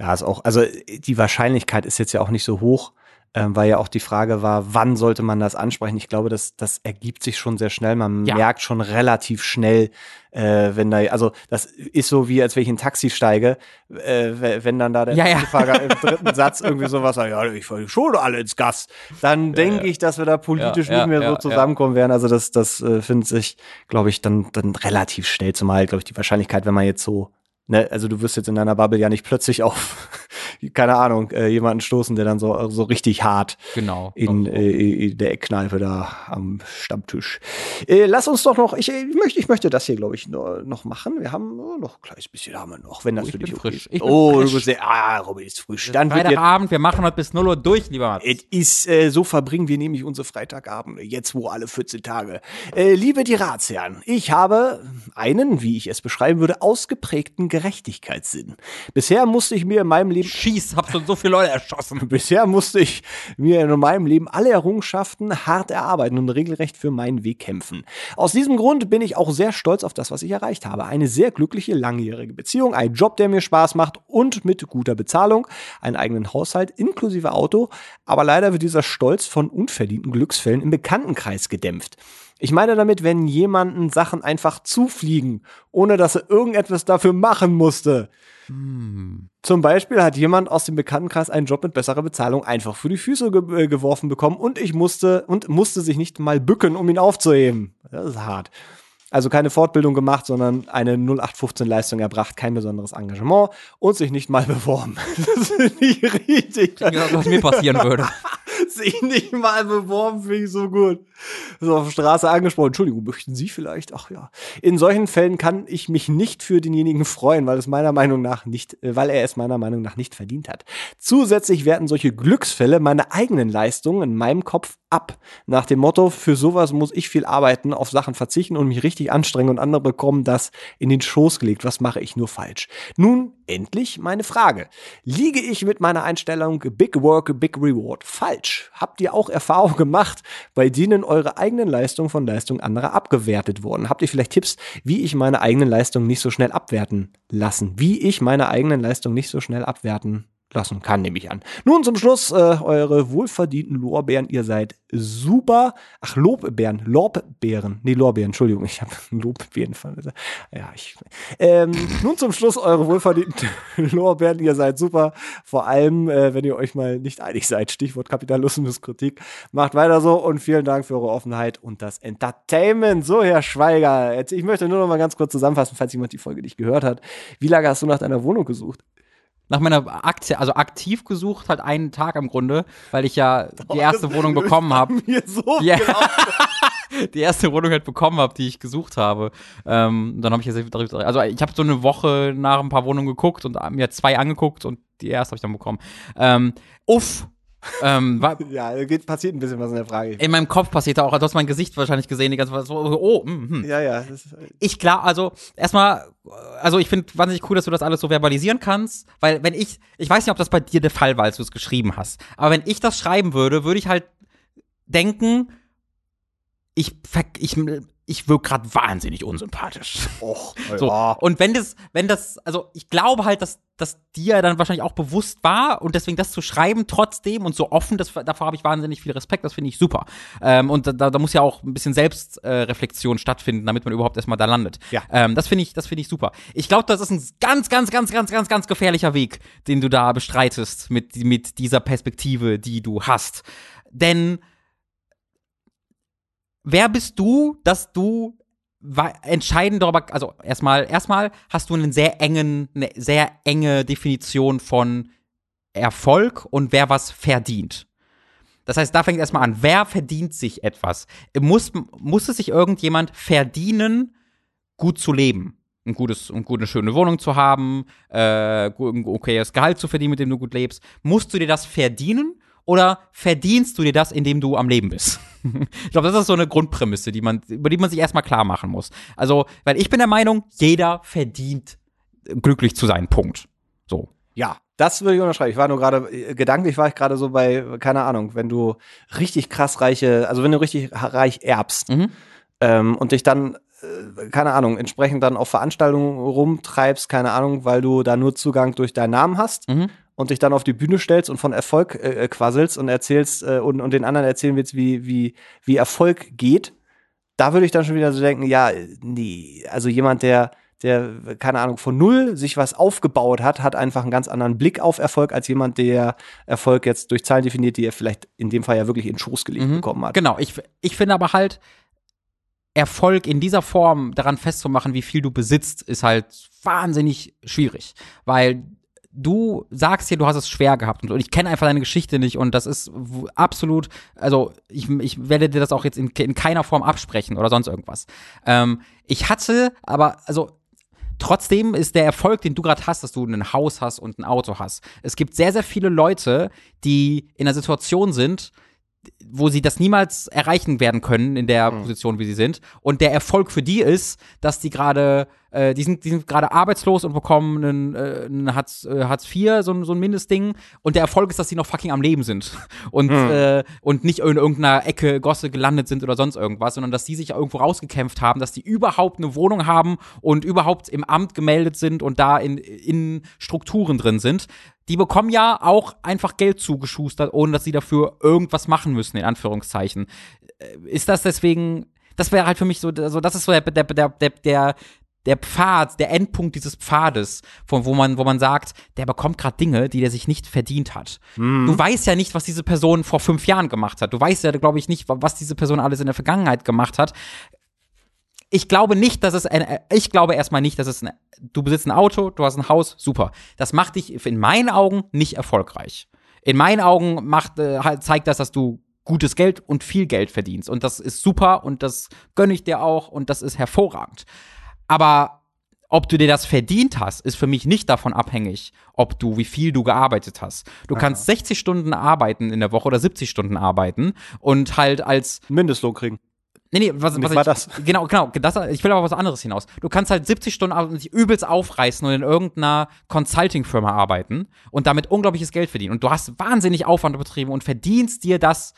Ja, ist auch, also die Wahrscheinlichkeit ist jetzt ja auch nicht so hoch, weil ja auch die Frage war, wann sollte man das ansprechen? Ich glaube, das, das ergibt sich schon sehr schnell. Man ja. merkt schon relativ schnell, äh, wenn da, also das ist so wie, als wenn ich in ein Taxi steige, äh, wenn dann da der ja, Taxifahrer im dritten Satz irgendwie sowas sagt, ja, ich wollte schon alle ins Gas, dann denke ich, dass wir da politisch nicht mehr so zusammenkommen werden. Also das, das äh, findet sich, glaube ich, dann, dann relativ schnell zumal, glaube ich, die Wahrscheinlichkeit, wenn man jetzt so ne, also du wirst jetzt in deiner Bubble ja nicht plötzlich auf, keine Ahnung, äh, jemanden stoßen, der dann so, so richtig hart genau, in, äh, in der Eckkneipe da am Stammtisch. Äh, lass uns doch noch, ich, ich möchte, ich möchte das hier, glaube ich, noch, noch machen. Wir haben noch ein kleines bisschen haben wir noch, wenn das oh, für dich okay frisch. ist. Oh, frisch. du bist sehr, ah, Robin ist frisch. Dann Freitagabend, wir machen heute bis 0 Uhr durch, lieber Mats. Es ist, äh, so verbringen wir nämlich unsere Freitagabende, jetzt wo alle 14 Tage. Äh, liebe die Ratsherren, ich habe einen, wie ich es beschreiben würde, ausgeprägten Gerechtigkeitssinn. Bisher musste ich mir in meinem Leben. Schieß, hab schon so viele Leute erschossen. Bisher musste ich mir in meinem Leben alle Errungenschaften hart erarbeiten und regelrecht für meinen Weg kämpfen. Aus diesem Grund bin ich auch sehr stolz auf das, was ich erreicht habe. Eine sehr glückliche, langjährige Beziehung, ein Job, der mir Spaß macht und mit guter Bezahlung, einen eigenen Haushalt inklusive Auto. Aber leider wird dieser Stolz von unverdienten Glücksfällen im Bekanntenkreis gedämpft. Ich meine damit, wenn jemanden Sachen einfach zufliegen, ohne dass er irgendetwas dafür machen musste. Hm. Zum Beispiel hat jemand aus dem Bekanntenkreis einen Job mit besserer Bezahlung einfach für die Füße ge äh, geworfen bekommen und ich musste und musste sich nicht mal bücken, um ihn aufzuheben. Das ist hart. Also keine Fortbildung gemacht, sondern eine 0815-Leistung erbracht, kein besonderes Engagement und sich nicht mal beworben. Das finde ich richtig. Genau, was mir passieren würde. sich nicht mal beworben, finde ich so gut. So auf der Straße angesprochen. Entschuldigung, möchten Sie vielleicht? Ach ja. In solchen Fällen kann ich mich nicht für denjenigen freuen, weil es meiner Meinung nach nicht, äh, weil er es meiner Meinung nach nicht verdient hat. Zusätzlich werten solche Glücksfälle meine eigenen Leistungen in meinem Kopf ab. Nach dem Motto, für sowas muss ich viel arbeiten, auf Sachen verzichten und mich richtig anstrengen und andere bekommen das in den Schoß gelegt. Was mache ich nur falsch? Nun endlich meine Frage. Liege ich mit meiner Einstellung Big Work, Big Reward falsch? Habt ihr auch Erfahrungen gemacht, bei denen eure eigenen Leistungen von Leistungen anderer abgewertet wurden? Habt ihr vielleicht Tipps, wie ich meine eigenen Leistungen nicht so schnell abwerten lassen? Wie ich meine eigenen Leistungen nicht so schnell abwerten lassen kann, nehme ich an. Nun zum Schluss äh, eure wohlverdienten Lorbeeren. Ihr seid super. Ach, Lobbeeren, Lorbeeren. Nee, Lorbeeren, Entschuldigung, ich habe Lobbeeren. Ja, ich. Ähm, nun zum Schluss eure wohlverdienten Lorbeeren. Ihr seid super. Vor allem, äh, wenn ihr euch mal nicht einig seid. Stichwort Kapitalismus, Kritik. Macht weiter so und vielen Dank für eure Offenheit und das Entertainment. So, Herr Schweiger. Jetzt, ich möchte nur noch mal ganz kurz zusammenfassen, falls jemand die Folge nicht gehört hat. Wie lange hast du nach deiner Wohnung gesucht? Nach meiner Aktie, also aktiv gesucht, halt einen Tag im Grunde, weil ich ja die oh, erste Wohnung bekommen habe. So die, die erste Wohnung halt bekommen habe, die ich gesucht habe. Ähm, dann habe ich jetzt darüber, also ich habe so eine Woche nach ein paar Wohnungen geguckt und mir zwei angeguckt und die erste habe ich dann bekommen. Ähm, uff, ähm, war, ja, geht, passiert ein bisschen was in der Frage. In meinem Kopf passiert da auch, du hast mein Gesicht wahrscheinlich gesehen, die ganze so, oh, mm, hm. Ja, ja. ich klar, also erstmal, also ich finde wahnsinnig cool, dass du das alles so verbalisieren kannst, weil wenn ich, ich weiß nicht, ob das bei dir der Fall war, als du es geschrieben hast, aber wenn ich das schreiben würde, würde ich halt denken, ich, ich ich wirke gerade wahnsinnig unsympathisch. Och, So. ja. Und wenn das, wenn das, also ich glaube halt, dass, dass dir dann wahrscheinlich auch bewusst war und deswegen das zu schreiben trotzdem und so offen, das, davor habe ich wahnsinnig viel Respekt, das finde ich super. Ähm, und da, da muss ja auch ein bisschen Selbstreflexion äh, stattfinden, damit man überhaupt erstmal da landet. Ja. Ähm, das finde ich, das finde ich super. Ich glaube, das ist ein ganz, ganz, ganz, ganz, ganz, ganz gefährlicher Weg, den du da bestreitest mit, mit dieser Perspektive, die du hast. Denn wer bist du, dass du wa- entscheiden darüber, also erstmal, erstmal hast du einen sehr engen, eine sehr enge Definition von Erfolg und wer was verdient. Das heißt, da fängt erstmal an, wer verdient sich etwas? Muss, muss es sich irgendjemand verdienen, gut zu leben? Ein gutes, eine gute, schöne Wohnung zu haben, äh, ein okayes Gehalt zu verdienen, mit dem du gut lebst. Musst du dir das verdienen oder verdienst du dir das, indem du am Leben bist? ich glaube, das ist so eine Grundprämisse, die man, über die man sich erstmal klar machen muss. Also, weil ich bin der Meinung, jeder verdient glücklich zu sein. Punkt. So. Ja, das würde ich unterschreiben. Ich war nur gerade, äh, gedanklich war ich gerade so bei, keine Ahnung, wenn du richtig krass reiche, also wenn du richtig reich erbst Mhm. ähm, und dich dann, äh, keine Ahnung, entsprechend dann auf Veranstaltungen rumtreibst, keine Ahnung, weil du da nur Zugang durch deinen Namen hast Mhm. Und dich dann auf die Bühne stellst und von Erfolg äh, äh, quasselst und erzählst äh, und, und den anderen erzählen willst, wie, wie, wie Erfolg geht, da würde ich dann schon wieder so denken, ja, nee, also jemand, der, der, keine Ahnung, von null sich was aufgebaut hat, hat einfach einen ganz anderen Blick auf Erfolg als jemand, der Erfolg jetzt durch Zahlen definiert, die er vielleicht in dem Fall ja wirklich in den Schoß gelegt Mhm. bekommen hat. Genau, ich, ich finde aber halt, Erfolg in dieser Form daran festzumachen, wie viel du besitzt, ist halt wahnsinnig schwierig. Weil du sagst hier, du hast es schwer gehabt und, ich kenne einfach deine Geschichte nicht und das ist absolut, also ich, ich werde dir das auch jetzt in, in keiner Form absprechen oder sonst irgendwas. Ähm, ich hatte, aber also Trotzdem ist der Erfolg, den du gerade hast, dass du ein Haus hast und ein Auto hast. Es gibt sehr, sehr viele Leute, die in einer Situation sind, wo sie das niemals erreichen werden können in der Position, wie sie sind. Und der Erfolg für die ist, dass die gerade, äh, die sind, die sind gerade arbeitslos und bekommen einen, äh, einen Hartz, äh, Hartz IV, so, ein- so ein Mindestding. Und der Erfolg ist, dass sie noch fucking am Leben sind und äh, und nicht in irgendeiner Ecke Gosse gelandet sind oder sonst irgendwas, sondern dass die sich irgendwo rausgekämpft haben, dass die überhaupt eine Wohnung haben und überhaupt im Amt gemeldet sind und da in, in Strukturen drin sind die bekommen ja auch einfach Geld zugeschustert, ohne dass sie dafür irgendwas machen müssen, in Anführungszeichen. Äh, Ist das deswegen, das wäre halt für mich so, also das ist so der, der, der, der, der, Pfad, der Endpunkt dieses Pfades, von wo man, wo man sagt, der bekommt gerade Dinge, die der sich nicht verdient hat. Du weißt ja nicht, was diese Person vor fünf Jahren gemacht hat. Du weißt ja, glaube ich, nicht, was diese Person alles in der Vergangenheit gemacht hat ich glaube nicht, dass es ein, ich glaube erstmal nicht, dass es ein, du besitzt ein Auto, du hast ein Haus, super. Das macht dich in meinen Augen nicht erfolgreich. In meinen Augen macht, äh, halt zeigt das, dass du gutes Geld und viel Geld verdienst. Und das ist super und das gönne ich dir auch und das ist hervorragend. Aber ob du dir das verdient hast, ist für mich nicht davon abhängig, ob du, wie viel du gearbeitet hast. Du kannst 60 Stunden arbeiten in der Woche oder 70 Stunden arbeiten und halt als Mindestlohn kriegen. Nee, nee, was, was ich, das. Genau, genau. Das, ich will aber was anderes hinaus. Du kannst halt 70 Stunden und dich übelst aufreißen und in irgendeiner Consulting-Firma arbeiten und damit unglaubliches Geld verdienen. Und du hast wahnsinnig Aufwand betrieben und verdienst dir das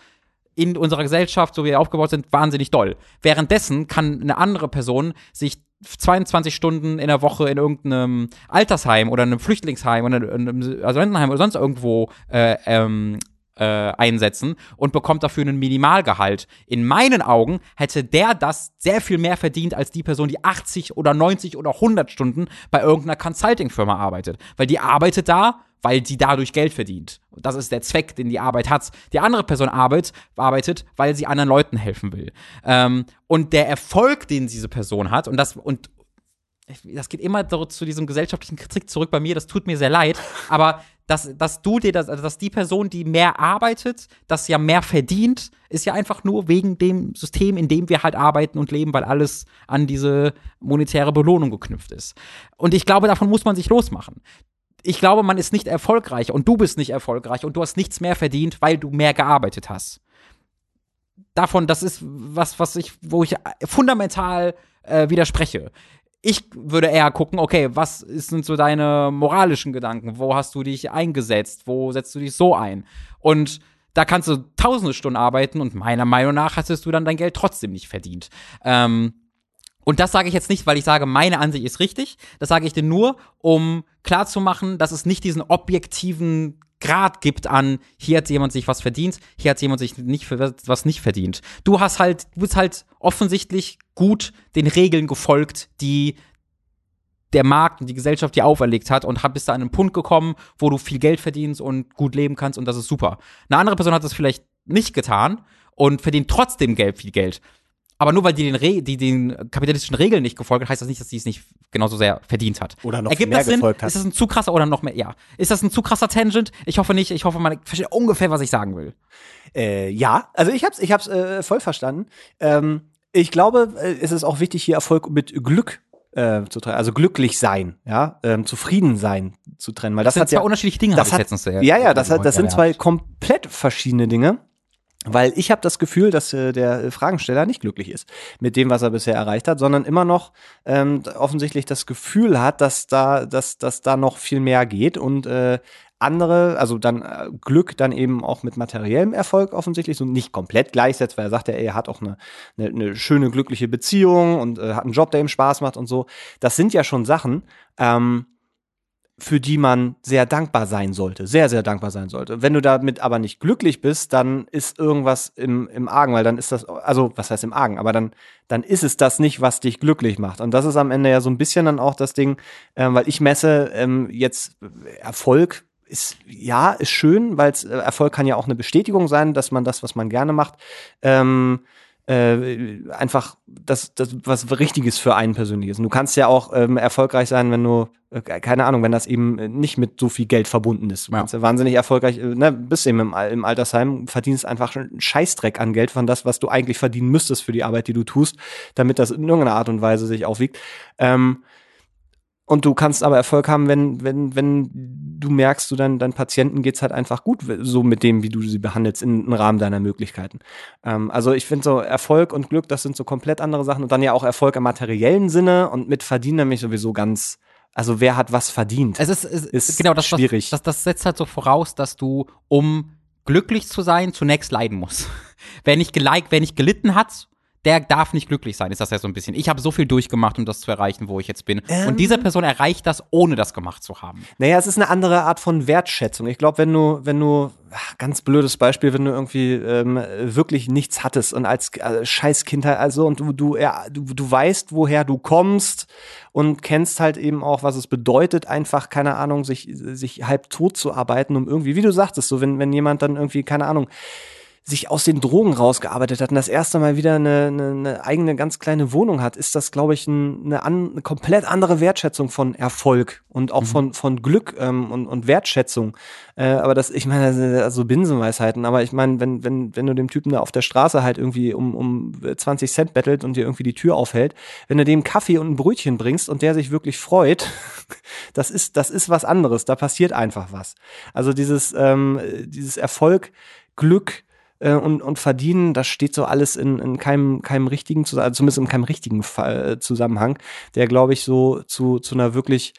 in unserer Gesellschaft, so wie wir aufgebaut sind, wahnsinnig doll. Währenddessen kann eine andere Person sich 22 Stunden in der Woche in irgendeinem Altersheim oder einem Flüchtlingsheim oder einem Asylentenheim oder sonst irgendwo äh, ähm, äh, einsetzen und bekommt dafür einen Minimalgehalt. In meinen Augen hätte der das sehr viel mehr verdient als die Person, die 80 oder 90 oder 100 Stunden bei irgendeiner Consulting-Firma arbeitet. Weil die arbeitet da, weil sie dadurch Geld verdient. Das ist der Zweck, den die Arbeit hat. Die andere Person arbeitet, arbeitet weil sie anderen Leuten helfen will. Ähm, und der Erfolg, den diese Person hat, und das, und das geht immer so zu diesem gesellschaftlichen Kritik zurück bei mir, das tut mir sehr leid, aber dass, dass du dir das, also dass die Person, die mehr arbeitet, das ja mehr verdient, ist ja einfach nur wegen dem System, in dem wir halt arbeiten und leben, weil alles an diese monetäre Belohnung geknüpft ist. Und ich glaube, davon muss man sich losmachen. Ich glaube, man ist nicht erfolgreich und du bist nicht erfolgreich und du hast nichts mehr verdient, weil du mehr gearbeitet hast. Davon, das ist was, was ich, wo ich fundamental äh, widerspreche ich würde eher gucken, okay, was sind so deine moralischen Gedanken? Wo hast du dich eingesetzt? Wo setzt du dich so ein? Und da kannst du tausende Stunden arbeiten und meiner Meinung nach hattest du dann dein Geld trotzdem nicht verdient. Ähm, Und das sage ich jetzt nicht, weil ich sage, meine Ansicht ist richtig. Das sage ich dir nur, um klarzumachen, dass es nicht diesen objektiven Grad gibt an, hier hat jemand sich was verdient, hier hat jemand sich nicht was nicht verdient. Du hast halt, du bist halt offensichtlich gut den Regeln gefolgt, die der Markt und die Gesellschaft dir auferlegt hat und bist da an einen Punkt gekommen, wo du viel Geld verdienst und gut leben kannst und das ist super. Eine andere Person hat das vielleicht nicht getan und verdient trotzdem Geld, viel Geld. Aber nur weil die den, Re die den kapitalistischen Regeln nicht gefolgt hat, heißt das nicht, dass sie es nicht genauso sehr verdient hat. Oder noch Ergibt mehr das Sinn? gefolgt hat. Ist das ein zu krasser oder noch mehr? Ja. Ist das ein zu krasser Tangent? Ich hoffe nicht. Ich hoffe, man versteht ungefähr, was ich sagen will. Äh, ja, also ich hab's, ich hab's äh, voll verstanden. Ähm, ich glaube, äh, es ist auch wichtig, hier Erfolg mit Glück äh, zu trennen, also glücklich sein, ja, ähm, zufrieden sein zu trennen, weil das, Das, sind hat zwei ja, unterschiedliche Dinge, das hat, sehr- ja, ja, das, hat, das sind zwei komplett verschiedene Dinge. Weil ich habe das Gefühl, dass äh, der Fragensteller nicht glücklich ist mit dem, was er bisher erreicht hat, sondern immer noch ähm, offensichtlich das Gefühl hat, dass da, dass, dass da noch viel mehr geht und äh, andere, also dann äh, Glück dann eben auch mit materiellem Erfolg offensichtlich so nicht komplett gleichsetzt, weil er sagt ja, er hat auch eine, eine, eine schöne glückliche Beziehung und äh, hat einen Job, der ihm Spaß macht und so. Das sind ja schon Sachen, ähm, für die man sehr dankbar sein sollte, sehr, sehr dankbar sein sollte. Wenn du damit aber nicht glücklich bist, dann ist irgendwas im, im Argen, weil dann ist das, also was heißt im Argen, aber dann, dann ist es das nicht, was dich glücklich macht. Und das ist am Ende ja so ein bisschen dann auch das Ding, ähm, weil ich messe ähm, jetzt Erfolg ist, ja, ist schön, weil äh, Erfolg kann ja auch eine Bestätigung sein, dass man das, was man gerne macht, ähm, äh, einfach das, das was Richtiges für einen persönlich ist. Und du kannst ja auch ähm, erfolgreich sein, wenn du, äh, keine Ahnung, wenn das eben nicht mit so viel Geld verbunden ist. Du Ja. kannst ja wahnsinnig erfolgreich, äh, ne, bist eben im, im Altersheim, verdienst einfach einen Scheißdreck an Geld von das, was du eigentlich verdienen müsstest für die Arbeit, die du tust, damit das in irgendeiner Art und Weise sich aufwiegt. Ähm, und du kannst aber Erfolg haben, wenn, wenn, wenn du merkst, du deinen, deinen Patienten geht's halt einfach gut, so mit dem, wie du sie behandelst, in, im Rahmen deiner Möglichkeiten. Ähm, also ich finde so Erfolg und Glück, das sind so komplett andere Sachen. Und dann ja auch Erfolg im materiellen Sinne und mit Verdienen nämlich sowieso ganz, also wer hat was verdient? Es ist, es Ist genau das, schwierig. Das, das, das setzt halt so voraus, dass du, um glücklich zu sein, zunächst leiden musst. wer nicht geliked, wer nicht gelitten hat, der darf nicht glücklich sein, ist das ja so ein bisschen. Ich habe so viel durchgemacht, um das zu erreichen, wo ich jetzt bin. Ähm. Und diese Person erreicht das, ohne das gemacht zu haben. Naja, es ist eine andere Art von Wertschätzung. Ich glaube, wenn du, wenn du, ach, ganz blödes Beispiel, wenn du irgendwie ähm, wirklich nichts hattest und als äh, Scheißkindheit, also und du, du, ja, du, du weißt, woher du kommst und kennst halt eben auch, was es bedeutet, einfach, keine Ahnung, sich, sich halb tot zu arbeiten, um irgendwie, wie du sagtest, so, wenn, wenn jemand dann irgendwie, keine Ahnung, sich aus den Drogen rausgearbeitet hat und das erste Mal wieder eine, eine, eine eigene ganz kleine Wohnung hat, ist das, glaube ich, ein, eine, an, eine komplett andere Wertschätzung von Erfolg und auch von, von Glück ähm, und, und Wertschätzung. Äh, aber das, ich meine, das sind so Binsenweisheiten, aber ich meine, wenn, wenn, wenn du dem Typen da auf der Straße halt irgendwie um, um 20 Cent bettelt und dir irgendwie die Tür aufhält, wenn du dem Kaffee und ein Brötchen bringst und der sich wirklich freut, das ist, das ist was anderes. Da passiert einfach was. Also dieses, ähm, dieses Erfolg, Glück, äh, und, und verdienen, das steht so alles in, in keinem, keinem richtigen, Zus- also zumindest in keinem richtigen Fall, äh, Zusammenhang, der, glaube ich, so zu, zu einer wirklich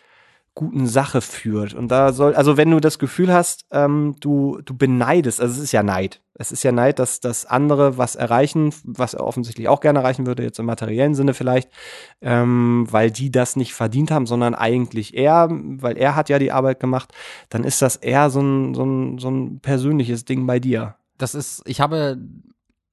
guten Sache führt. Und da soll, also wenn du das Gefühl hast, ähm, du, du beneidest, also es ist ja Neid. Es ist ja Neid, dass, dass andere was erreichen, was er offensichtlich auch gerne erreichen würde, jetzt im materiellen Sinne vielleicht, ähm, weil die das nicht verdient haben, sondern eigentlich er, weil er hat ja die Arbeit gemacht, dann ist das eher so ein, so ein, so ein persönliches Ding bei dir. Das ist, ich habe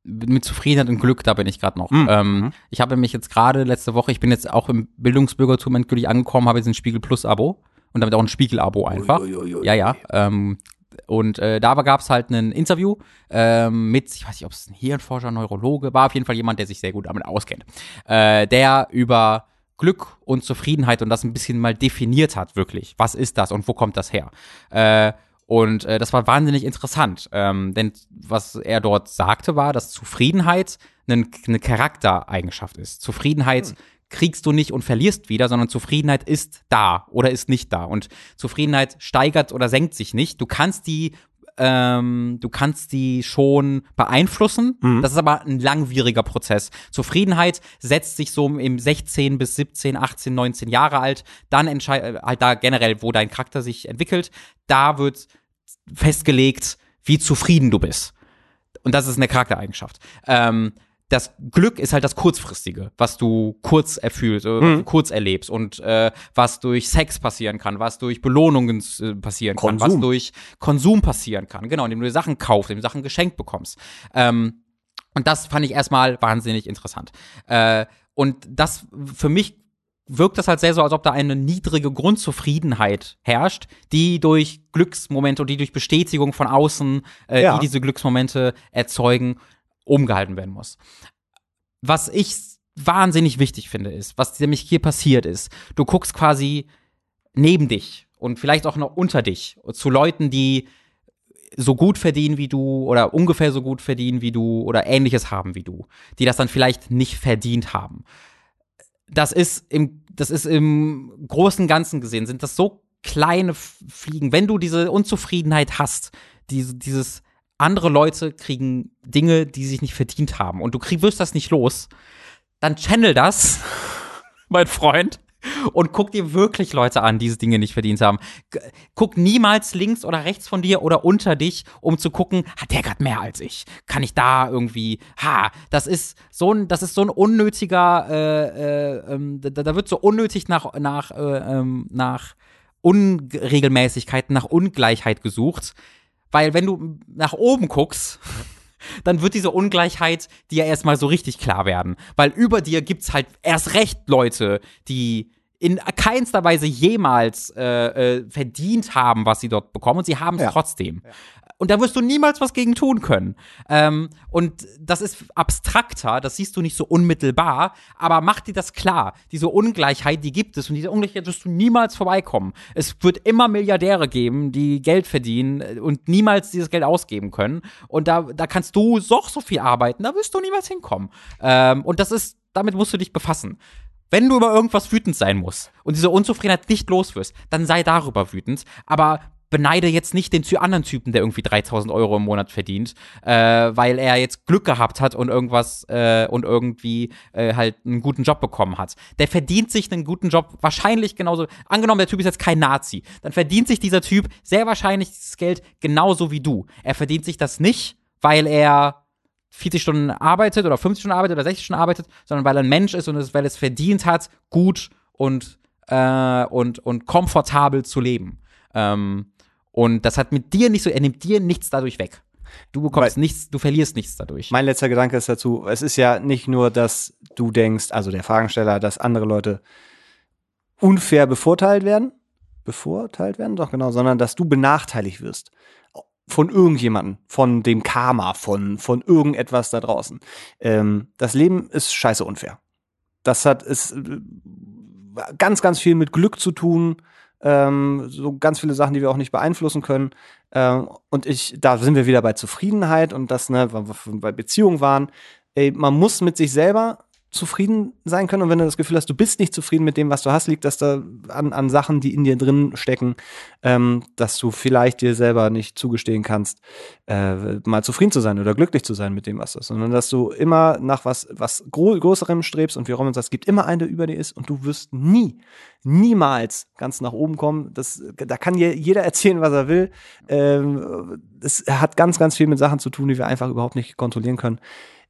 mit Zufriedenheit und Glück, da bin ich gerade noch. Mhm. Ähm, ich habe mich jetzt gerade letzte Woche, ich bin jetzt auch im Bildungsbürgertum endgültig angekommen, habe jetzt ein Spiegel Plus Abo und damit auch ein Spiegel-Abo einfach. Ja, ja. Ähm, und äh, da gab es halt ein Interview ähm, mit, ich weiß nicht, ob es ein Hirnforscher, Neurologe war, auf jeden Fall jemand, der sich sehr gut damit auskennt, äh, der über Glück und Zufriedenheit und das ein bisschen mal definiert hat, wirklich. Was ist das und wo kommt das her? Äh, und äh, das war wahnsinnig interessant, ähm, denn was er dort sagte, war, dass Zufriedenheit eine, eine Charaktereigenschaft ist. Zufriedenheit kriegst du nicht und verlierst wieder, sondern Zufriedenheit ist da oder ist nicht da. Und Zufriedenheit steigert oder senkt sich nicht. Du kannst die ähm, du kannst die schon beeinflussen. Das ist aber ein langwieriger Prozess. Zufriedenheit setzt sich so im 16 bis 17, 18, 19 Jahre alt. Dann entscheidet halt da generell, wo dein Charakter sich entwickelt. Da wird festgelegt, wie zufrieden du bist. Und das ist eine Charaktereigenschaft. Ähm, das Glück ist halt das Kurzfristige, was du kurz erfühlst, äh, Mhm. kurz erlebst und äh, was durch Sex passieren kann, was durch Belohnungen äh, passieren kann, was Konsum. durch Konsum passieren kann, genau, indem du dir Sachen kaufst, indem du Sachen geschenkt bekommst. Ähm, und das fand ich erstmal wahnsinnig interessant. Äh, und das für mich wirkt das halt sehr so, als ob da eine niedrige Grundzufriedenheit herrscht, die durch Glücksmomente und die durch Bestätigung von außen, äh, Ja. die diese Glücksmomente erzeugen, umgehalten werden muss. Was ich wahnsinnig wichtig finde, ist, was nämlich hier passiert ist, du guckst quasi neben dich und vielleicht auch noch unter dich zu Leuten, die so gut verdienen wie du oder ungefähr so gut verdienen wie du oder ähnliches haben wie du, die das dann vielleicht nicht verdient haben. Das ist im, das ist im großen Ganzen gesehen, sind das so kleine Fliegen. Wenn du diese Unzufriedenheit hast, diese, dieses andere Leute kriegen Dinge, die sie sich nicht verdient haben und du krieg, wirst das nicht los, dann channel das, mein Freund, und guck dir wirklich Leute an, die diese Dinge nicht verdient haben. Guck niemals links oder rechts von dir oder unter dich, um zu gucken, hat der gerade mehr als ich? Kann ich da irgendwie, ha, das ist so ein, das ist so ein unnötiger, äh, äh, ähm, da, da wird so unnötig nach, nach, äh, ähm, nach Unregelmäßigkeiten, nach Ungleichheit gesucht. Weil wenn du nach oben guckst, dann wird diese Ungleichheit dir erstmal so richtig klar werden. Weil über dir gibt's halt erst recht Leute, die in keinster Weise jemals äh, äh, verdient haben, was sie dort bekommen und sie haben es Ja. trotzdem. Und da wirst du niemals was gegen tun können. Ähm, und das ist abstrakter, das siehst du nicht so unmittelbar, aber mach dir das klar. Diese Ungleichheit, die gibt es und diese Ungleichheit wirst du niemals vorbeikommen. Es wird immer Milliardäre geben, die Geld verdienen und niemals dieses Geld ausgeben können. Und da, da kannst du so, so viel arbeiten, da wirst du niemals hinkommen. Ähm, und das ist, damit musst du dich befassen. Wenn du über irgendwas wütend sein musst und diese Unzufriedenheit nicht los wirst, dann sei darüber wütend, aber beneide jetzt nicht den anderen Typen, der irgendwie 3000 Euro im Monat verdient, äh, weil er jetzt Glück gehabt hat und irgendwas äh, und irgendwie äh, halt einen guten Job bekommen hat. Der verdient sich einen guten Job wahrscheinlich genauso. Angenommen, der Typ ist jetzt kein Nazi, dann verdient sich dieser Typ sehr wahrscheinlich dieses Geld genauso wie du. Er verdient sich das nicht, weil er 40 Stunden arbeitet oder 50 Stunden arbeitet oder 60 Stunden arbeitet, sondern weil er ein Mensch ist und es, weil es verdient hat, gut und, äh, und, und komfortabel zu leben. Ähm, und das hat mit dir nicht so, er nimmt dir nichts dadurch weg. Du bekommst nichts, du verlierst nichts dadurch. Mein letzter Gedanke ist dazu, es ist ja nicht nur, dass du denkst, also der Fragensteller, dass andere Leute unfair bevorteilt werden, bevorteilt werden, doch genau, sondern dass du benachteiligt wirst. Von irgendjemandem, von dem Karma, von, von irgendetwas da draußen. Ähm, das Leben ist scheiße unfair. Das hat ist äh, ganz, ganz viel mit Glück zu tun. Ähm, so ganz viele Sachen, die wir auch nicht beeinflussen können. Ähm, und ich, da sind wir wieder bei Zufriedenheit und das, ne, weil wir bei Beziehungen waren. Ey, man muss mit sich selber zufrieden sein können. Und wenn du das Gefühl hast, du bist nicht zufrieden mit dem, was du hast, liegt das da an, an Sachen, die in dir drin stecken, ähm, dass du vielleicht dir selber nicht zugestehen kannst, äh, mal zufrieden zu sein oder glücklich zu sein mit dem, was du hast. Sondern dass du immer nach was, was Größerem strebst und wie Roman sagt, es gibt immer einen, der über dir ist und du wirst nie, niemals ganz nach oben kommen. Das, da kann jeder erzählen, was er will. Ähm, hat ganz, ganz viel mit Sachen zu tun, die wir einfach überhaupt nicht kontrollieren können.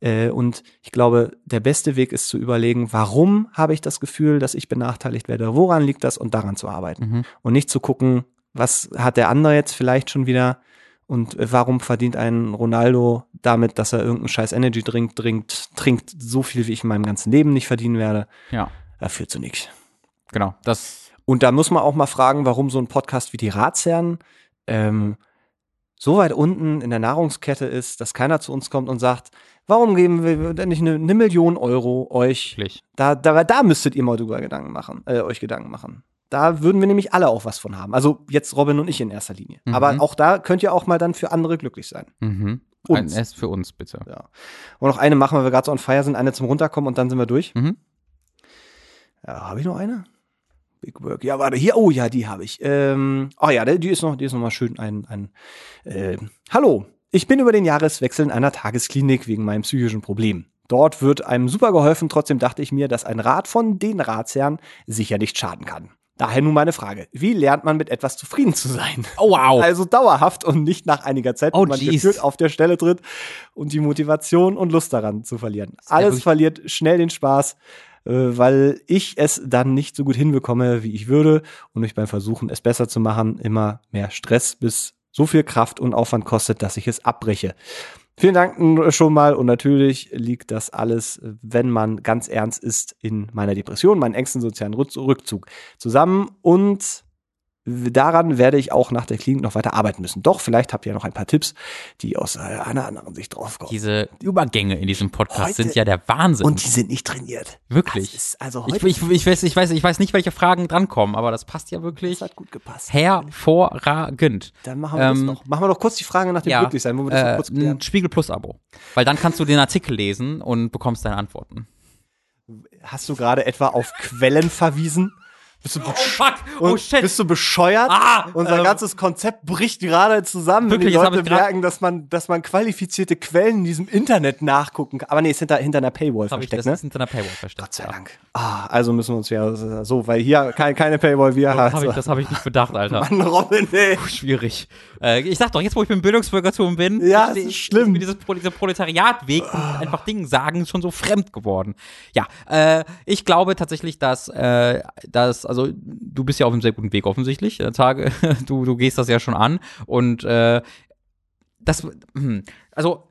Äh, und ich glaube, der beste Weg ist zu überlegen, warum habe ich das Gefühl, dass ich benachteiligt werde? Woran liegt das? Und daran zu arbeiten. Mhm. Und nicht zu gucken, was hat der andere jetzt vielleicht schon wieder und äh, warum verdient ein Ronaldo damit, dass er irgendeinen scheiß Energy Drink trinkt, trinkt so viel, wie ich in meinem ganzen Leben nicht verdienen werde. Ja, Er führt zu nichts. genau. Das, Und da muss man auch mal fragen, warum so ein Podcast wie die Ratsherren ähm, so weit unten in der Nahrungskette ist, dass keiner zu uns kommt und sagt, warum geben wir denn nicht eine, eine Million Euro euch? wirklich. Da, da, da müsstet ihr mal drüber Gedanken machen, äh, euch Gedanken machen. Da würden wir nämlich alle auch was von haben. Also jetzt Robin und ich in erster Linie. Mhm. Aber auch da könnt ihr auch mal dann für andere glücklich sein. Mhm. Ein Uns. S für uns, bitte. Ja. Und noch eine machen, weil wir gerade so on fire sind, eine zum Runterkommen und dann sind wir durch. Mhm. Ja, habe ich noch eine? Big Work. Ja, warte, hier, oh ja, die habe ich. Ähm, oh ja, die ist noch, die ist noch mal schön ein, ein äh, Hallo, ich bin über den Jahreswechsel in einer Tagesklinik wegen meinem psychischen Problem. Dort wird einem super geholfen, trotzdem dachte ich mir, dass ein Rat von den Ratsherren sicher nicht schaden kann. Daher nun meine Frage. Wie lernt man mit etwas zufrieden zu sein? Oh, wow. Also dauerhaft und nicht nach einiger Zeit, Oh, wenn man gefühlt auf der Stelle tritt und die Motivation und Lust daran zu verlieren. Alles verliert schnell den Spaß, weil ich es dann nicht so gut hinbekomme, wie ich würde. Und mich beim Versuchen, es besser zu machen, immer mehr Stress bis so viel Kraft und Aufwand kostet, dass ich es abbreche. Vielen Dank schon mal. Und natürlich liegt das alles, äh, wenn man ganz ernst ist, in meiner Depression, meinen engsten sozialen Rück- Rückzug zusammen. Und daran werde ich auch nach der Klinik noch weiter arbeiten müssen. Doch, vielleicht habt ihr noch ein paar Tipps, die aus äh, einer anderen Sicht draufkommen. Diese Übergänge in diesem Podcast Heute- sind ja der Wahnsinn. Und die sind nicht trainiert. Wirklich. Das ist also ich, heute ich, ich, weiß, ich, weiß, ich weiß nicht, welche Fragen drankommen, aber das passt ja wirklich das hat gut gepasst. hervorragend. Dann machen wir das Ähm, noch. Machen wir doch kurz die Frage nach dem Ja, Glücklichsein, wo wir das noch äh, kurz klären. ein Spiegel Plus Abo. Weil dann kannst du den Artikel lesen und bekommst deine Antworten. Hast du gerade etwa auf Quellen verwiesen? Bist du, Fuck! und bist du bescheuert? Ah, Unser ähm, ganzes Konzept bricht gerade zusammen, Wirklich, wenn die hab Leute ich merken, dass man, dass man qualifizierte Quellen in diesem Internet nachgucken kann. Aber nee, ist hinter, hinter einer Paywall Hab ich, versteckt, das ne? ist hinter einer Paywall versteckt. Gott sei. Dank. Ah, also müssen wir uns ja so, weil hier kein, keine Paywall, wir habe haben. ich, das hab ich nicht bedacht, Alter. Mann, Robin, ey. Puh, Schwierig. Äh, ich sag doch, jetzt wo ich beim Bildungsbürgertum bin, Ja, ist, es ist schlimm. mir dieses dieser Proletariatweg und einfach Dinge sagen schon so fremd geworden. Ja, äh, ich glaube tatsächlich, dass, äh, dass, also du bist ja auf einem sehr guten Weg offensichtlich, äh, Tage, du, du gehst das ja schon an und äh, das, hm, also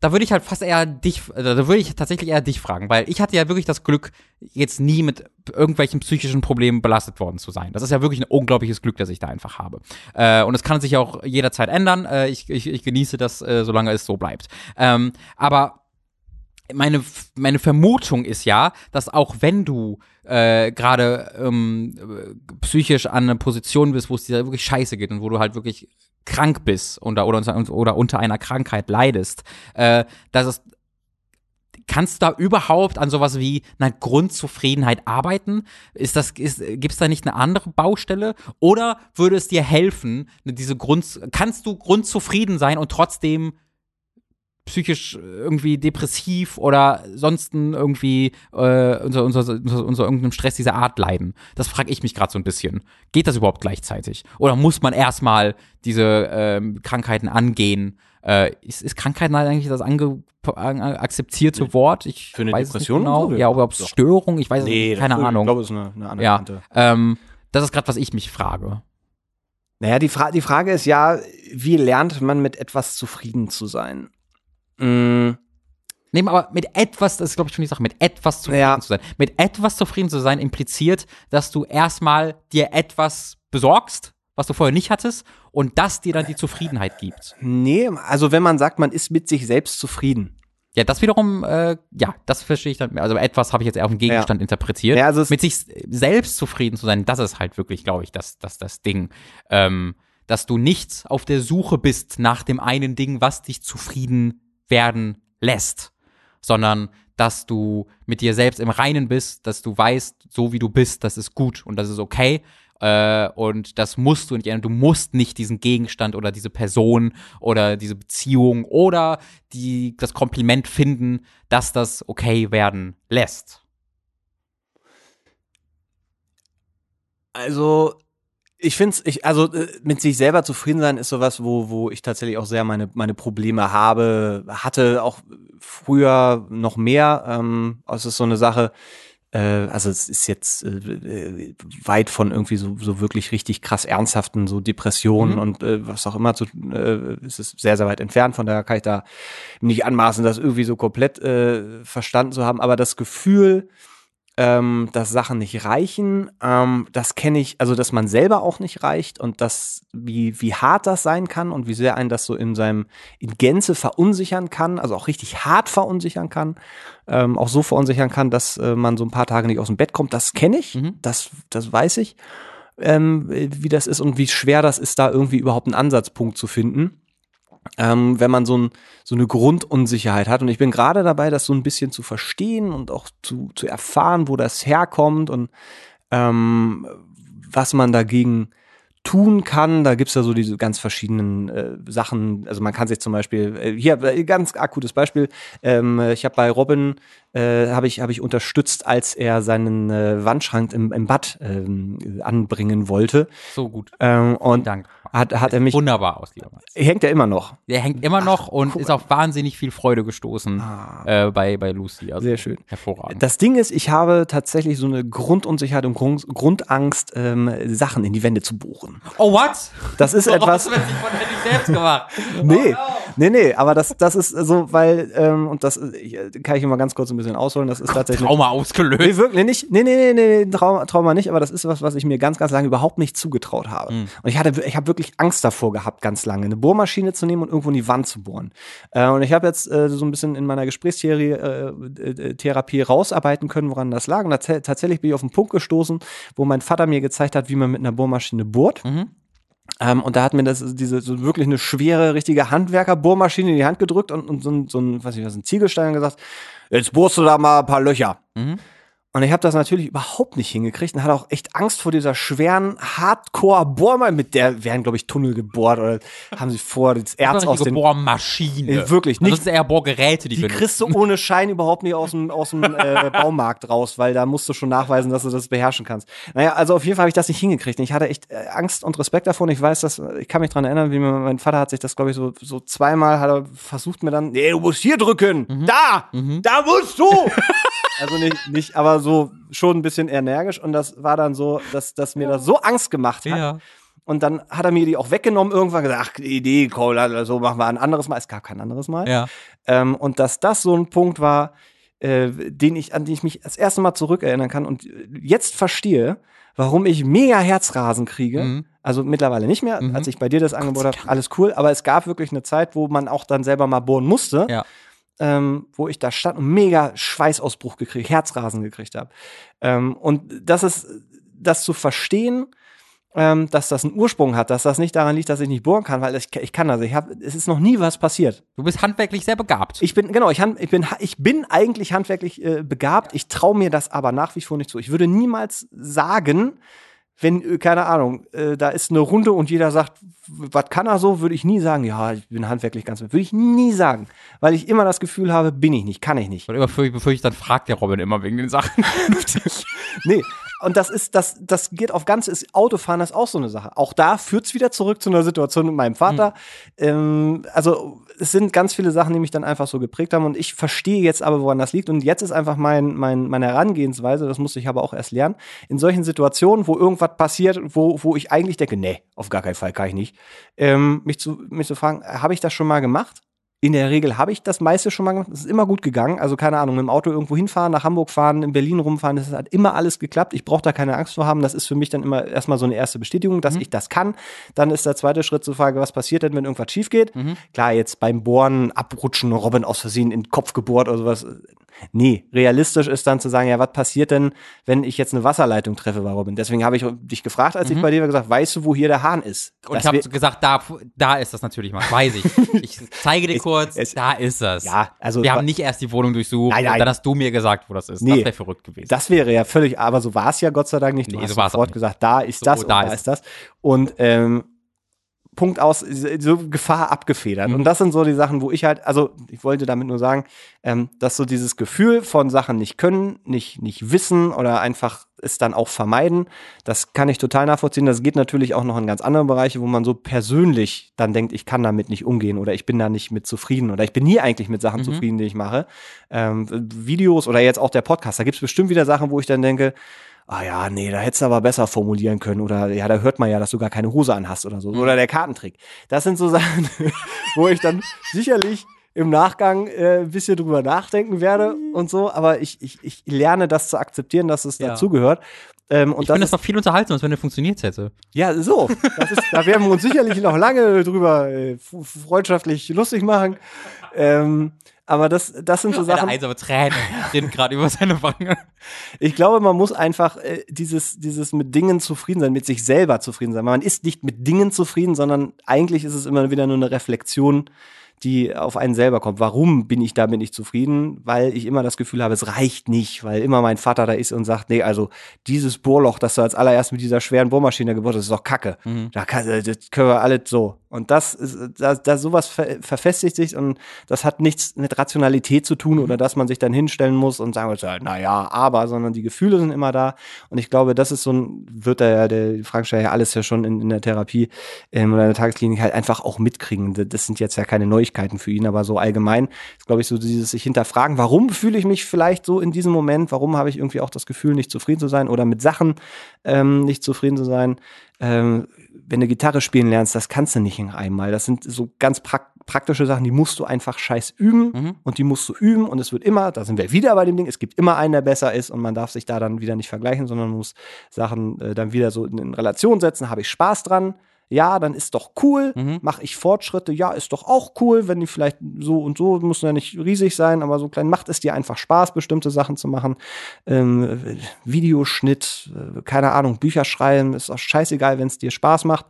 da würde ich halt fast eher dich, also da würde ich tatsächlich eher dich fragen, weil ich hatte ja wirklich das Glück, jetzt nie mit irgendwelchen psychischen Problemen belastet worden zu sein. Das ist ja wirklich ein unglaubliches Glück, das ich da einfach habe. Äh, und es kann sich auch jederzeit ändern. Äh, ich, ich, ich genieße das, äh, solange es so bleibt. Ähm, aber meine, meine Vermutung ist ja, dass auch wenn du äh, gerade ähm, äh, psychisch an einer Position bist, wo es dir wirklich scheiße geht und wo du halt wirklich krank bist oder, oder, unter, oder unter einer Krankheit leidest, äh, dass es Kannst du da überhaupt an sowas wie einer Grundzufriedenheit arbeiten? Ist das, ist, gibt's da nicht eine andere Baustelle? Oder würde es dir helfen, diese Grund, kannst du grundzufrieden sein und trotzdem psychisch irgendwie depressiv oder sonst irgendwie äh, unter, unter, unter, unter irgendeinem Stress dieser Art leiden? Das frage ich mich gerade so ein bisschen. Geht das überhaupt gleichzeitig? Oder muss man erstmal diese ähm, Krankheiten angehen? Äh, ist, ist Krankheiten eigentlich das ange, an, akzeptierte Wort? Ich Für eine weiß es Depression nicht genau. Ja, ob es. Störung, ich weiß es nicht, keine das- Ich Ahnung. glaube, es ist eine, eine Ja, anerkannte. ähm, das ist gerade, was ich mich frage. Naja, die, Fra die Frage ist ja, wie lernt man mit etwas zufrieden zu sein? Mm, Nee, aber mit etwas, das ist glaube ich schon die Sache, mit etwas zufrieden Ja. zu sein. Mit etwas zufrieden zu sein impliziert, dass du erstmal dir etwas besorgst, was du vorher nicht hattest, und das dir dann die Zufriedenheit gibt. nee, also wenn man sagt, man ist mit sich selbst zufrieden. Ja, das wiederum, äh, ja, das verstehe ich dann. Also etwas habe ich jetzt eher auf den Gegenstand interpretiert. Ja, also mit sich selbst zufrieden zu sein, das ist halt wirklich, glaube ich, das, das, das Ding. Ähm, dass du nicht auf der Suche bist nach dem einen Ding, was dich zufrieden werden lässt, sondern dass du mit dir selbst im Reinen bist, dass du weißt, so wie du bist, das ist gut und das ist okay. Äh, und das musst du nicht ändern. Du musst nicht diesen Gegenstand oder diese Person oder diese Beziehung oder die, das Kompliment finden, dass das okay werden lässt. Also, ich finde es, ich, also äh, mit sich selber zufrieden sein ist sowas, wo, wo ich tatsächlich auch sehr meine, meine Probleme habe, hatte auch früher noch mehr. Ähm, es ist so eine Sache, äh, also es ist jetzt äh, äh, weit von irgendwie so, so wirklich richtig krass ernsthaften, so Depressionen Mhm. und äh, was auch immer zu, äh, es ist sehr, sehr weit entfernt, von daher kann ich da nicht anmaßen, das irgendwie so komplett äh, verstanden zu haben, aber das Gefühl, ähm, dass Sachen nicht reichen. Ähm, das kenne ich, also dass man selber auch nicht reicht und das, wie, wie hart das sein kann und wie sehr einen das so in seinem, in Gänze verunsichern kann, also auch richtig hart verunsichern kann, ähm, auch so verunsichern kann, dass äh, man so ein paar Tage nicht aus dem Bett kommt. Das kenne ich, Mhm. das, das weiß ich, ähm, wie das ist und wie schwer das ist, da irgendwie überhaupt einen Ansatzpunkt zu finden ähm, wenn man so, ein, so eine Grundunsicherheit hat. Und ich bin gerade dabei, das so ein bisschen zu verstehen und auch zu, zu erfahren, wo das herkommt und ähm, was man dagegen tun kann. Da gibt's ja so diese ganz verschiedenen äh, Sachen. Also man kann sich zum Beispiel, äh, hier äh, ganz akutes Beispiel, ähm, ich habe bei Robin äh, habe ich, hab ich unterstützt, als er seinen äh, Wandschrank im, im Bad ähm, anbringen wollte. So gut. Ähm, und Dank. Hat, hat er mich, Wunderbar aus, lieber Max. hängt er immer noch. Der hängt immer noch und guck ist auf wahnsinnig viel Freude gestoßen äh, bei, bei Lucy. Also Sehr schön. Hervorragend. Das Ding ist, ich habe tatsächlich so eine Grundunsicherheit und Grund, Grundangst, ähm, Sachen in die Wände zu bohren. oh, what? Das ist etwas. Oh, das sich von ich selbst gemacht. Nee, Oh, no. Nee, nee, aber das, das ist so, weil, ähm, und das ich, äh, kann ich immer ganz kurz ein bisschen ausholen, das ist tatsächlich. Trauma Nee, ausgelöst. wirklich nicht. Nee, nee, nee, nee, nee Trauma, Trauma nicht, aber das ist was, was ich mir ganz, ganz lange überhaupt nicht zugetraut habe. Und ich hatte, ich habe wirklich Angst davor gehabt, ganz lange, eine Bohrmaschine zu nehmen und irgendwo in die Wand zu bohren. Äh, und ich habe jetzt äh, so ein bisschen in meiner Gesprächstheorie, äh, äh, Therapie rausarbeiten können, woran das lag. Und tats- tatsächlich bin ich auf einen Punkt gestoßen, wo mein Vater mir gezeigt hat, wie man mit einer Bohrmaschine bohrt. Ähm, und da hat mir das diese so wirklich eine schwere, richtige Handwerker-Bohrmaschine in die Hand gedrückt und, und so ein, so ein, was ich was, ein Ziegelstein gesagt, jetzt bohrst du da mal ein paar Löcher. Mhm. Und ich habe das natürlich überhaupt nicht hingekriegt und hatte auch echt Angst vor dieser schweren Hardcore-Bohrmaschine. Mit der werden, glaube ich, Tunnel gebohrt oder haben sie vor, das Erz aus den. Bohrmaschine. Nee, wirklich, Also nicht- Das ist eher Bohrgeräte, die, Die wir kriegst du ohne Schein überhaupt nicht aus dem, aus dem äh, Baumarkt raus, weil da musst du schon nachweisen, dass du das beherrschen kannst. Naja, also auf jeden Fall habe ich das nicht hingekriegt. Ich hatte echt äh, Angst und Respekt davor. Und ich weiß, dass, ich kann mich dran erinnern, wie mein Vater hat sich das, glaube ich, so, so zweimal hat er versucht mir dann, nee, du musst hier drücken. Mhm. Da! Da musst du! also nicht, nicht, aber so schon ein bisschen energisch. Und das war dann so, dass, dass mir das so Angst gemacht hat. Ja. Und dann hat er mir die auch weggenommen, irgendwann gesagt, ach, Idee, Cole, also so machen wir ein anderes Mal. Es gab kein anderes Mal. Ja. Ähm, und dass das so ein Punkt war, äh, den ich, an den ich mich das erste Mal zurückerinnern kann und jetzt verstehe, warum ich mega Herzrasen kriege. Mhm. Also mittlerweile nicht mehr, als ich bei dir das Angebot habe, alles cool, aber es gab wirklich eine Zeit, wo man auch dann selber mal bohren musste, Ja. Ähm, wo ich da stand und mega Schweißausbruch gekriegt, Herzrasen gekriegt habe. Ähm, und das ist, das zu verstehen, ähm, dass das einen Ursprung hat, dass das nicht daran liegt, dass ich nicht bohren kann, weil ich, ich kann das. Ich hab, es ist noch nie was passiert. Du bist handwerklich sehr begabt. Ich bin, genau, ich, han- ich, bin, ich bin eigentlich handwerklich äh, begabt. Ich traue mir das aber nach wie vor nicht zu. Ich würde niemals sagen, wenn, äh, keine Ahnung, äh, da ist eine Runde und jeder sagt, was kann er so, würde ich nie sagen, ja, ich bin handwerklich ganz, würde ich nie sagen. Weil ich immer das Gefühl habe, bin ich nicht, kann ich nicht. Und immer bevor ich, dann fragt der Robin immer wegen den Sachen. Nee. Und das ist, das, das geht auf ganz, ist Autofahren ist auch so eine Sache. Auch da führt's wieder zurück zu einer Situation mit meinem Vater. Ähm, also es sind ganz viele Sachen, die mich dann einfach so geprägt haben. Und ich verstehe jetzt aber, woran das liegt. Und jetzt ist einfach mein, mein, meine Herangehensweise, das musste ich aber auch erst lernen, in solchen Situationen, wo irgendwas passiert, wo, wo ich eigentlich denke, nee, auf gar keinen Fall kann ich nicht, ähm, mich, zu, mich zu fragen, habe ich das schon mal gemacht? In der Regel habe ich das meiste schon mal gemacht. Es ist immer gut gegangen. Also keine Ahnung, mit dem Auto irgendwo hinfahren, nach Hamburg fahren, in Berlin rumfahren, das hat immer alles geklappt. Ich brauche da keine Angst vor haben. Das ist für mich dann immer erstmal so eine erste Bestätigung, dass ich das kann. Dann ist der zweite Schritt zur Frage, was passiert denn, wenn irgendwas schief geht? Klar, jetzt beim Bohren, abrutschen, Robin aus Versehen in den Kopf gebohrt oder sowas. Nee, realistisch ist dann zu sagen, ja, was passiert denn, wenn ich jetzt eine Wasserleitung treffe bei Robin? Deswegen habe ich dich gefragt, als ich bei dir war, gesagt, weißt du, wo hier der Hahn ist? Und Das ich habe gesagt, da, da ist das natürlich mal. Weiß ich. Ich zeige dir kurz, es- da ist das. Ja, also- Wir haben nicht erst die Wohnung durchsucht Nein, nein. und dann hast du mir gesagt, wo das ist. Nee. Das wäre verrückt gewesen. Das wäre ja völlig, aber so war es ja Gott sei Dank nicht. Du Nee, hast so sofort gesagt, da ist So, das und da da ist ist das. Und ähm, Punkt aus, so Gefahr abgefedert. Mhm. Und das sind so die Sachen, wo ich halt, also ich wollte damit nur sagen, ähm, dass so dieses Gefühl von Sachen nicht können, nicht, nicht wissen oder einfach es dann auch vermeiden, das kann ich total nachvollziehen. Das geht natürlich auch noch in ganz andere Bereiche, wo man so persönlich dann denkt, ich kann damit nicht umgehen oder ich bin da nicht mit zufrieden oder ich bin nie eigentlich mit Mhm. Sachen zufrieden, die ich mache. Ähm, Videos oder jetzt auch der Podcast, da gibt es bestimmt wieder Sachen, wo ich dann denke, ah ja, nee, da hättest du aber besser formulieren können oder ja, da hört man ja, dass du gar keine Hose anhast oder so. Oder der Kartentrick. Das sind so Sachen, wo ich dann sicherlich im Nachgang äh, ein bisschen drüber nachdenken werde und so, aber ich, ich, ich lerne das zu akzeptieren, dass es Ja. dazugehört. Ähm, und ich das finde ist, das noch viel unterhaltsamer, als wenn es funktioniert hätte. ja, so. Das ist, da werden wir uns sicherlich noch lange drüber äh, freundschaftlich lustig machen. Ähm, aber das, das sind so Eine Sachen. einsame Träne rinnt gerade über seine Wange. Ich glaube, man muss einfach äh, dieses, dieses mit Dingen zufrieden sein, mit sich selber zufrieden sein. Man ist nicht mit Dingen zufrieden, sondern eigentlich ist es immer wieder nur eine Reflexion die auf einen selber kommt. Warum bin ich damit nicht zufrieden? Weil ich immer das Gefühl habe, es reicht nicht, weil immer mein Vater da ist und sagt, nee, also dieses Bohrloch, das du als allererst mit dieser schweren Bohrmaschine gebaut hast, ist doch Kacke. Mhm. Da kann, das können wir alles so. Und das ist, da, da sowas ver, verfestigt sich und das hat nichts mit Rationalität zu tun oder dass man sich dann hinstellen muss und sagen muss, ja, naja, aber, sondern die Gefühle sind immer da. Und ich glaube, das ist so ein, wird da ja, der Frank ja alles ja schon in, in der Therapie ähm, oder in der Tagesklinik halt einfach auch mitkriegen. Das sind jetzt ja keine Neuigkeiten für ihn, aber so allgemein ist, glaube ich, so dieses sich hinterfragen, warum fühle ich mich vielleicht so in diesem Moment, warum habe ich irgendwie auch das Gefühl, nicht zufrieden zu sein oder mit Sachen ähm, nicht zufrieden zu sein. Ähm, wenn du Gitarre spielen lernst, das kannst du nicht in einmal. Das sind so ganz prak praktische Sachen, die musst du einfach scheiß üben Mhm. und die musst du üben und es wird immer, da sind wir wieder bei dem Ding, es gibt immer einen, der besser ist und man darf sich da dann wieder nicht vergleichen, sondern muss Sachen äh, dann wieder so in, in Relation setzen. Habe ich Spaß dran? Ja, dann ist doch cool. Mhm. Mache ich Fortschritte? Ja, ist doch auch cool, wenn die vielleicht so und so, muss ja nicht riesig sein, aber so klein macht es dir einfach Spaß, bestimmte Sachen zu machen. Ähm, Videoschnitt, äh, keine Ahnung, Bücher schreiben, ist auch scheißegal, wenn es dir Spaß macht.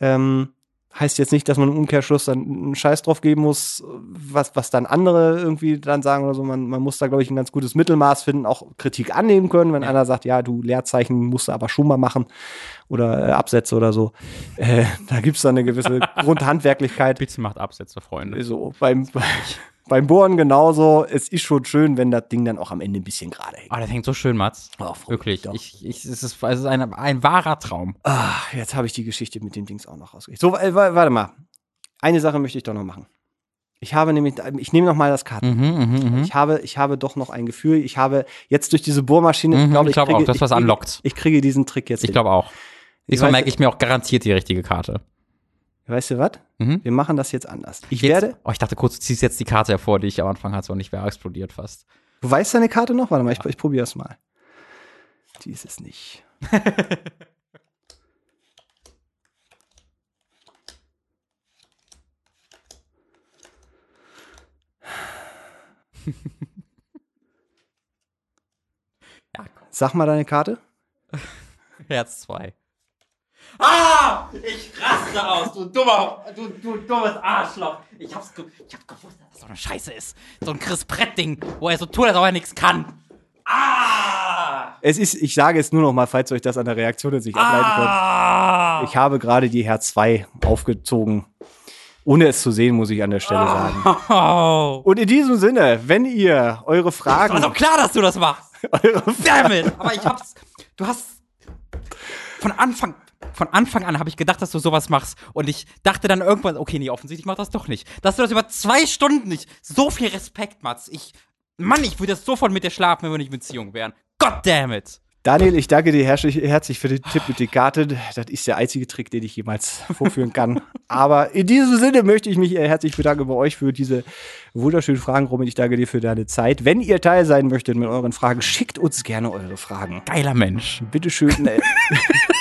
Ähm, heißt jetzt nicht, dass man im Umkehrschluss dann einen Scheiß drauf geben muss, was, was dann andere irgendwie dann sagen oder so. Man, man muss da, glaube ich, ein ganz gutes Mittelmaß finden, auch Kritik annehmen können, wenn einer sagt, ja, du Leerzeichen musst du aber schon mal machen oder äh, Absätze oder so. Äh, da gibt's dann eine gewisse Grundhandwerklichkeit. Bitte macht Absätze, Freunde. So, beim, beim Bohren genauso. Es ist schon schön, wenn das Ding dann auch am Ende ein bisschen gerade hängt. Oh, das hängt so schön, Mats. Oh, Wirklich. Ich, ich, es ist, es ist ein, ein wahrer Traum. Ah, jetzt habe ich die Geschichte mit dem Dings auch noch rausgekriegt. So, äh, wa- warte mal. Eine Sache möchte ich doch noch machen. Ich habe nämlich, ich nehme noch mal das Karten. Mhm, mhm, mhm. Ich habe, ich habe doch noch ein Gefühl. Ich habe jetzt durch diese Bohrmaschine, Mhm, glaube ich glaube auch, kriege- das was ich anlockt. Ich kriege diesen Trick jetzt. Ich glaube auch. Diesmal merke ich mir auch garantiert die richtige Karte. Weißt du was? Mhm. Wir machen das jetzt anders. Ich Jetzt- werde. Oh, ich dachte kurz, du ziehst jetzt die Karte hervor, die ich am Anfang hatte und ich wäre explodiert fast. Du weißt deine Karte noch? Warte mal, ich, ich probiere es mal. Die ist es nicht. Ja, Sag mal deine Karte. Herz 2. Ah! Ich raste aus, du dummer, du, du dummes Arschloch. Ich hab's, ge ich hab gewusst, dass das so eine Scheiße ist. So ein Chris Brett-Ding, wo er so tut, als ob er nichts kann. Ah! Es ist, ich sage es nur noch mal, falls euch das an der Reaktion jetzt nicht ableiten könnt. Ah! Ich habe gerade die Herz 2 aufgezogen. Ohne es zu sehen, muss ich an der Stelle sagen. Oh. Und in diesem Sinne, wenn ihr eure Fragen, War doch klar, dass du das machst. eure Damn it! Aber ich hab's. Du hast. Von Anfang. Von Anfang an habe ich gedacht, dass du sowas machst. Und ich dachte dann irgendwann, okay, nee, offensichtlich macht das doch nicht. Dass du das über zwei Stunden nicht. So viel Respekt, Mats. Ich. Mann, ich würde jetzt sofort mit dir schlafen, wenn wir nicht in Beziehung wären. God damn it! Daniel, ich danke dir herzlich, für den Tipp mit den Karten. Das ist der einzige Trick, den ich jemals vorführen kann. Aber in diesem Sinne möchte ich mich äh, herzlich bedanken bei euch für diese wunderschönen Fragen. Robin, ich danke dir für deine Zeit. Wenn ihr Teil sein möchtet mit euren Fragen, schickt uns gerne eure Fragen. Geiler Mensch.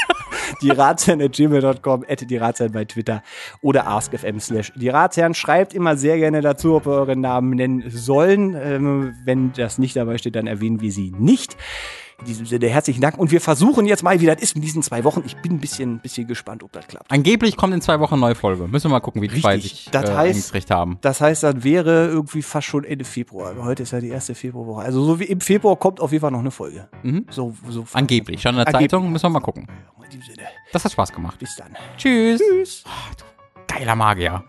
Bitte schön. Äh, die Ratsherren.gmail.com, die Ratsherren bei Twitter oder askfm slash die Ratsherren. Schreibt immer sehr gerne dazu, ob wir euren Namen nennen sollen. Ähm, wenn das nicht dabei steht, dann erwähnen wir sie nicht. In diesem Sinne herzlichen Dank und wir versuchen jetzt mal, wie das ist in diesen zwei Wochen. Ich bin ein bisschen, bisschen gespannt, ob das klappt. Angeblich kommt in zwei Wochen eine neue Folge. Müssen wir mal gucken, wie die zwei sich Das äh, heißt- eingekriegt haben. Das heißt, das wäre irgendwie fast schon Ende Februar. Heute ist ja die erste Februarwoche. Also so wie im Februar kommt auf jeden Fall noch eine Folge. Mhm. So, so Angeblich. Schon in der Angeblich. Zeitung. Müssen wir mal gucken in diesem Sinne. Das hat Spaß gemacht. Bis dann. Tschüss. Tschüss. Oh, geiler Magier.